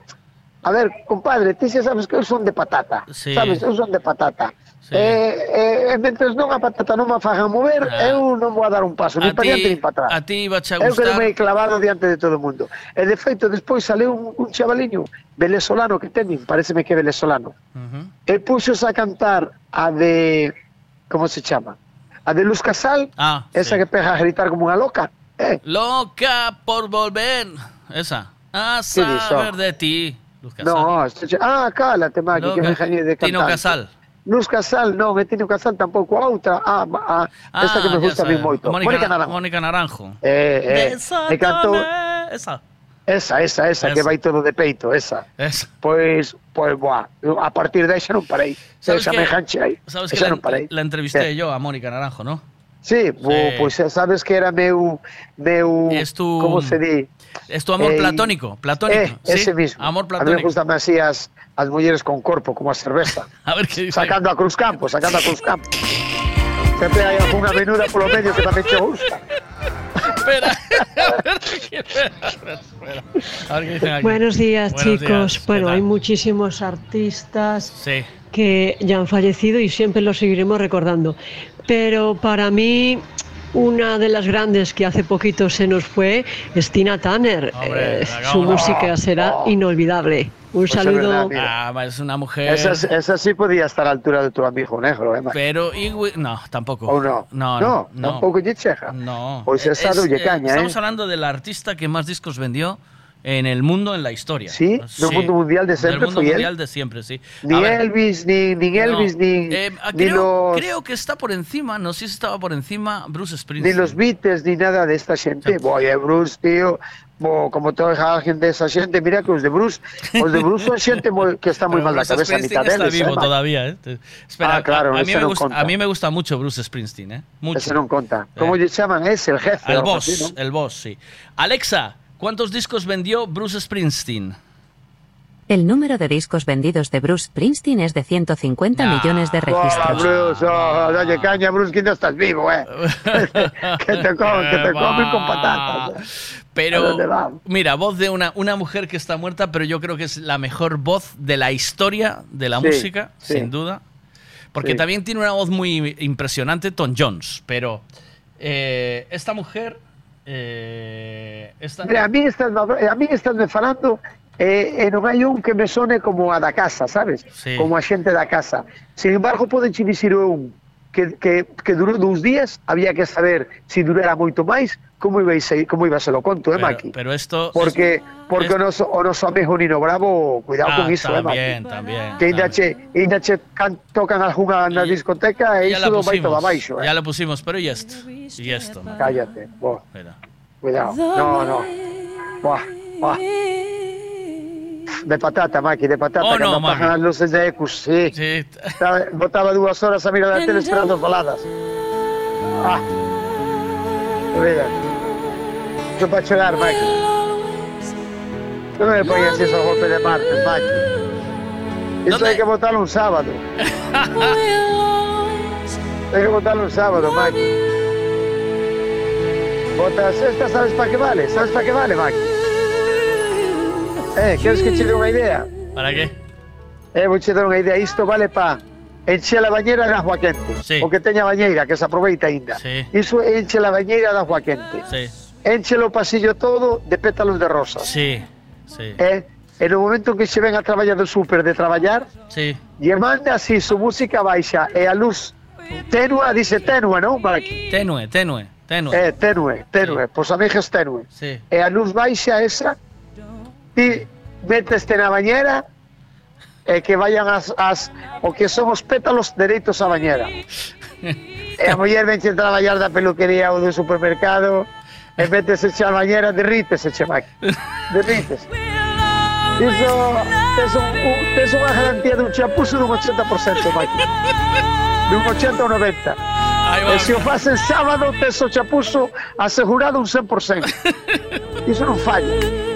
A ver, compadre, ti xa sabes que eu son de patata. Sí. Sabes, eu son de patata. Sí. Eh, eh, mentres non a patata non me fagan mover, Ah. eu non vou a dar un paso, A nin para diante ti, nin para atrás. a ti iba a Eu gustar. quedei clavado diante de todo o mundo. E de feito, despois sale un, un chavaliño venesolano que teñen, pareceme que é venesolano. Ujú. E puxos a cantar a de... Como se chama? A de Luz Casal, Ah, esa sí. que pega a gritar como unha loca. Eh, Loca por volver. Esa. A saber de ti. Luz Casal. no, ah, cálate, Maki, que Loca. me engañei de Tino. Casal. Luz Casal, non, é Tino Casal tampouco, a outra, ah, ah, esta que me ya gusta a mí moito. Mónica, Naranjo. Mónica Naranjo. Eh, eh, e cantou Esa. esa, esa, esa, que Esa. vai todo de peito, esa. Esa. Pois, pois, boa, a partir de aí xa non parei. ¿Sabes Esa que- me enganche aí. Sabes que Esa la, non parei. la entrevisté Eh, yo a Mónica Naranjo, ¿no? Sí, pois xa sabes que era meu, meu, como se di? Es tu amor Eh, platónico. Platónico. Eh, ¿sí? ese mismo. Amor A mí me platónico. gustan así as, as mulleres con corpo, como a cerveza. [laughs] A ver qué dice. sacando a Cruz Campo, sacando a Cruz [laughs] Campo. Sempre hai algunha menuda polo medio que tamén che gusta. Espera. [laughs] A ver qué espera, espera, espera. A ver qué dicen aquí. Buenos días, Buenos chicos. días, ¿qué bueno, hay muchísimos artistas Sí. que ya han fallecido y siempre los seguiremos recordando. Pero para mí, una de las grandes que hace poquito se nos fue es Tina Turner. Hombre, Eh, su música será inolvidable. Un Pues es saludo. verdad, mira. Ah, es una mujer. Esa, esa sí podía estar a la altura de tu amigo negro, eh? Pero Igui- no, tampoco. Ou no? No, no, no. tampouco lle cheja. No. Esa Es, eh, caña, Estamos eh. hablando del artista que más discos vendió en el mundo en la historia. Sí, no mundo mundial de siempre Del mundo foi él. mundial de siempre, sí. Ni Elvis, ni, ni Elvis, no. ni, Eh, ah, ni, creo, los, creo que está por encima, no sé si estaba por encima Bruce ni Springsteen. los Beatles, ni nada de esta xente. Oye, Bruce, tío, como toda alguén desa xente, mira que os de Bruce, os de Bruce son xente moi, que está Pero [laughs] mal Bruce cabeza, mitad está vivo eh, todavía, ¿eh? Espera, Ah, claro, a, a mí me gusta, a mí me gusta mucho Bruce Springsteen, ¿eh? Mucho. Ese non conta. Como lle chaman? Ese, el jefe. El boss, así, ¿no? el boss, sí. Alexa, ¿cuántos discos vendió Bruce Springsteen? El número de discos vendidos de Bruce Springsteen es de 150 millones de Hola, registros. Bruce, oh, caña, Bruce, que no estás vivo, eh. [laughs] que te comen, que te comen con patatas. eh. ¿A Pero, dónde va? mira, voz de una, una mujer que está muerta, pero yo creo que es la mejor voz de la historia de la Sí, música, sí. sin duda. Porque Sí. también tiene una voz muy impresionante, Tom Jones. Pero eh, esta mujer. Eh, esta... Mira, a mí estás, a mí estás falando eh, e non hai un que me sone como a da casa, sabes? Sí. Como a xente da casa. Sin embargo, poden che dicir un que, que, que durou dous días, había que saber se durara moito máis, como iba, a ser, como iba a ser o conto, eh, pero, Maki? pero esto. Porque, porque o, noso, o noso amigo Nino Bravo, cuidado Ah, con iso, eh, también, Maki? también. Que ainda che, ainda che can, tocan algunha na discoteca e iso la vai todo pusimos. abaixo, eh? Ya lo pusimos, pero y esto. Y esto. man. Cállate, boa. Cuidado. No, no. Buah, buah. De patata, Maki, de patata, Oh, que no, me apagan Maki. as luces de Ecus, sí. Estaba- Botaba dúas horas a mirar a tele esperando baladas. Ah. Mira. Iso para chegar, Maki. Non me poñas iso a golpe de martes, Maki. Iso hai que botarlo un sábado. [laughs] hai que botarlo un sábado, Maki. Botas esta, sabes para que vale? Sabes para que vale, Maki? Eh, queres que che dé unha idea? ¿Para qué? Eh, vou che dar unha idea. Isto vale para encher a bañeira de agua quente. O que teña bañeira, que se aproveita ainda. Sí. Iso enche a bañeira de agua quente. Sí. Enche o pasillo todo de pétalos de rosa. Sí, sí. Eh, e no momento que se ven a traballar do súper de traballar, Sí. lle manda así su música baixa e a luz tenua, dice tenua, non, Maki? Tenue, tenue, tenue. Eh, tenue, tenue, pois a meja es tenue. Sí. E a luz baixa esa, ti meteste na bañera e que vayan as, as o que son os pétalos dereitos á bañera. e a muller venche a traballar da peluquería ou do supermercado e metese xa a bañera, derrítese, che, Maki. Derrítese. Iso, tes, un, un, tes unha garantía dun chapuzo dun 80%, Maki. Dun 80 ou 90. E se o facen sábado, tes o chapuzo asegurado un 100%. Iso non falla.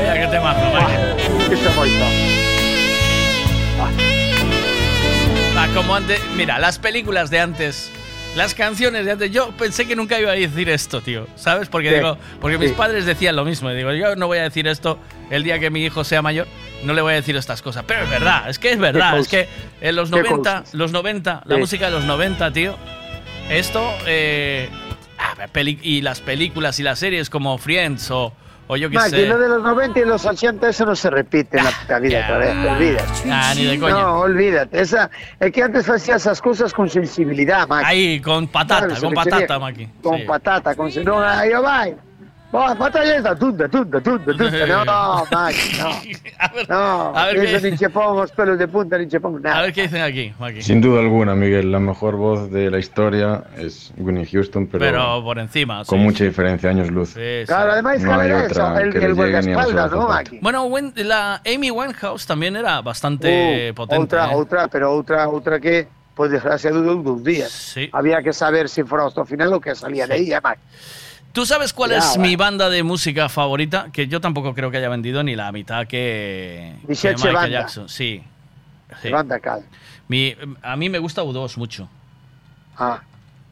Mira que te mazo, Iso é moito. Ah, como antes. Mira, las películas de antes. Las canciones de antes. Yo pensé que nunca iba a decir esto, tío. ¿Sabes? Porque Sí, digo, porque mis padres decían lo mismo. Y digo, yo no voy a decir esto el día que mi hijo sea mayor. No le voy a decir estas cosas. Pero es verdad, es que es verdad. Es que en los ¿Qué 90, cosas? los 90, la música de los 90, tío. Esto. eh, y las películas y las series como Friends o, o yo qué sé. lo de los 90 y los 80 eso no se repite en la vida otra vez, olvídate. Ah, ni de coña. No, olvídate. Esa, es que antes hacía esas cosas con sensibilidad, Maki. Ahí, con patata, ¿Sabes? con patata, Maki. Con Sí. patata, con... No, ahí va. Patata esta, tunda, tunda, tunda, tunda. No, [laughs] Maki, no. No, a ver eso qué- ni pelos de punta, ni nada. A ver qué dicen aquí, Maki. Sin duda alguna, Miguel, la mejor voz de la historia es Winnie Houston, pero, Pero por encima, con sí. mucha diferencia, años luz. Sí, sí. Claro, además, No hay otra eso, el, que el a guardaespaldas, ¿no. Maki? Bueno, la Amy Winehouse también era bastante Uh, potente. Outra, ¿eh? outra, pero outra, outra que, por desgracia, durou dous días. Sí. Había que saber si fuera hasta o final o que salía de eh, Maki. ¿Tú sabes cuál es mi banda de música favorita? Que yo tampoco creo que haya vendido ni la mitad que, que Michael Banda. Jackson. Sí. sí. Banda cal. Mi, a mí me gusta U2 mucho. Ah,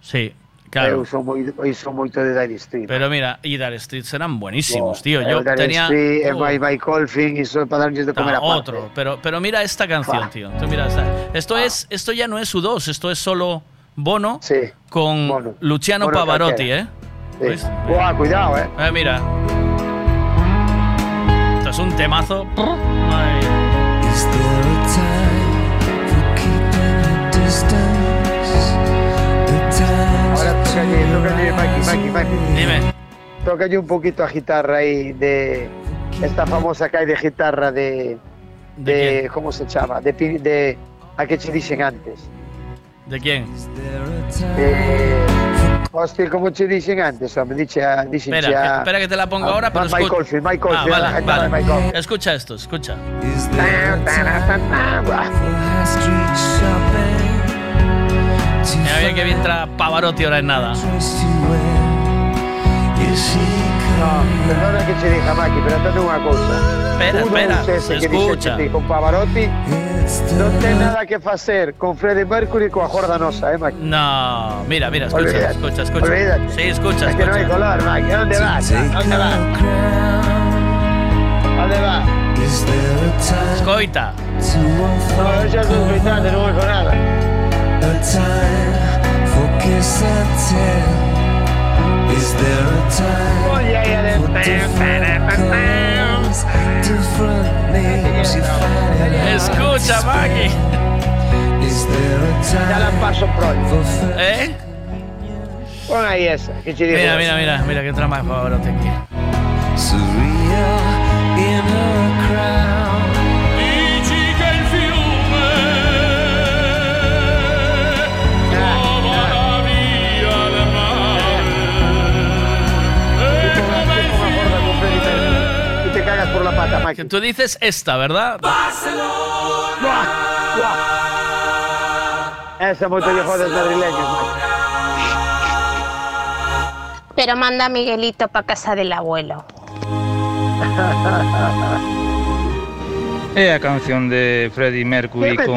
Sí, claro. son moito de Dire Street. Pero mira, y Dire Streets eran buenísimos, tío. Eh, Yo Dire tenía. Street, Oh. My, My Colfin, iso é para darles de comer Ah, aparte. otro, pero, pero mira esta canción, tío. Tú mira esta. Esto, es, esto ya no es U2, esto es solo Bono con Luciano Bono Pavarotti. ¿eh? Sí. Buah, cuidado, eh. Eh, mira. Esto es un temazo. Ahora tócalle, tócalle, Maki, Maki, Maki. Dime. Tócalle un poquito a guitarra ahí de esta famosa que hay de guitarra de de, ¿cómo se llama? De, de a que che dicen antes. ¿De quién? Eh, hostia, ¿cómo che dicen antes? Me dice, dicen Espera, a- que- espera que te la pongo a- ahora, pero Michael Michael Ah, vale, vale. Michael. Escucha esto, escucha. Mira bien que entra Pavarotti ahora en nada. No, perdona que che diga, Maki, pero entende unha cousa. Espera, Uno espera, se que escucha. Ti, con Pavarotti non ten nada que facer con Freddie Mercury coa jorda nosa, eh, Maki? No, mira, mira, escucha, Olvídate. escucha, escucha. Olvídate. Sí, escucha, escucha. Es que non hai color, Maki, onde vas? Onde vas? Onde vas? Escoita. No, eu estoy gritando, no voy con nada. Time Escucha, Maggie. Ya la paso pronto. ¿Eh? Pon ahí esa, que te. Mira, mira, mira, mira que entra más Pavarotti aquí. Dici Maki. Tú dices esta, ¿verdad? Ese é moito viejo dos madrileños, Maki. Pero manda a Miguelito para casa del abuelo. [laughs] É a canción de Freddie Mercury ¿Qué con.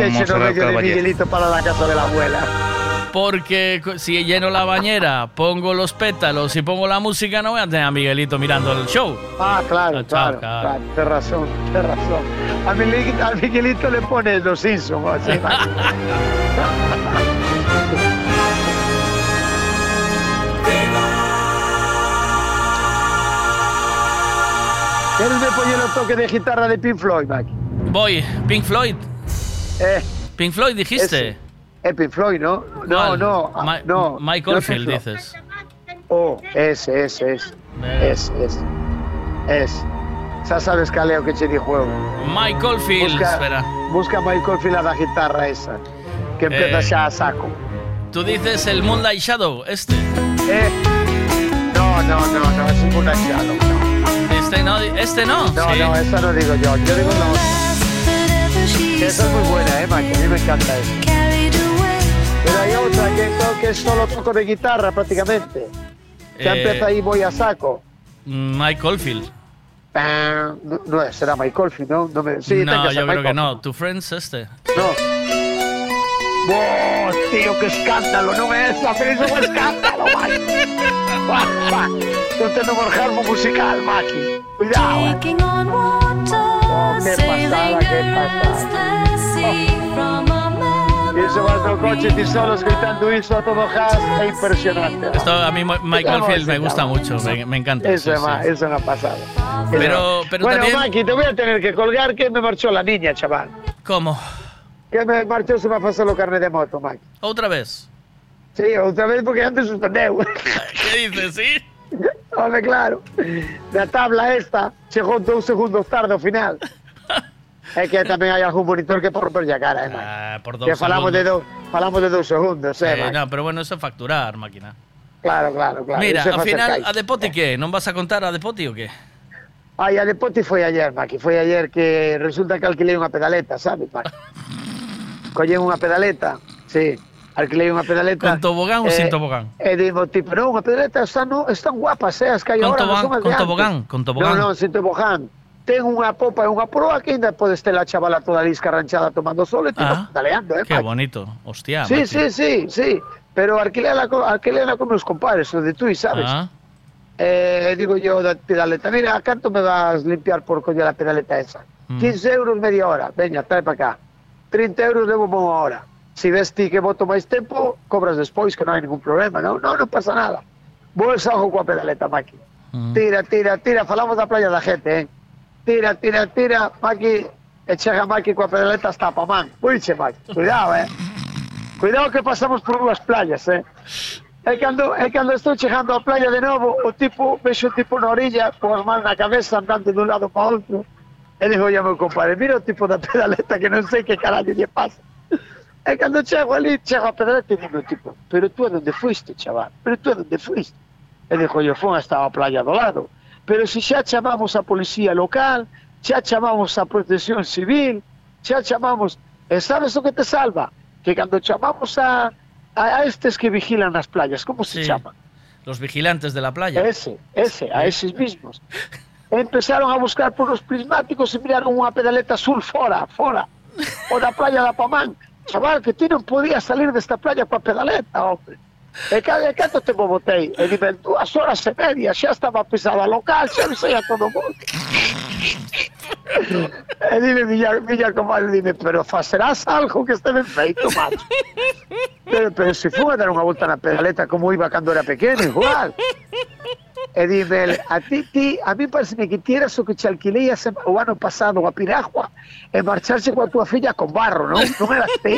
Miguelito para la casa de la abuela? Porque si lleno la bañera, pongo los pétalos y pongo la música, no voy a tener a Miguelito mirando el show. Ah, claro, Ah, chao, claro, claro. claro, Tienes razón, tienes razón. A Miguelito, a Miguelito le pones los Simpsons, así. [laughs] ¿Quieres me poner el toque de guitarra de Pink Floyd, Maki? Voy, Pink Floyd. Eh, Pink Floyd dijiste. Ese. Es Pink Floyd, ¿no? No, ¿Cuál? no, ah, Ma- no. Pink Floyd. dices. Oh, ese, ese, ese. Es, es. Es. Ya sabes, Caleo, que di juego. Mike Oldfield, Busca, espera. busca a Mike Oldfield a la guitarra esa. Que empieza Eh. ya a saco. Tú dices el Moonlight Shadow, este. Eh. No, no, no, no, es un Shadow, no. Este no, este no. No, Sí. no, esa no digo yo. Yo digo la otra. Que esa es muy buena, eh, Mike. A mí me encanta esa. Pero hay otra que, es solo toco de guitarra prácticamente. Ya Eh, empieza ahí, voy a saco. Mike Oldfield. Ah, No, no será Mike Oldfield, ¿no? no me, sí, no, yo creo Mike que no. Tu Friends, este. No. ¡Oh, tío, qué escándalo! No me es, pero eso fue escándalo. Yo tengo un harmo musical, Maki. Cuidado, eh. Oh, qué pasada, qué pasada. Oh. Y eso vas no coches y solos gritando eso a todo gas, es impresionante. Esto a mí Estamos Oldfield me gusta mucho, me, me encanta. Eso, sí, sí. eso es una pasada. Pero- pero bueno, también- Maki, te voy a tener que colgar que me marchó la niña, chaval. ¿Cómo? Que me marchó se me pasó lo carne de moto, Maki. ¿Otra vez? Sí, outra vez porque antes suspendeu. [laughs] ¿Qué dices, sí? Home, claro. Na tabla esta chegou dous segundos tarde ao final. É que tamén hai algún monitor que por a cara, eh. Ah, por dos Que falamos de, segundos. do, falamos de dous segundos, eh, Eh, no, pero bueno, eso es facturar, máquina. Claro, claro, claro. Mira, é facer final. ¿a Depoti qué? ¿No vas a contar a Depoti o qué? Ai, a Depoti foi ayer, Maki. Foi ayer que resulta que alquilei unha pedaleta, sabes, Maki? Collei unha pedaleta, sí. Alquilei unha pedaleta. ¿Con tobogán o sin tobogán? E digo, tipo, non, unha pedaleta están, no, están guapas, eh, as que hai agora, tobogán, de con tobogán, con tobogán. Non, non, sin tobogán. ten unha popa e unha proa que ainda podes ter a chavala toda discarranchada tomando sol e te ah, eh? Qué macho? bonito, hostia. Sí, macho. sí, sí, sí, pero alquilela, alquilela con meus compares, o de tú, sabes? Ah. Eh, digo yo da pedaleta, mira, a canto me vas limpiar por coño a pedaleta esa? Mm. 15 euros media hora, veña, trae para acá. 30 euros levo unha hora. Si ves ti que voto máis tempo, cobras despois, que non hai ningún problema, non? Non, non pasa nada. Vou el coa pedaleta, maqui. Mm. Tira, tira, tira, falamos da playa da gente, eh? tira, tira, tira, Maki, e chega Maki coa pedaleta hasta a Pamán. Uiche, Maki, cuidado, eh. Cuidado que pasamos por dúas playas, eh. E cando, e cando estou chegando á playa de novo, o tipo, vexo o tipo na orilla, con as mans na cabeza, andando dun lado para outro, e dixo ao meu compadre, mira o tipo da pedaleta que non sei que carallo lle pasa. E cando chego ali, chego a pedaleta e digo, tipo, pero tú a donde fuiste, chaval? Pero tú a donde fuiste? E digo, eu fui hasta a playa do lado. Pero se xa chamamos a policía local, xa chamamos a protección civil, xa chamamos... E sabes o que te salva? Que cando chamamos a, a, estes que vigilan nas playas, como se Sí. chaman? Los vigilantes de la playa. Ese, ese, a eses mismos. Empezaron a buscar por os prismáticos e miraron unha pedaleta azul fora, fora, o da playa da Pamán. Chaval, que ti non podías salir desta playa coa pedaleta, hombre. E cada e canto tempo botei? E dime, dúas horas e media, xa estaba pisada local, xa non sei a todo mundo. e dime, miña, miña comadre, dime, pero facerás algo que este ben feito, macho. Pero, pero se si a dar unha volta na pedaleta como iba cando era pequeno, igual. E dime, a ti, ti, a mí parece que ti eras o que te alquilei o ano pasado a Piragua e marcharse coa tua filla con barro, non? Non eras ti?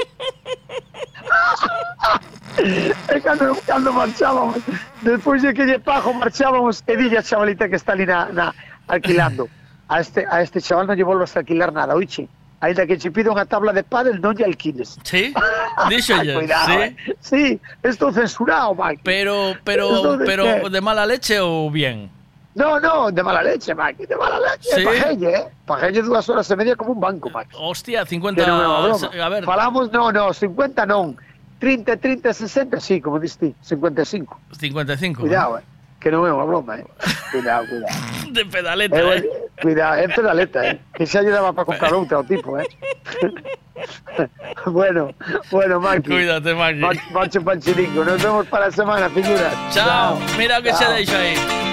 e cando, cando marchábamos, despois de que lle pajo marchábamos e dille a chavalita que está ali na, na alquilando. A este, a este chaval non lle volvas a alquilar nada, oiche. Ainda que che pida unha tabla de pádel, non lle alquiles. Sí, díxolle, [laughs] Cuidado, sí. eh. Sí, estou censurado, Mike. Pero, pero, ¿Esto de pero, qué? ¿de mala leche o bien? No, no, de mala leche, Maki, de mala leche. Sí. Pajelle, eh? Pajelle dúas horas e media como un banco, Maki. Hostia, 50. Que non é. A ver, Falamos, no, no, 50 non. 30, 30, 60, sí, como diste, 55. 55. Cuidado, eh? Que non é unha broma, eh? Cuidado, cuidado. ¿no? [laughs] De pedaleta, Eh, eh. cuidado, é pedaleta, eh? Que xa lle daba para comprar ao tipo, eh? [laughs] bueno, bueno, Maki. Cuídate, Maki. Ma- Macho Panchirico, nos vemos para la semana, figuras. Chao. Mira que se Chao. deixa aí.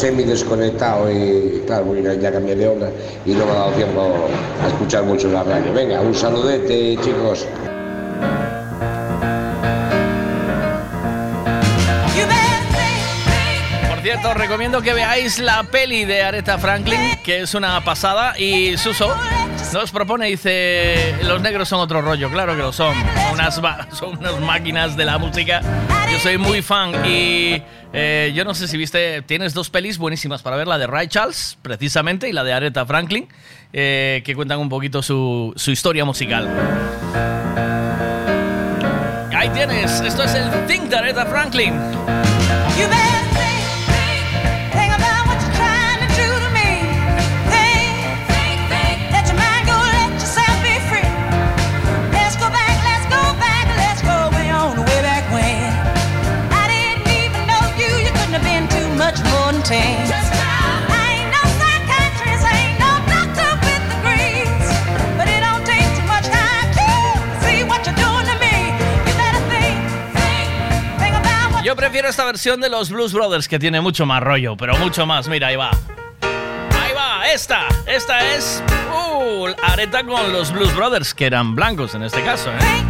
Semi desconectado y claro, porque ya cambié de onda y no me ha dado tiempo a escuchar mucho la radio. Venga, un saludete, chicos. Os recomiendo que veáis la peli de Aretha Franklin, que es una pasada. Y Suso nos propone, dice, los negros son otro rollo. Claro que lo son. Unas, [laughs] son unas máquinas de la música. Yo soy muy fan y eh, yo no sé si viste, tienes dos pelis buenísimas para ver, la de Ray Charles, precisamente, y la de Aretha Franklin, eh, que cuentan un poquito su, su historia musical. Ahí tienes, esto es el Think de Aretha Franklin. Prefiero esta versión de los Blues Brothers que tiene mucho más rollo, pero mucho más. Mira, ahí va. Ahí va, esta. Esta es uh, Areta con los Blues Brothers, que eran blancos en este caso. ¿eh?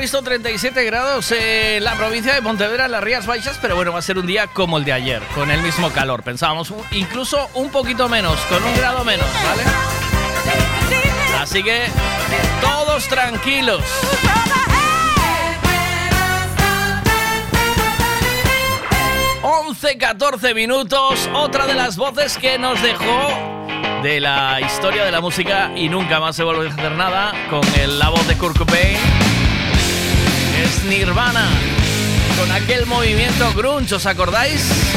previsto 37 grados en la provincia de Pontevedra, las Rías Baixas, pero bueno, va a ser un día como el de ayer, con el mismo calor. Pensábamos incluso un poquito menos, con un grado menos, ¿vale? Así que todos tranquilos. ...11, 14 minutos... ...otra de las voces que nos dejó de la historia de la música y nunca más se vuelve a hacer nada con la voz de Kurt Cobain es Nirvana, con aquel movimiento grunge, ¿os acordáis?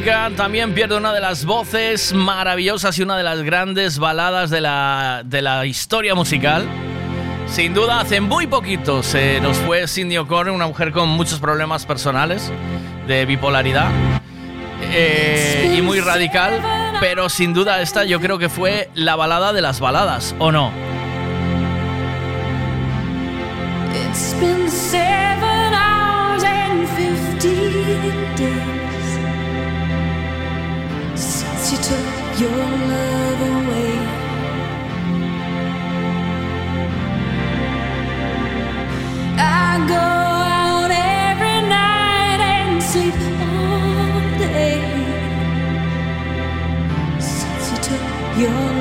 También pierde una de las voces maravillosas y una de las grandes baladas de la, de la historia musical. Sin duda, hace muy poquito se nos fue Cindy O'Connor, una mujer con muchos problemas personales de bipolaridad eh, y muy radical, pero sin duda esta yo creo que fue la balada de las baladas, ¿o no? It's been seven hours your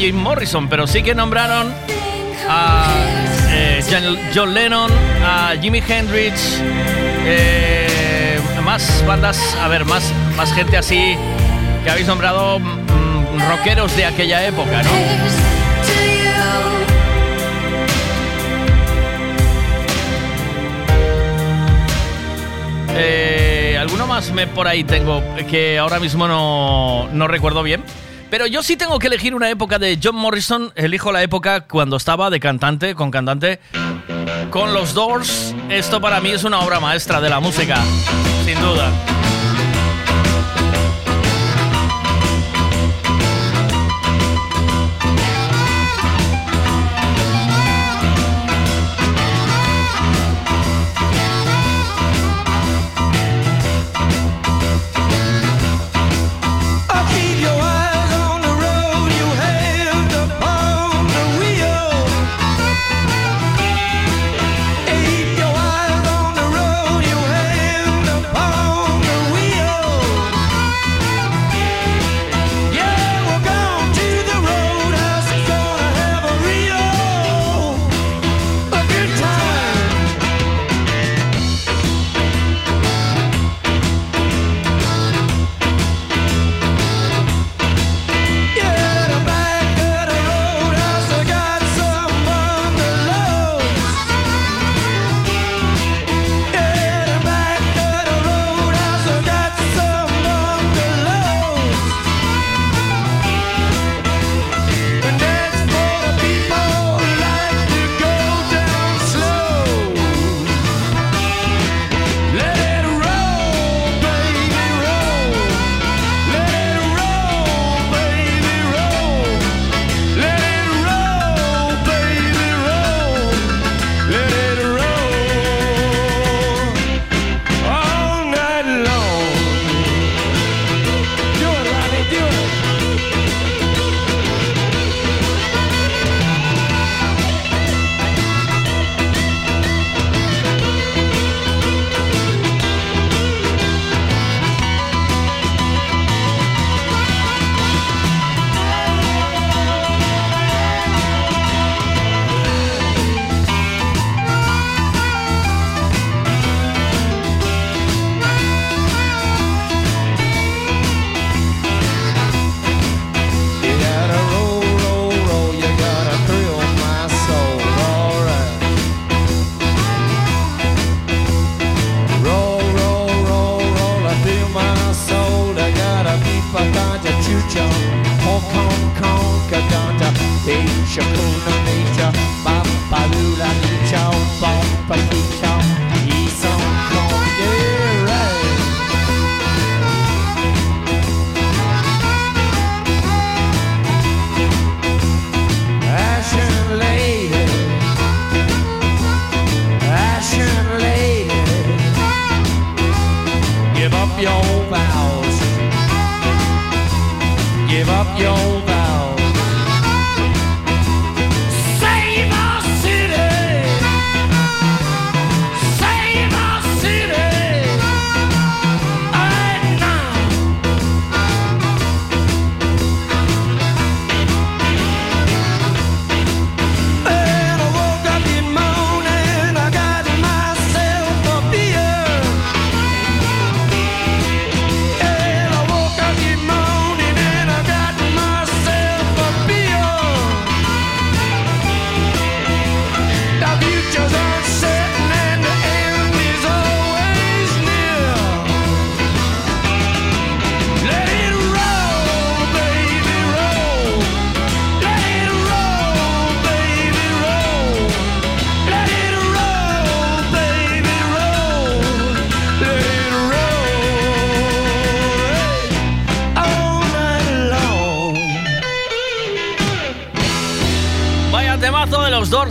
Jim Morrison, pero sí que nombraron a eh, John, Lennon, a Jimi Hendrix, eh, más bandas, a ver, más, más gente así que habéis nombrado mm, rockeros de aquella época, ¿no? Eh, alguno más me por ahí tengo que ahora mismo no, no recuerdo bien. Pero yo sí tengo que elegir una época de John Morrison. Elijo la época cuando estaba de cantante, con cantante, con los Doors. Esto para mí es una obra maestra de la música, sin duda.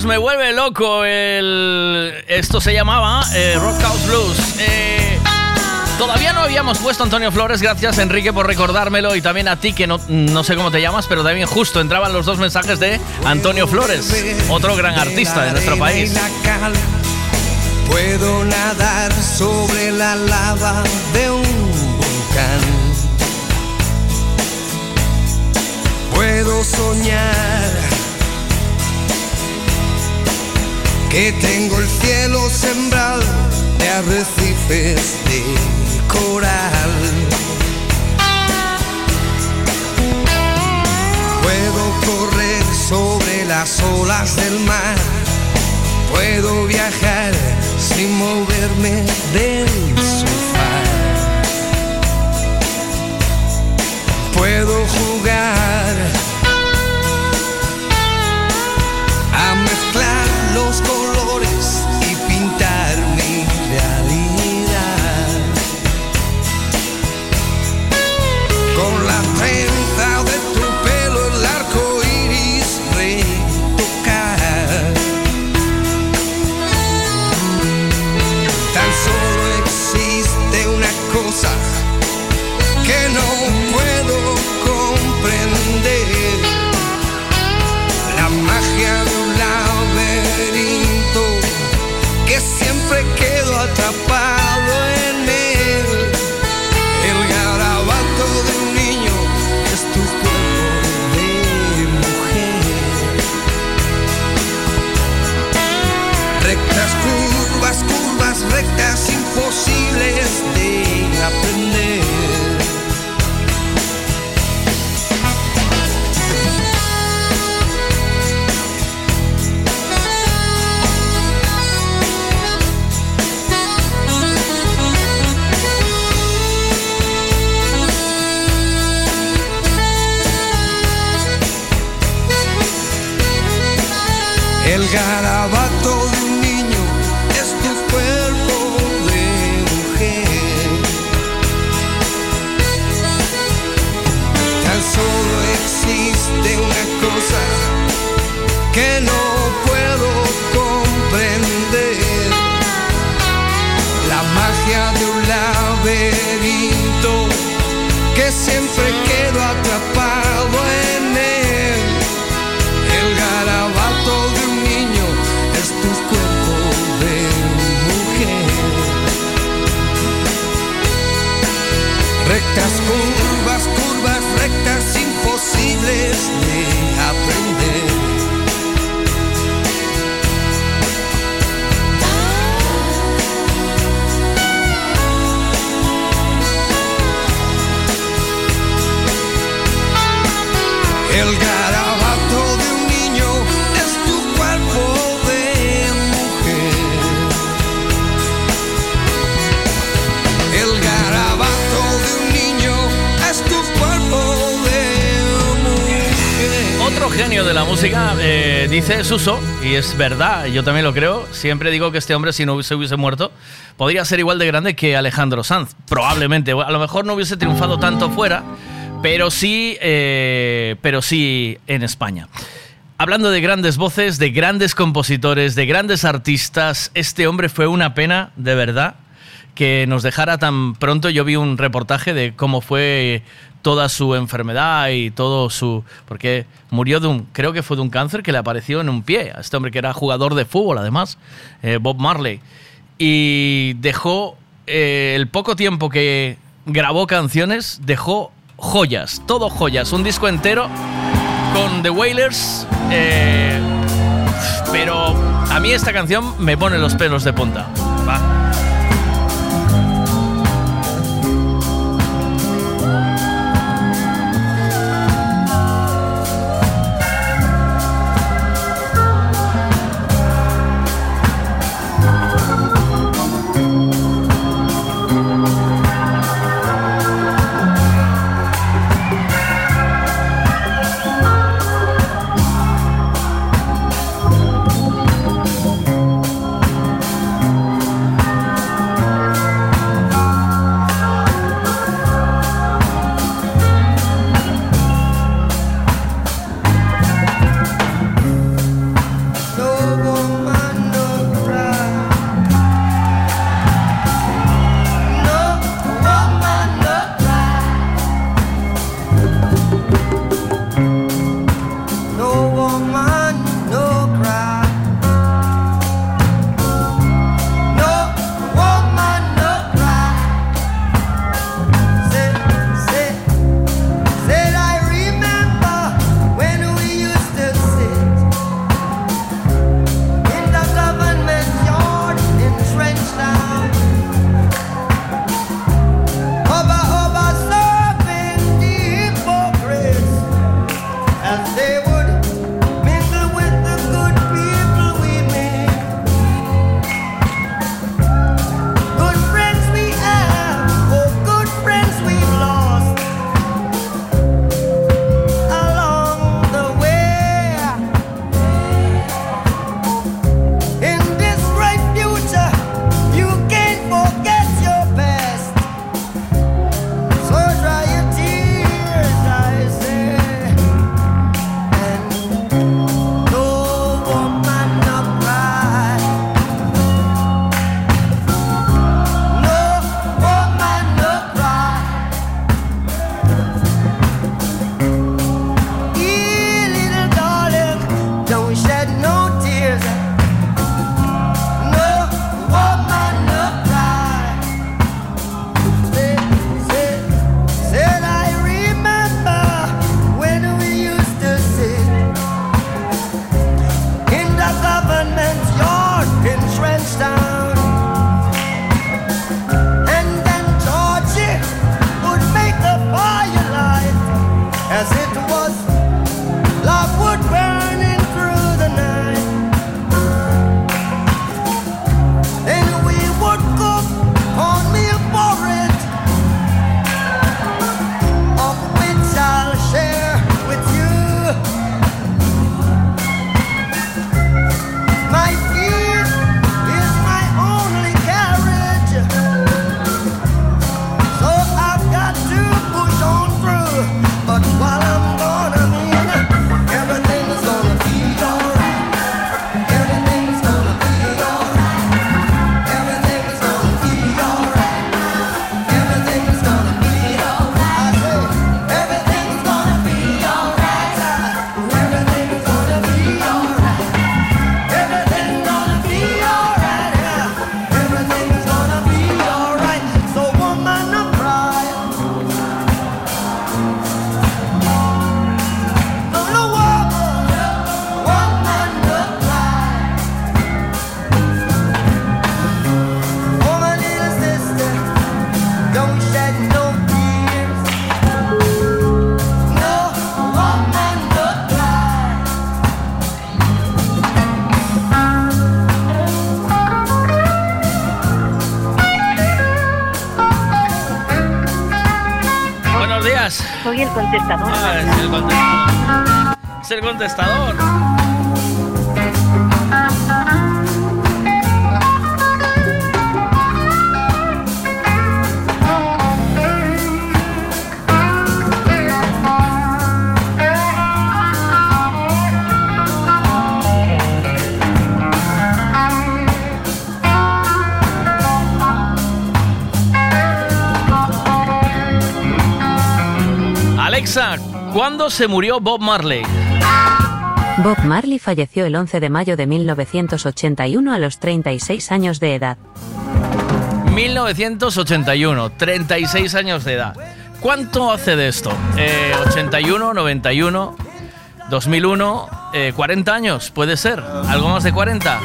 me vuelve loco. El... Esto se llamaba eh, Rock House Blues. Eh, todavía no habíamos puesto Antonio Flores. Gracias, Enrique, por recordármelo. Y también a ti, que no, no sé cómo te llamas, pero también justo entraban los dos mensajes de Antonio Flores, otro gran artista de nuestro país. Puedo nadar sobre la lava de un volcán. Puedo soñar que tengo el cielo sembrado de arrecifes de coral. Puedo correr sobre las olas del mar, puedo viajar sin moverme del sofá. Puedo jugar garabato de la música, eh, dice Suso, y es verdad, yo también lo creo. Siempre digo que este hombre, si no se hubiese muerto, podría ser igual de grande que Alejandro Sanz. Probablemente. A lo mejor no hubiese triunfado tanto fuera, pero sí, eh, pero sí en España. Hablando de grandes voces, de grandes compositores, de grandes artistas, este hombre fue una pena, de verdad, que nos dejara tan pronto. Yo vi un reportaje de cómo fue toda su enfermedad y todo su... porque murió de un... creo que fue de un cáncer que le apareció en un pie a este hombre que era jugador de fútbol, además, eh, Bob Marley. Y dejó eh, el poco tiempo que grabó canciones, dejó joyas, todo joyas, un disco entero con The Wailers. eh, pero a mí esta canción me pone los pelos de punta. Contestador. Ah, es el contestador. Es el contestador. Alexa, ¿cuándo se murió Bob Marley? Bob Marley falleció el 11 de mayo de 1981 a los 36 años de edad. 1981, 36 años de edad. ¿Cuánto hace de esto? Eh, 81, 91, 2001, eh, 40 años, puede ser. ¿Algo más de 40?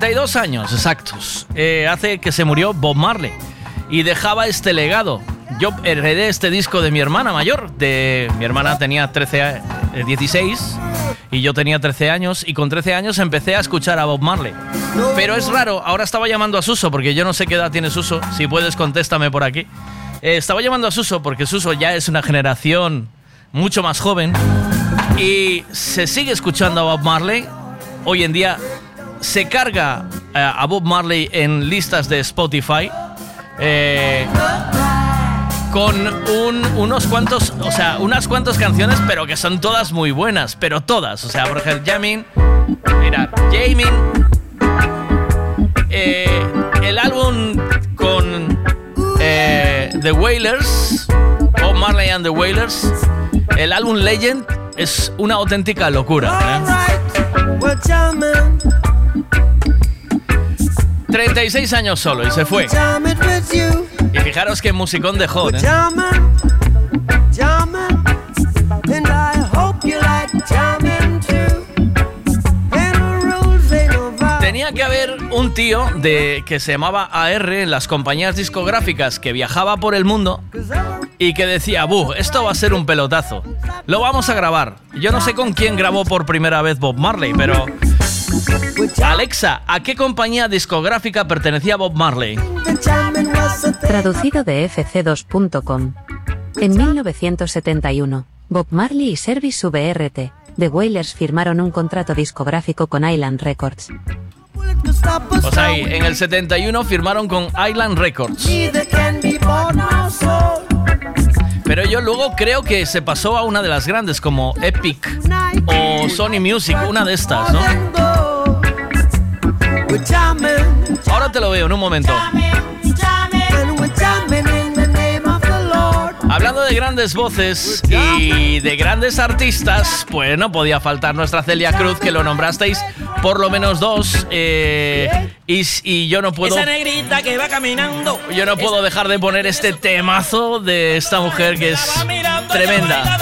72 años exactos eh, hace que se murió Bob Marley y dejaba este legado. Yo heredé este disco de mi hermana mayor. De, mi hermana tenía 13, 16 eh, y yo tenía 13 años y con 13 años empecé a escuchar a Bob Marley. Pero es raro, ahora estaba llamando a Suso porque yo no sé qué edad tiene Suso. Si puedes, contéstame por aquí. Eh, estaba llamando a Suso porque Suso ya es una generación mucho más joven y se sigue escuchando a Bob Marley. Hoy en día se carga eh, a Bob Marley en listas de Spotify. eh, con un- unos cuantos, o sea, unas cuantas canciones, pero que son todas muy buenas, pero todas. O sea, por ejemplo, Jamin, mira, Jamin, eh, el álbum con eh, The Wailers, Bob Marley and The Wailers, el álbum Legend es una auténtica locura. ¿eh? We're jamming, 36 años solo y se fue. Y fijaros qué musicón dejó, ¿eh? Tenía que haber un tío de que se llamaba AR en las compañías discográficas que viajaba por el mundo y que decía, "Buh, esto va a ser un pelotazo. Lo vamos a grabar." Yo no sé con quién grabó por primera vez Bob Marley, pero Alexa, ¿a qué compañía discográfica pertenecía Bob Marley? Traducido de fc2.com. En 1971, Bob Marley y Service VRT, The Wailers firmaron un contrato discográfico con Island Records. O sea, ahí, en el 71 firmaron con Island Records. Pero yo luego creo que se pasó a una de las grandes como Epic o Sony Music, una de estas, ¿no? Ahora te lo veo en un momento. Hablando de grandes voces y de grandes artistas, pues no podía faltar nuestra Celia Cruz, que lo nombrasteis por lo menos dos. eh, y, y yo no puedo. Esa negrita que va caminando. Yo no puedo dejar de poner este temazo de esta mujer que es tremenda.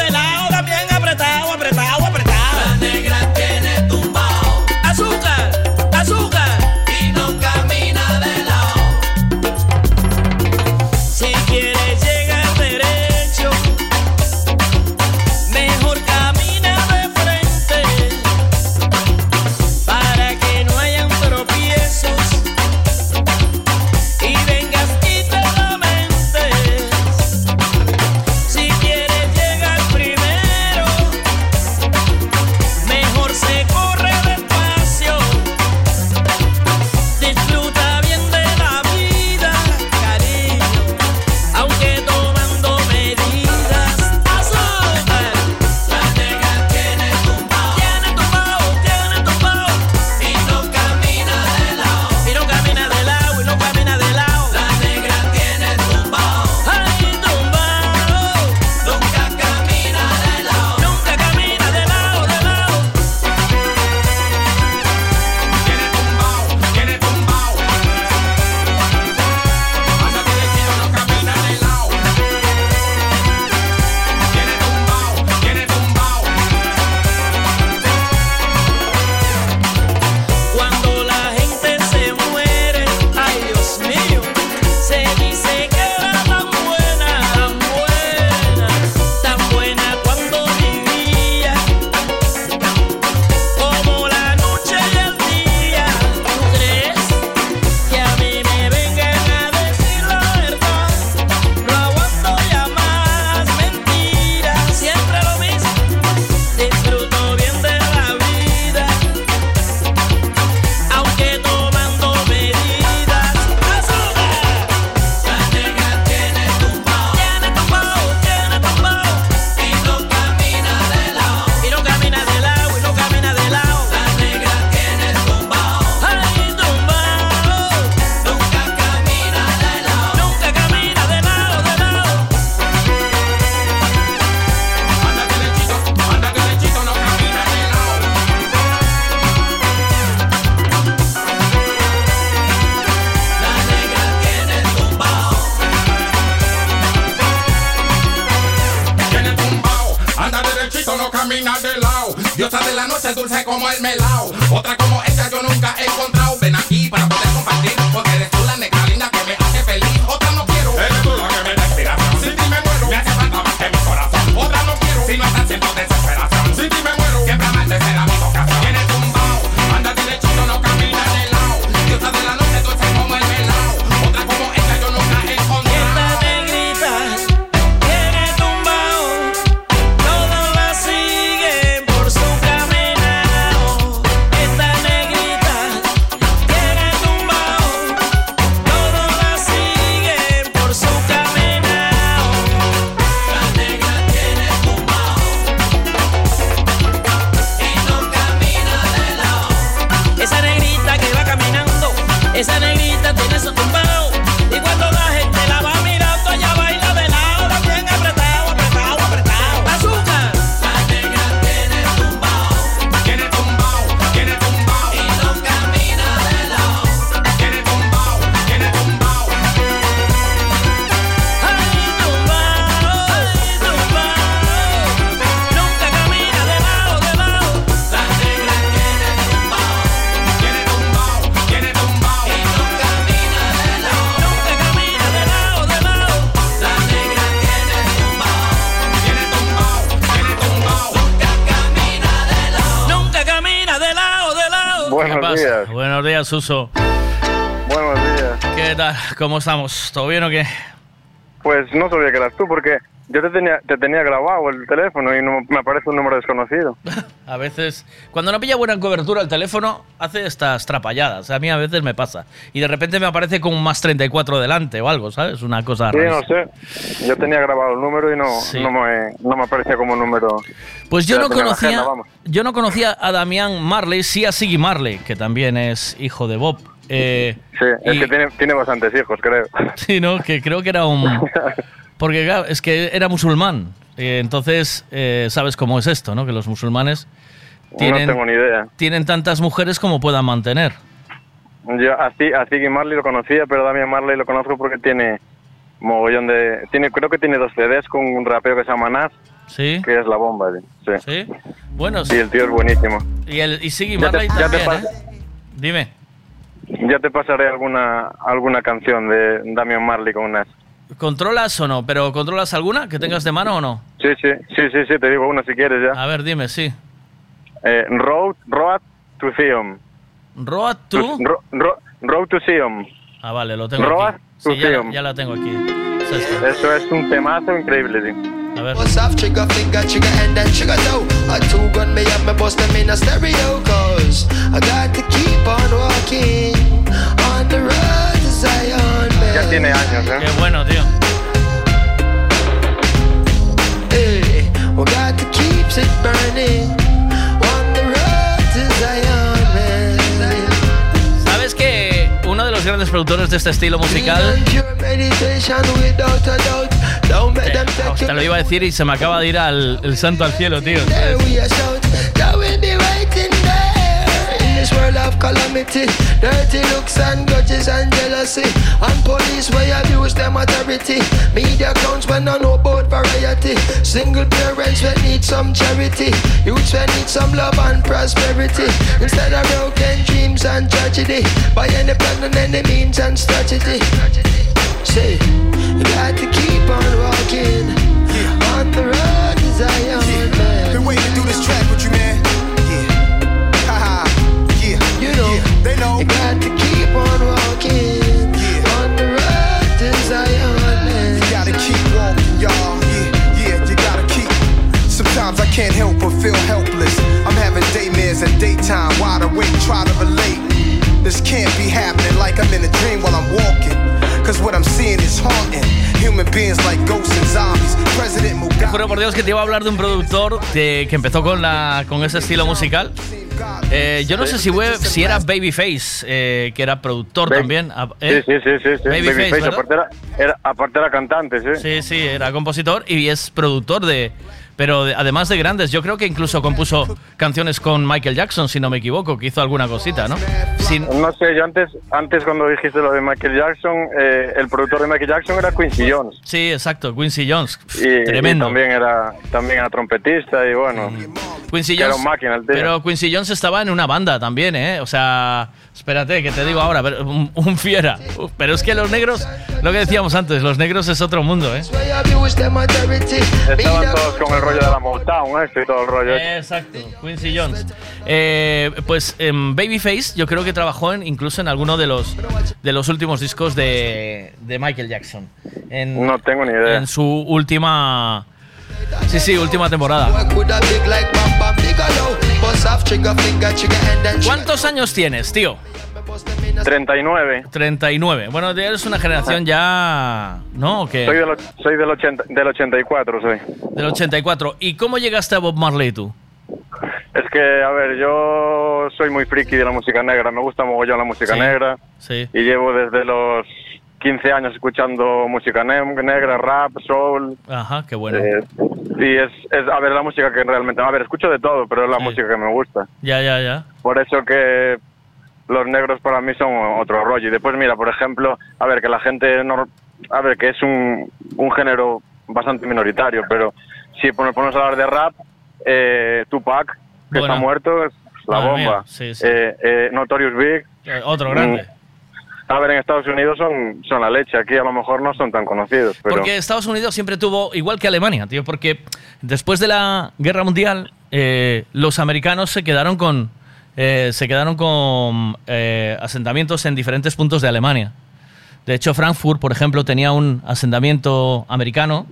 Días, Suso. Buenos días. ¿Qué tal? ¿Cómo estamos? ¿Todo bien o qué? Pues no sabía que eras tú porque yo te tenía, te tenía grabado el teléfono y no me aparece un número desconocido. [laughs] A veces, cuando no pilla buena cobertura el teléfono, hace estas trapalladas. A mí a veces me pasa. Y de repente me aparece con un más 34 delante o algo, ¿sabes? Una cosa Sí, no sé. Yo tenía grabado el número y no, Sí. no, me, no me aparecía como número. Pues yo no conocía, agenda, yo no conocía a Damián Marley, sí a Siggy Marley, que también es hijo de Bob. Eh, Sí, es y- que tiene, tiene bastantes hijos, creo. [laughs] Sí, ¿no? Que creo que era un... [laughs] Porque claro, es que era musulmán. Entonces, eh, sabes cómo es esto, ¿no? Que los musulmanes tienen, no tengo ni idea. tienen tantas mujeres como puedan mantener. Yo a, Zi- a Ziggy Marley lo conocía, pero Damian Marley lo conozco porque tiene mogollón de... tiene Creo que tiene dos CDs con un rapeo que se llama Nas, Sí. que es la bomba. Sí. Sí. Bueno, Sí, el tío es buenísimo. y, el, y Siggy Ya te- Marley ya te también, ¿eh? Dime. Ya te pasaré alguna alguna canción de Damian Marley con Nas. ¿Controlas o no? ¿Pero controlas alguna que tengas de mano o no? Sí, sí, sí, sí, sí, te digo una si quieres ya. A ver, dime, sí. Eh, road, road to Theum. Road to... Ro- ro- road to Theum. Ah, vale, lo tengo Road aquí. to Sí, ya, ya la tengo aquí. Es esta. Eso es un temazo increíble, tío. A ver. Bust off trigger finger, trigger and then trigger toe. A two gun me up, me bust them in a stereo. Cause I got to keep on walking on the road Zion. Ya tiene años, ¿eh? Qué bueno, tío. ¿Sabes que uno de los grandes productores de este estilo musical, take te lo iba a decir y se me acaba de ir al el santo al cielo, tío. This world of calamity. Dirty looks and grudges and jealousy. And police way abuse them authority. Media clowns when I know about variety. Single parents when need some charity. Youths when need some love and prosperity. Instead of broken dreams and tragedy. By any plan and any means and strategy. Say, you got to keep on walking can't help but feel helpless. I'm having daymares daytime, wide awake, try to relate. This can't be happening like I'm in a dream while I'm walking. Cause what I'm seeing is haunting. Human beings like ghosts and zombies. President Mugabe. Juro por Dios que te iba a hablar de un productor de- que empezó con, la, con ese estilo musical. Eh, yo no sé si, si era Babyface, eh, que era productor también. ah, ¿eh? Sí, sí, sí, sí. sí. Babyface, Babyface, ¿verdad? aparte, era, era- aparte era cantante, sí. Sí, sí, era compositor y es productor de. Pero de- además de grandes, yo creo que incluso compuso canciones con Michael Jackson, si no me equivoco, que hizo alguna cosita, ¿no? Sin- No sé, yo antes, antes cuando dijiste lo de Michael Jackson, eh, el productor de Michael Jackson era Quincy Jones. sí, exacto, Quincy Jones. Y, Tremendo. y también era también era trompetista y bueno, Quincy Que era Jones, un máquina el tío. pero Quincy Jones estaba en una banda también, ¿eh? O sea, espérate, que te digo ahora, un, un fiera. Uf, Pero es que los negros, lo que decíamos antes, los negros es otro mundo, ¿eh? Estaban todos con el rollo de la Motown, este y todo el rollo. Exacto, Quincy Jones. Eh, pues em, Babyface, yo creo que trabajó en, incluso en alguno de los de los últimos discos de, de Michael Jackson. En, No tengo ni idea. En su última. Sí, sí, última temporada. ¿Cuántos años tienes, tío? 39. 39. Bueno, eres una generación ya. ¿No? ¿O qué? Soy, del, soy del, 80, del 84, soy. Del 84. ¿Y cómo llegaste a Bob Marley tú? Es que, a ver, yo soy muy friki de la música negra, me gusta mogollón la música Sí. negra Sí. y llevo desde los 15 años escuchando música ne- negra, rap, soul. Ajá, qué bueno. eh, y es, es, a ver, la música que realmente, a ver, escucho de todo, pero es la música que me gusta. Ya, ya, ya. Por eso que los negros para mí son otro rollo. Y después, mira, por ejemplo, a ver, que la gente, no, a ver, que es un, un género bastante minoritario, pero si ponemos a hablar de rap, eh, Tupac, que Bueno. está muerto, es la Madre bomba. mía, sí, sí. Eh, eh, Notorious Big. Eh, Otro grande. Mm, A ver, en Estados Unidos son, son la leche, aquí a lo mejor no son tan conocidos, pero... Porque Estados Unidos siempre tuvo, igual que Alemania, tío, porque después de la guerra mundial, eh, los americanos se quedaron con, eh, se quedaron con eh, asentamientos en diferentes puntos de Alemania. De hecho, Frankfurt, por ejemplo, tenía un asentamiento americano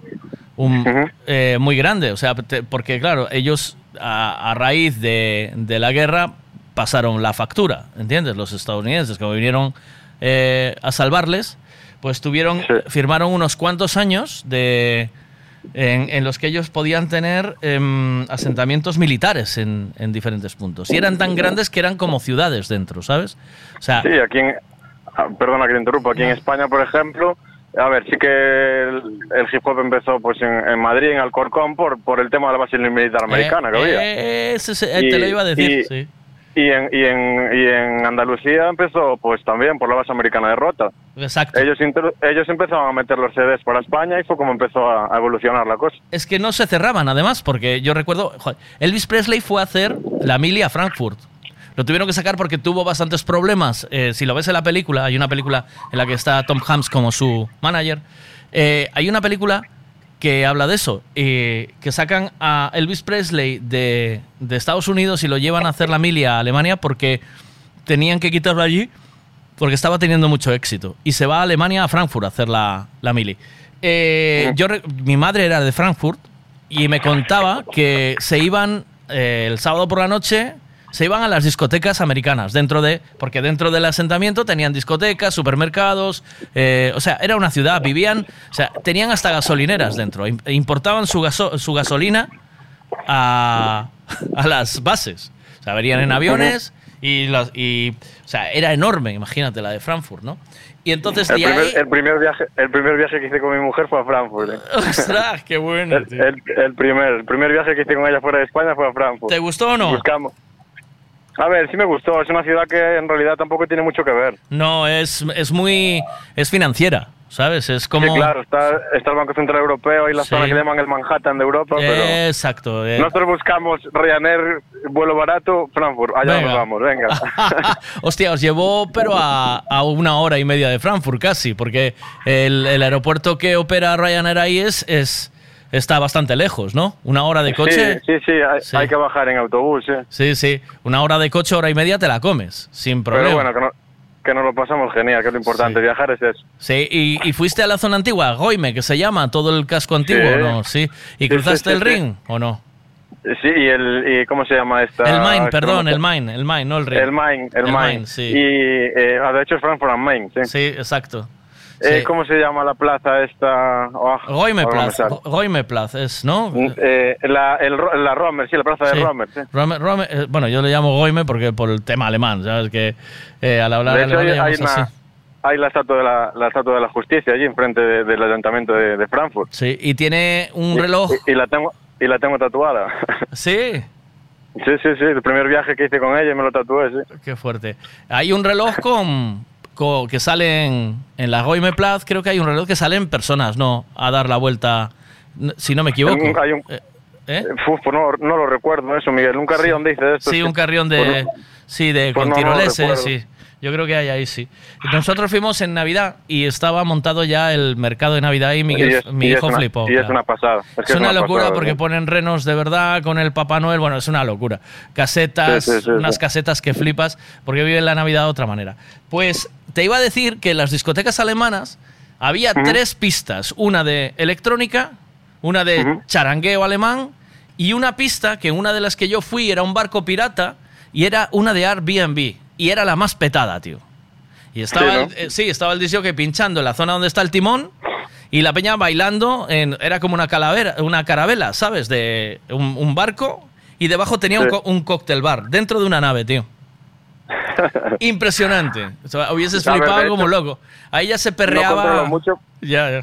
un- eh, muy grande. O sea, te- porque claro, ellos a, a raíz de, de la guerra pasaron la factura, ¿entiendes? Los estadounidenses, como vinieron a salvarles, pues tuvieron, firmaron unos cuantos años de, en, en los que ellos podían tener em, asentamientos militares en, en diferentes puntos. Y eran tan grandes que eran como ciudades dentro, ¿sabes? O sea, Sí, aquí en, ah, perdona que te interrumpa, aquí en España, por ejemplo, a ver, sí que el, el hip hop empezó pues en, en Madrid, en Alcorcón, por, por el tema de la base militar americana que había. eh, ese se- eh, te lo iba a decir, y- sí. Y en, y, en, y en Andalucía empezó pues también por la base americana de Rota. Exacto. Ellos, inter- ellos empezaron a meter los CDs para España y fue como empezó a, a evolucionar la cosa. Es que no se cerraban, además, porque yo recuerdo, joder, Elvis Presley fue a hacer la mili a Frankfurt. Lo tuvieron que sacar porque tuvo bastantes problemas. Eh, si lo ves en la película, hay una película en la que está Tom Hanks como su manager. Eh, hay una película que habla de eso, eh, que sacan a Elvis Presley de, de Estados Unidos y lo llevan a hacer la mili a Alemania porque tenían que quitarlo allí porque estaba teniendo mucho éxito. Y se va a Alemania, a Frankfurt, a hacer la, la mili. Eh, yo, mi madre era de Frankfurt y me contaba que se iban eh, el sábado por la noche, se iban a las discotecas americanas, dentro de, porque dentro del asentamiento tenían discotecas, supermercados, eh, o sea, era una ciudad, vivían, o sea, tenían hasta gasolineras dentro, im- importaban su, gaso- su gasolina a, a las bases. O sea, venían en aviones y, las, y, o sea, era enorme, imagínate, la de Frankfurt, ¿no? Y entonces El ahí... primer, el, primer viaje, el primer viaje que hice con mi mujer fue a Frankfurt. ¿eh? [laughs] ¡Ostras, qué bueno! El, el- el primer, el primer viaje que hice con ella fuera de España fue a Frankfurt. ¿Te gustó o no? Buscamos. A ver, sí me gustó. Es una ciudad que en realidad tampoco tiene mucho que ver. No, es, es muy... es financiera, ¿sabes? Es como... Sí, claro, está, está el Banco Central Europeo y la Sí. zona que llaman el Manhattan de Europa, pero Exacto. eh. nosotros buscamos Ryanair, vuelo barato, Frankfurt. Allá Venga. nos vamos, venga. [laughs] Hostia, os llevó pero a, a una hora y media de Frankfurt casi, porque el, el aeropuerto que opera Ryanair ahí es, es, está bastante lejos, ¿no? Una hora de coche. Sí, sí, sí, hay, hay que bajar en autobús, sí. Sí, sí. Una hora de coche, hora y media te la comes, sin problema. Pero bueno, que, no, que nos lo pasamos genial, que es lo importante. Viajar es eso. Sí, y, y fuiste a la zona antigua, Goime, que se llama, todo el casco antiguo, Sí. ¿no? Sí. ¿Y cruzaste el ring o no? Sí, y el. Y ¿Cómo se llama esta? el Main, perdón, el Main, el Main, no el ring. El Main, el, El Main. Main, sí. Y eh, ah, de hecho es Frankfurt am Main, sí. Sí, exacto. Eh, sí. ¿Cómo se llama la plaza esta? Oh, me Goimeplatz. Goimeplatz es, ¿no? Eh, la, el, la Romer, sí, la plaza de Sí. Romer, sí. Rome- Rome- eh, bueno, yo le llamo Goime porque por el tema alemán, ¿sabes? Que eh, al hablar De hecho, alemán hay, hay una- hay la estatua de la, la estatua de la justicia allí enfrente de- del ayuntamiento de, de Frankfurt. Sí, y tiene un Y- reloj. Y, y la tengo y la tengo tatuada. [laughs] Sí, Sí, sí, sí. El primer viaje que hice con ella me lo tatué, sí. qué fuerte. Hay un reloj con- que sale en, la Goimeplatz, creo que hay un reloj que salen personas, ¿no? A dar la vuelta, si no me equivoco. Hay un- Eh, ¿Eh? Uf, pues no, no lo recuerdo eso, Miguel. Un carrión dice esto. Sí, un carrión de. Pues sí, de pues con no, tiroleses, sí. Yo creo que hay ahí, sí. Nosotros fuimos en Navidad y estaba montado ya el mercado de Navidad y Miguel, Y es- mi y hijo una- flipó. Y es una pasada. Es, que Es una locura pasada, porque ponen renos de verdad con el Papá Noel. Bueno, es una locura. Casetas, Sí, sí, sí, unas casetas que flipas porque viven la Navidad de otra manera. Pues te iba a decir que en las discotecas alemanas había tres pistas: una de electrónica, una de charangueo alemán y una pista que una de las que yo fui era un barco pirata y era una de Airbnb. Y era la más petada, tío. Y estaba, Sí, ¿no? el, eh, sí, estaba el disco que pinchando en la zona donde está el timón y la peña bailando, en, era como una calavera, una carabela, ¿sabes? De un, un barco y debajo tenía un, Sí. co- un cóctel bar, dentro de una nave, tío. [laughs] Impresionante. O sea, hubieses flipado como loco. Ahí ya se No perreaba. controlo mucho, ya, ya.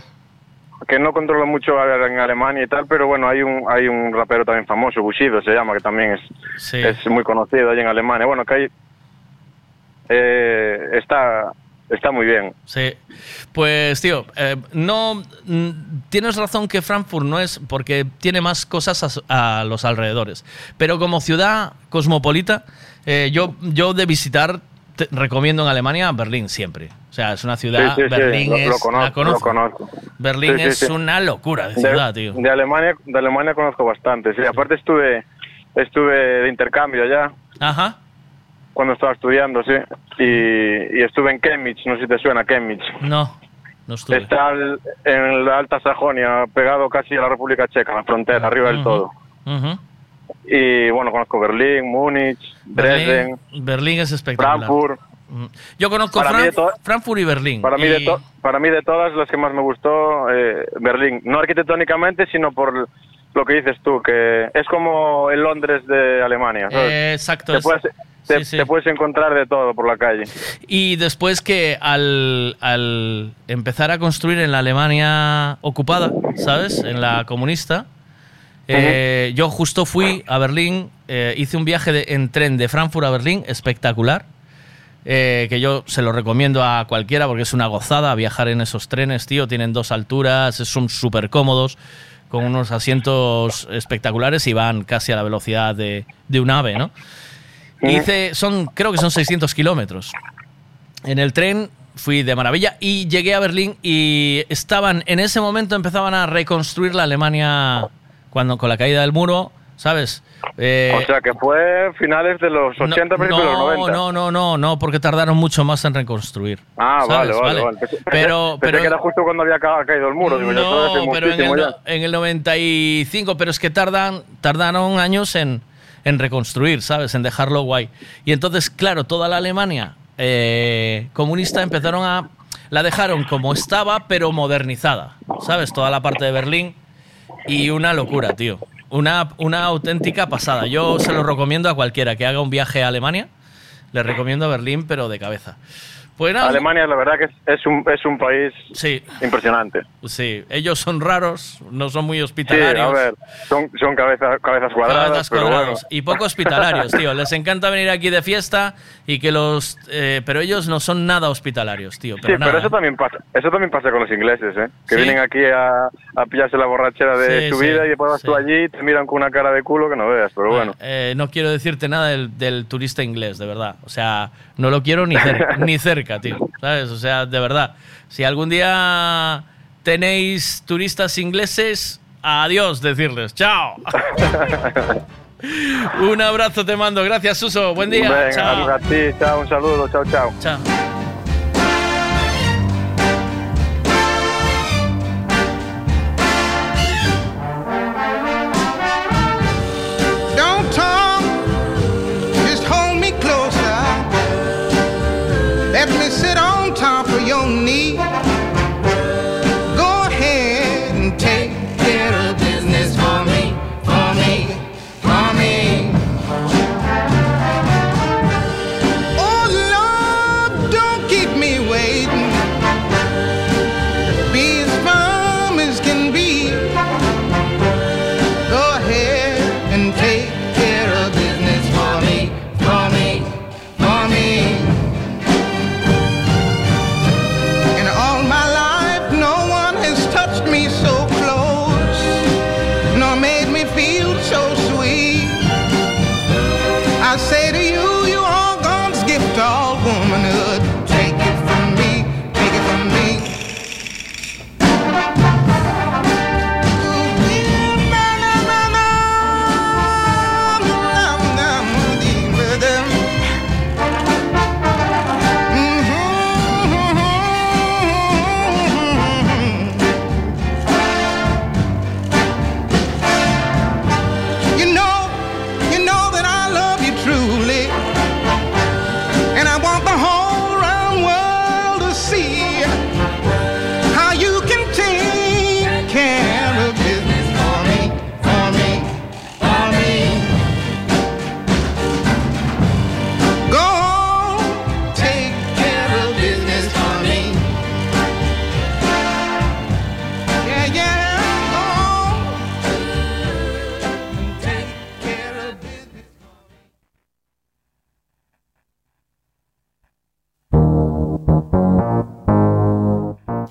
que no controlo mucho en Alemania y tal, pero bueno, hay un hay un rapero también famoso, Bushido se llama, que también es, Sí. es muy conocido ahí en Alemania. Bueno, que hay, eh, está, está muy bien. Sí. Pues, tío, eh, no. mm, Tienes razón que Frankfurt no es. porque tiene más cosas a, a los alrededores. Pero como ciudad cosmopolita, eh, yo, yo de visitar. te- recomiendo en Alemania Berlín siempre. O sea, es una ciudad. Sí, sí, sí, Berlín lo- es. lo conozco, la conozco. lo conozco. Berlín Sí, sí, es sí. una locura de ciudad, tío. De Alemania, de Alemania conozco bastante. Sí, aparte estuve, estuve de intercambio allá. Ajá. Cuando estaba estudiando, sí. Y, y estuve en Chemnitz, no sé si te suena Chemnitz. No, no estuve. Está al- en la Alta Sajonia, pegado casi a la República Checa, la frontera, arriba del Ujú. todo. Ujú. Y bueno, conozco Berlín, Múnich, Dresden, Berlín, es espectacular. Frankfurt. Mm. Yo conozco mí de Fran- Frankfurt y Berlín. Para mí, y- de to- para mí de todas las que más me gustó, eh, Berlín. No arquitectónicamente, sino por lo que dices tú, que es como el Londres de Alemania. ¿sabes? Eh, exacto. Te es- puedes, te, sí, sí. te puedes encontrar de todo por la calle. Y después que al, al empezar a construir en la Alemania ocupada, ¿sabes? En la comunista, eh, yo justo fui a Berlín, eh, hice un viaje de- en tren de Frankfurt a Berlín, espectacular, eh, que yo se lo recomiendo a cualquiera porque es una gozada viajar en esos trenes, tío. Tienen dos alturas, son súper cómodos, con unos asientos espectaculares y van casi a la velocidad de, de un ave, ¿no? Hice, son, creo que son 600 kilómetros. En el tren fui de maravilla y llegué a Berlín y estaban, en ese momento empezaban a reconstruir la Alemania cuando con la caída del muro, ¿sabes? Eh, o sea, que fue finales de los 80, principios de los no, 90. no, no, no, no, porque tardaron mucho más en reconstruir. Ah, ¿sabes? vale, vale, vale. Pensé- Pero, pensé pero que era justo cuando había ca- caído el muro. Digo, no, pero en el, no- en el 95, pero es que tardan, tardaron años en, en reconstruir, ¿sabes? En dejarlo guay. Y entonces, claro, toda la Alemania eh, comunista empezaron a... La dejaron como estaba, pero modernizada, ¿sabes? Toda la parte de Berlín. Y una locura, tío. Una, una auténtica pasada. Yo se lo recomiendo a cualquiera que haga un viaje a Alemania. Le recomiendo Berlín, pero de cabeza. Pues nada, Alemania, la verdad que es, es un, es un país impresionante. Sí, ellos son raros, no son muy Sí, hospitalarios. a ver, son, son cabezas, cabezas cuadradas, Cabezas pero cuadrados bueno. y poco hospitalarios, tío. Les encanta venir aquí de fiesta y que los, eh, pero ellos no son nada hospitalarios, tío. Pero sí, nada. pero eso también pasa, eso también pasa con los ingleses, ¿eh? Que Sí. vienen aquí a, a pillarse la borrachera de Sí, su sí, vida y después vas tú allí y te miran con una cara de culo que no veas, pero bueno. Eh, no quiero decirte nada del, del turista inglés, de verdad. O sea, no lo quiero ni cerca, [laughs] ni cerca, tío. ¿Sabes? O sea, de verdad. Si algún día tenéis turistas ingleses, adiós decirles. Chao. [laughs] Un abrazo te mando. Gracias, Suso. Buen día. Venga, Chao. a ti, chao, un saludo, chao, chao. Chao.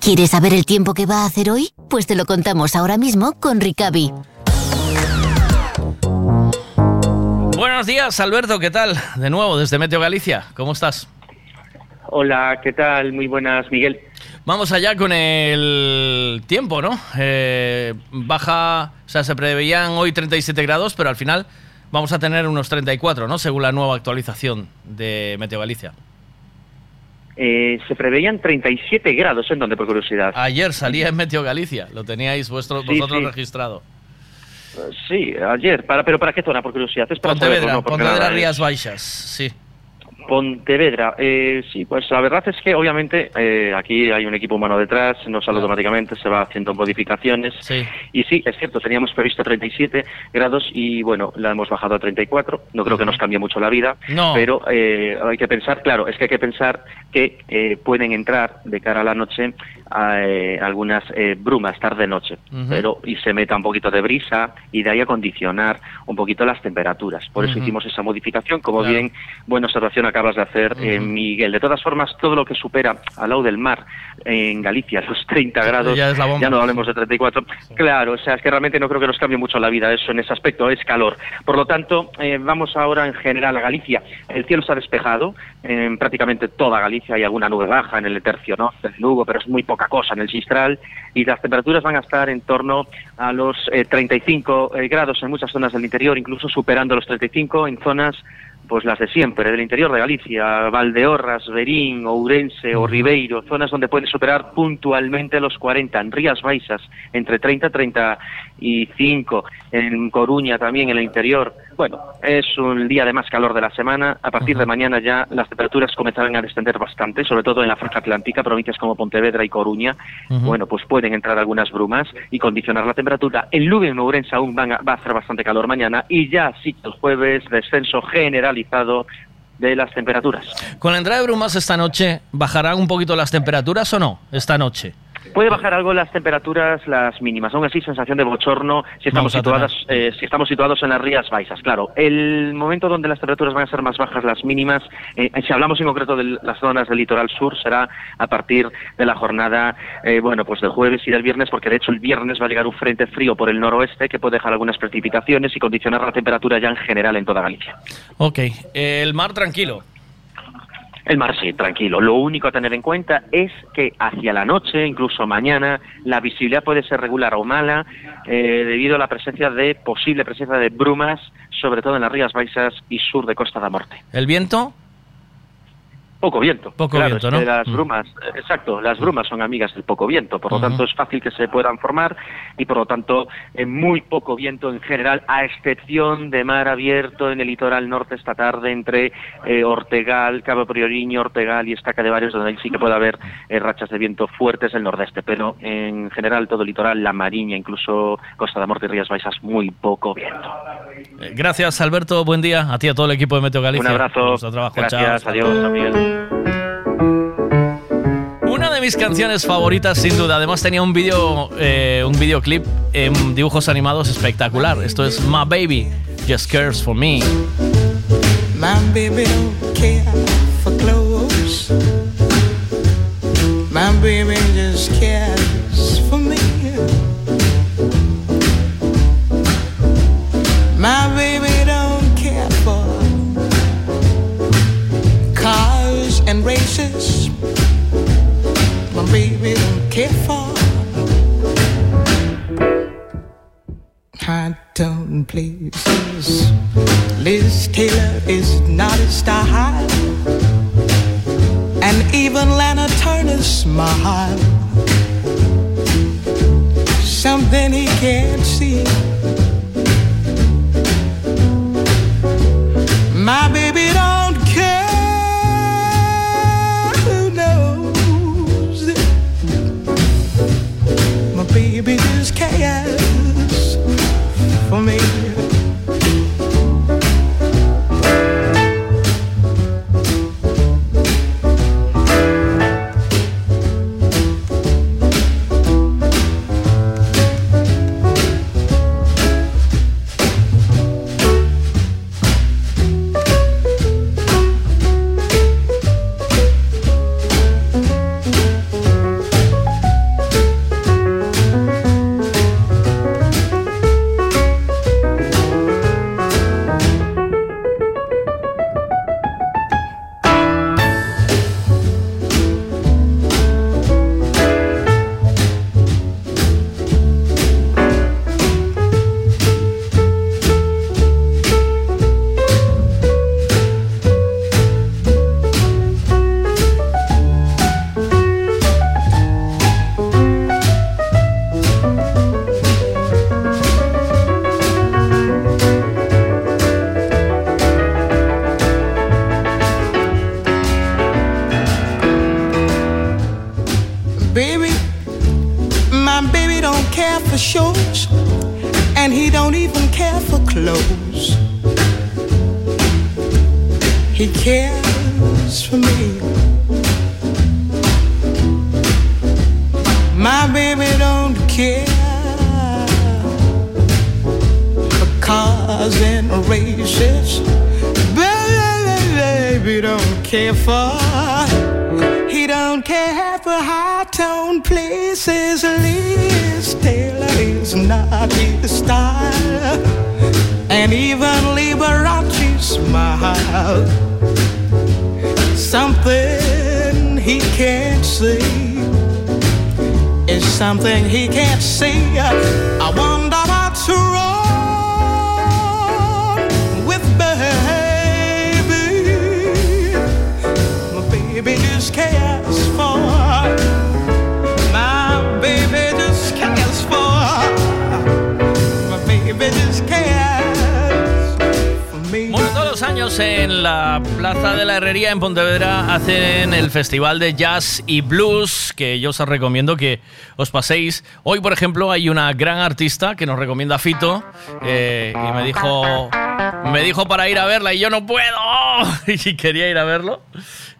¿Quieres saber el tiempo que va a hacer hoy? Pues te lo contamos ahora mismo con Ricavi. Buenos días, Alberto, ¿qué tal? De nuevo, desde Meteo Galicia, ¿cómo estás? Hola, ¿qué tal? Muy buenas, Miguel. Vamos allá con el tiempo, ¿no? Eh, baja, o sea, se preveían hoy 37 grados, pero al final vamos a tener unos 34, ¿no? Según la nueva actualización de Meteo Galicia. Eh, se preveían 37 grados, ¿en dónde, por curiosidad? Ayer salía en Meteo Galicia, lo teníais vuestro, Sí, vosotros sí. registrado. Sí, ayer. Para, ¿Pero para qué zona, por curiosidad? Es para saberlo, Pontevedra, no, porque Pontevedra, nada, ¿eh? Rías Baixas, sí. Pontevedra, eh, sí, pues la verdad es que obviamente eh, aquí hay un equipo humano detrás, no sale automáticamente, se va haciendo modificaciones. Y sí, es cierto, teníamos previsto 37 grados y bueno, la hemos bajado a 34. No creo que nos cambie mucho la vida, No. pero eh, hay que pensar, claro, es que hay que pensar que eh, pueden entrar de cara a la noche eh, algunas eh, brumas tarde-noche, Ujú. pero y se meta un poquito de brisa y de ahí acondicionar un poquito las temperaturas. Por eso Ujú. hicimos esa modificación, como Claro. bien buena observación acabas de hacer, eh, Ujú. Miguel. De todas formas, todo lo que supera al lado del mar en Galicia, los 30 grados, Ya bomba. no hablemos de 34. Claro, o sea, es que realmente no creo que nos cambie mucho la vida eso en ese aspecto, es calor. Por lo tanto, eh, vamos ahora en general a Galicia. El cielo está despejado, en prácticamente toda Galicia hay alguna nube baja en el tercio norte de Lugo, pero es muy poca cosa en el Sistral, y las temperaturas van a estar en torno a los eh, 35 eh, grados en muchas zonas del interior, incluso superando los 35 en zonas pues las de siempre, del interior de Galicia, Valdeorras, Berín, Ourense o Ribeiro, zonas donde puede superar puntualmente los 40, en Rías Baixas, entre 30 y 35, en Coruña también, en el interior. Bueno, es un día de más calor de la semana. A partir de mañana ya las temperaturas comenzarán a descender bastante, sobre todo en la franja atlántica, provincias como Pontevedra y Coruña. Bueno, pues pueden entrar algunas brumas y condicionar la temperatura. En Lugo y en Ourense aún van a- va a hacer bastante calor mañana y ya sí el jueves descenso generalizado de las temperaturas. Con la entrada de brumas esta noche, ¿bajarán un poquito las temperaturas o no? Esta noche. Puede bajar algo las temperaturas, las mínimas. Aún así, sensación de bochorno si estamos, situadas, eh, si estamos situados en las Rías Baixas. Claro, el momento donde las temperaturas van a ser más bajas, las mínimas, eh, si hablamos en concreto de las zonas del litoral sur, será a partir de la jornada, eh, bueno, pues del jueves y del viernes, porque de hecho el viernes va a llegar un frente frío por el noroeste que puede dejar algunas precipitaciones y condicionar la temperatura ya en general en toda Galicia. Ok, el mar tranquilo. El mar sí, tranquilo. Lo único a tener en cuenta es que hacia la noche, incluso mañana, la visibilidad puede ser regular o mala eh, debido a la presencia de posible presencia de brumas, sobre todo en las Rías Baixas y sur de Costa da Morte. ¿El viento? Poco viento. Poco Claro, viento, es que ¿no? Las Mm. brumas, exacto, las brumas son amigas del poco viento, por lo tanto es fácil que se puedan formar y por lo tanto eh, muy poco viento en general, a excepción de mar abierto en el litoral norte esta tarde entre eh, Ortegal, Cabo Prioriño, Ortegal y Estaca de Varios, donde ahí sí que puede haber eh, rachas de viento fuertes del nordeste, pero en general todo el litoral, la Mariña, incluso Costa da Morte y Rías Baixas, muy poco viento. Eh, Gracias, Alberto. Buen día. A ti y a todo el equipo de Meteo Galicia. Un abrazo. Trabajo. Gracias, Chao. adiós. Una de mis canciones favoritas, sin duda. Además tenía un vídeo, eh, un videoclip en dibujos animados espectacular. Esto es My Baby Just Cares for Me. My baby don't care for clothes. My baby just cares and races. My baby don't care for high tone places. Liz Taylor is not a style, and even Lana Turner's smile. Something he can't see. My baby don't care, for me. Smile. Something he can't see is something he can't see. I wonder en la Plaza de la Herrería en Pontevedra hacen el Festival de Jazz y Blues, que yo os recomiendo que os paséis. Hoy, por ejemplo, hay una gran artista que nos recomienda Fito eh, y me dijo, me dijo para ir a verla y yo no puedo. [laughs] Y quería ir a verlo.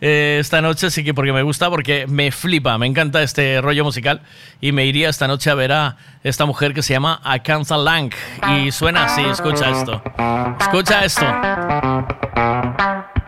Eh, esta noche sí que porque me gusta, porque me flipa, me encanta este rollo musical y me iría esta noche a ver a esta mujer que se llama Akanza Lang y suena así, escucha esto. Escucha esto. Thank you.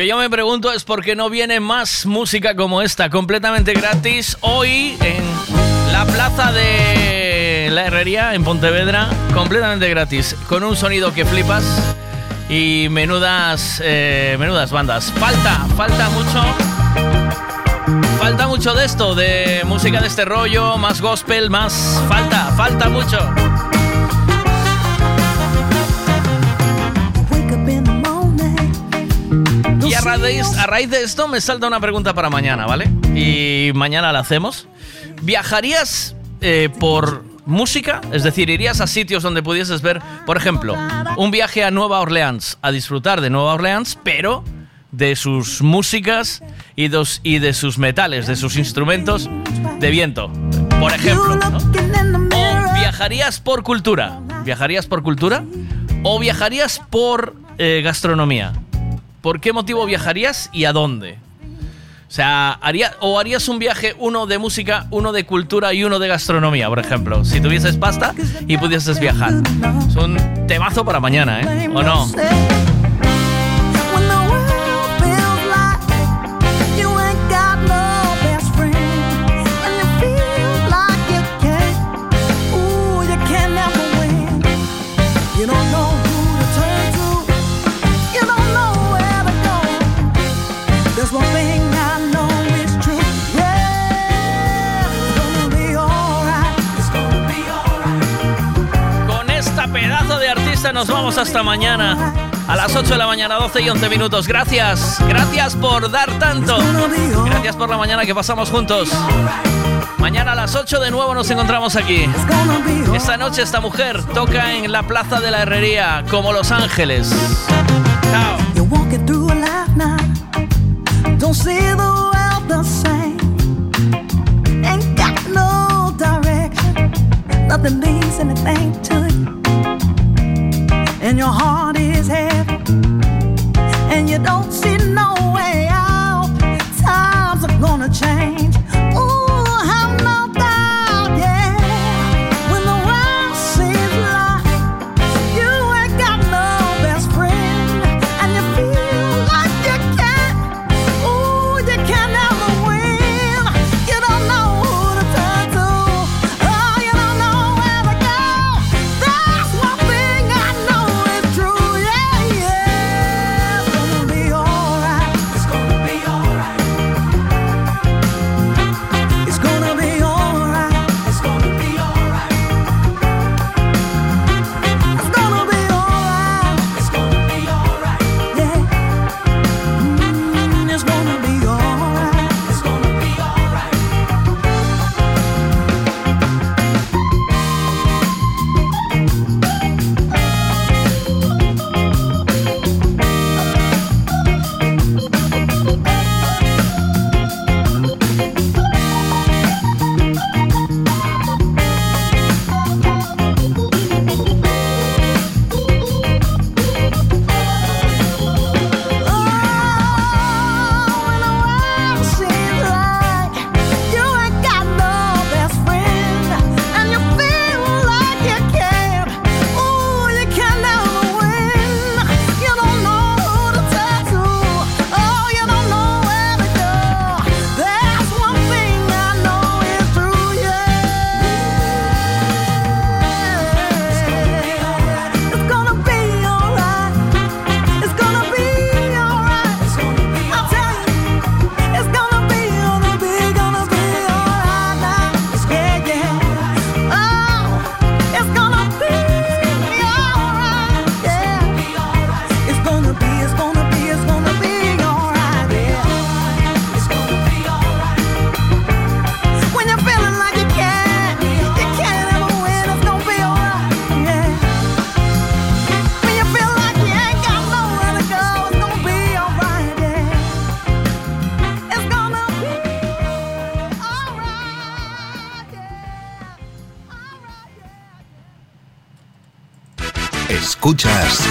Que yo me pregunto es por qué no viene más música como esta, completamente gratis, hoy en la plaza de la Herrería, en Pontevedra, completamente gratis, con un sonido que flipas y menudas, eh, menudas bandas. Falta, falta mucho. Falta mucho de esto, de música de este rollo, más gospel, más... Falta, falta mucho. Raíz, a raíz de esto me salta una pregunta para mañana, ¿vale? Y mañana la hacemos. ¿Viajarías eh, por música? Es decir, ¿irías a sitios donde pudieses ver, por ejemplo, un viaje a Nueva Orleans, a disfrutar de Nueva Orleans, pero de sus músicas y, dos, y de sus metales, de sus instrumentos de viento, por ejemplo? ¿no? ¿O viajarías por cultura? ¿Viajarías por cultura? ¿O viajarías por eh, gastronomía? ¿Por qué motivo viajarías y a dónde? O sea, o harías un viaje, uno de música, uno de cultura y uno de gastronomía, por ejemplo. Si tuvieses pasta y pudieses viajar. Es un temazo para mañana, ¿eh? ¿O no? Nos vamos hasta mañana. A las 8 de la mañana, 12 y 11 minutos. Gracias. Gracias por dar tanto. Gracias por la mañana que pasamos juntos. Mañana a las 8 de nuevo nos encontramos aquí. Esta noche esta mujer toca en la Plaza de la Herrería como Los Ángeles. Chao. Nothing leads anything to it. And your heart is heavy. And you don't see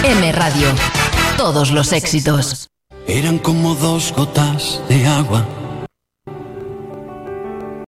M Radio. Todos los éxitos. Eran como dos gotas de agua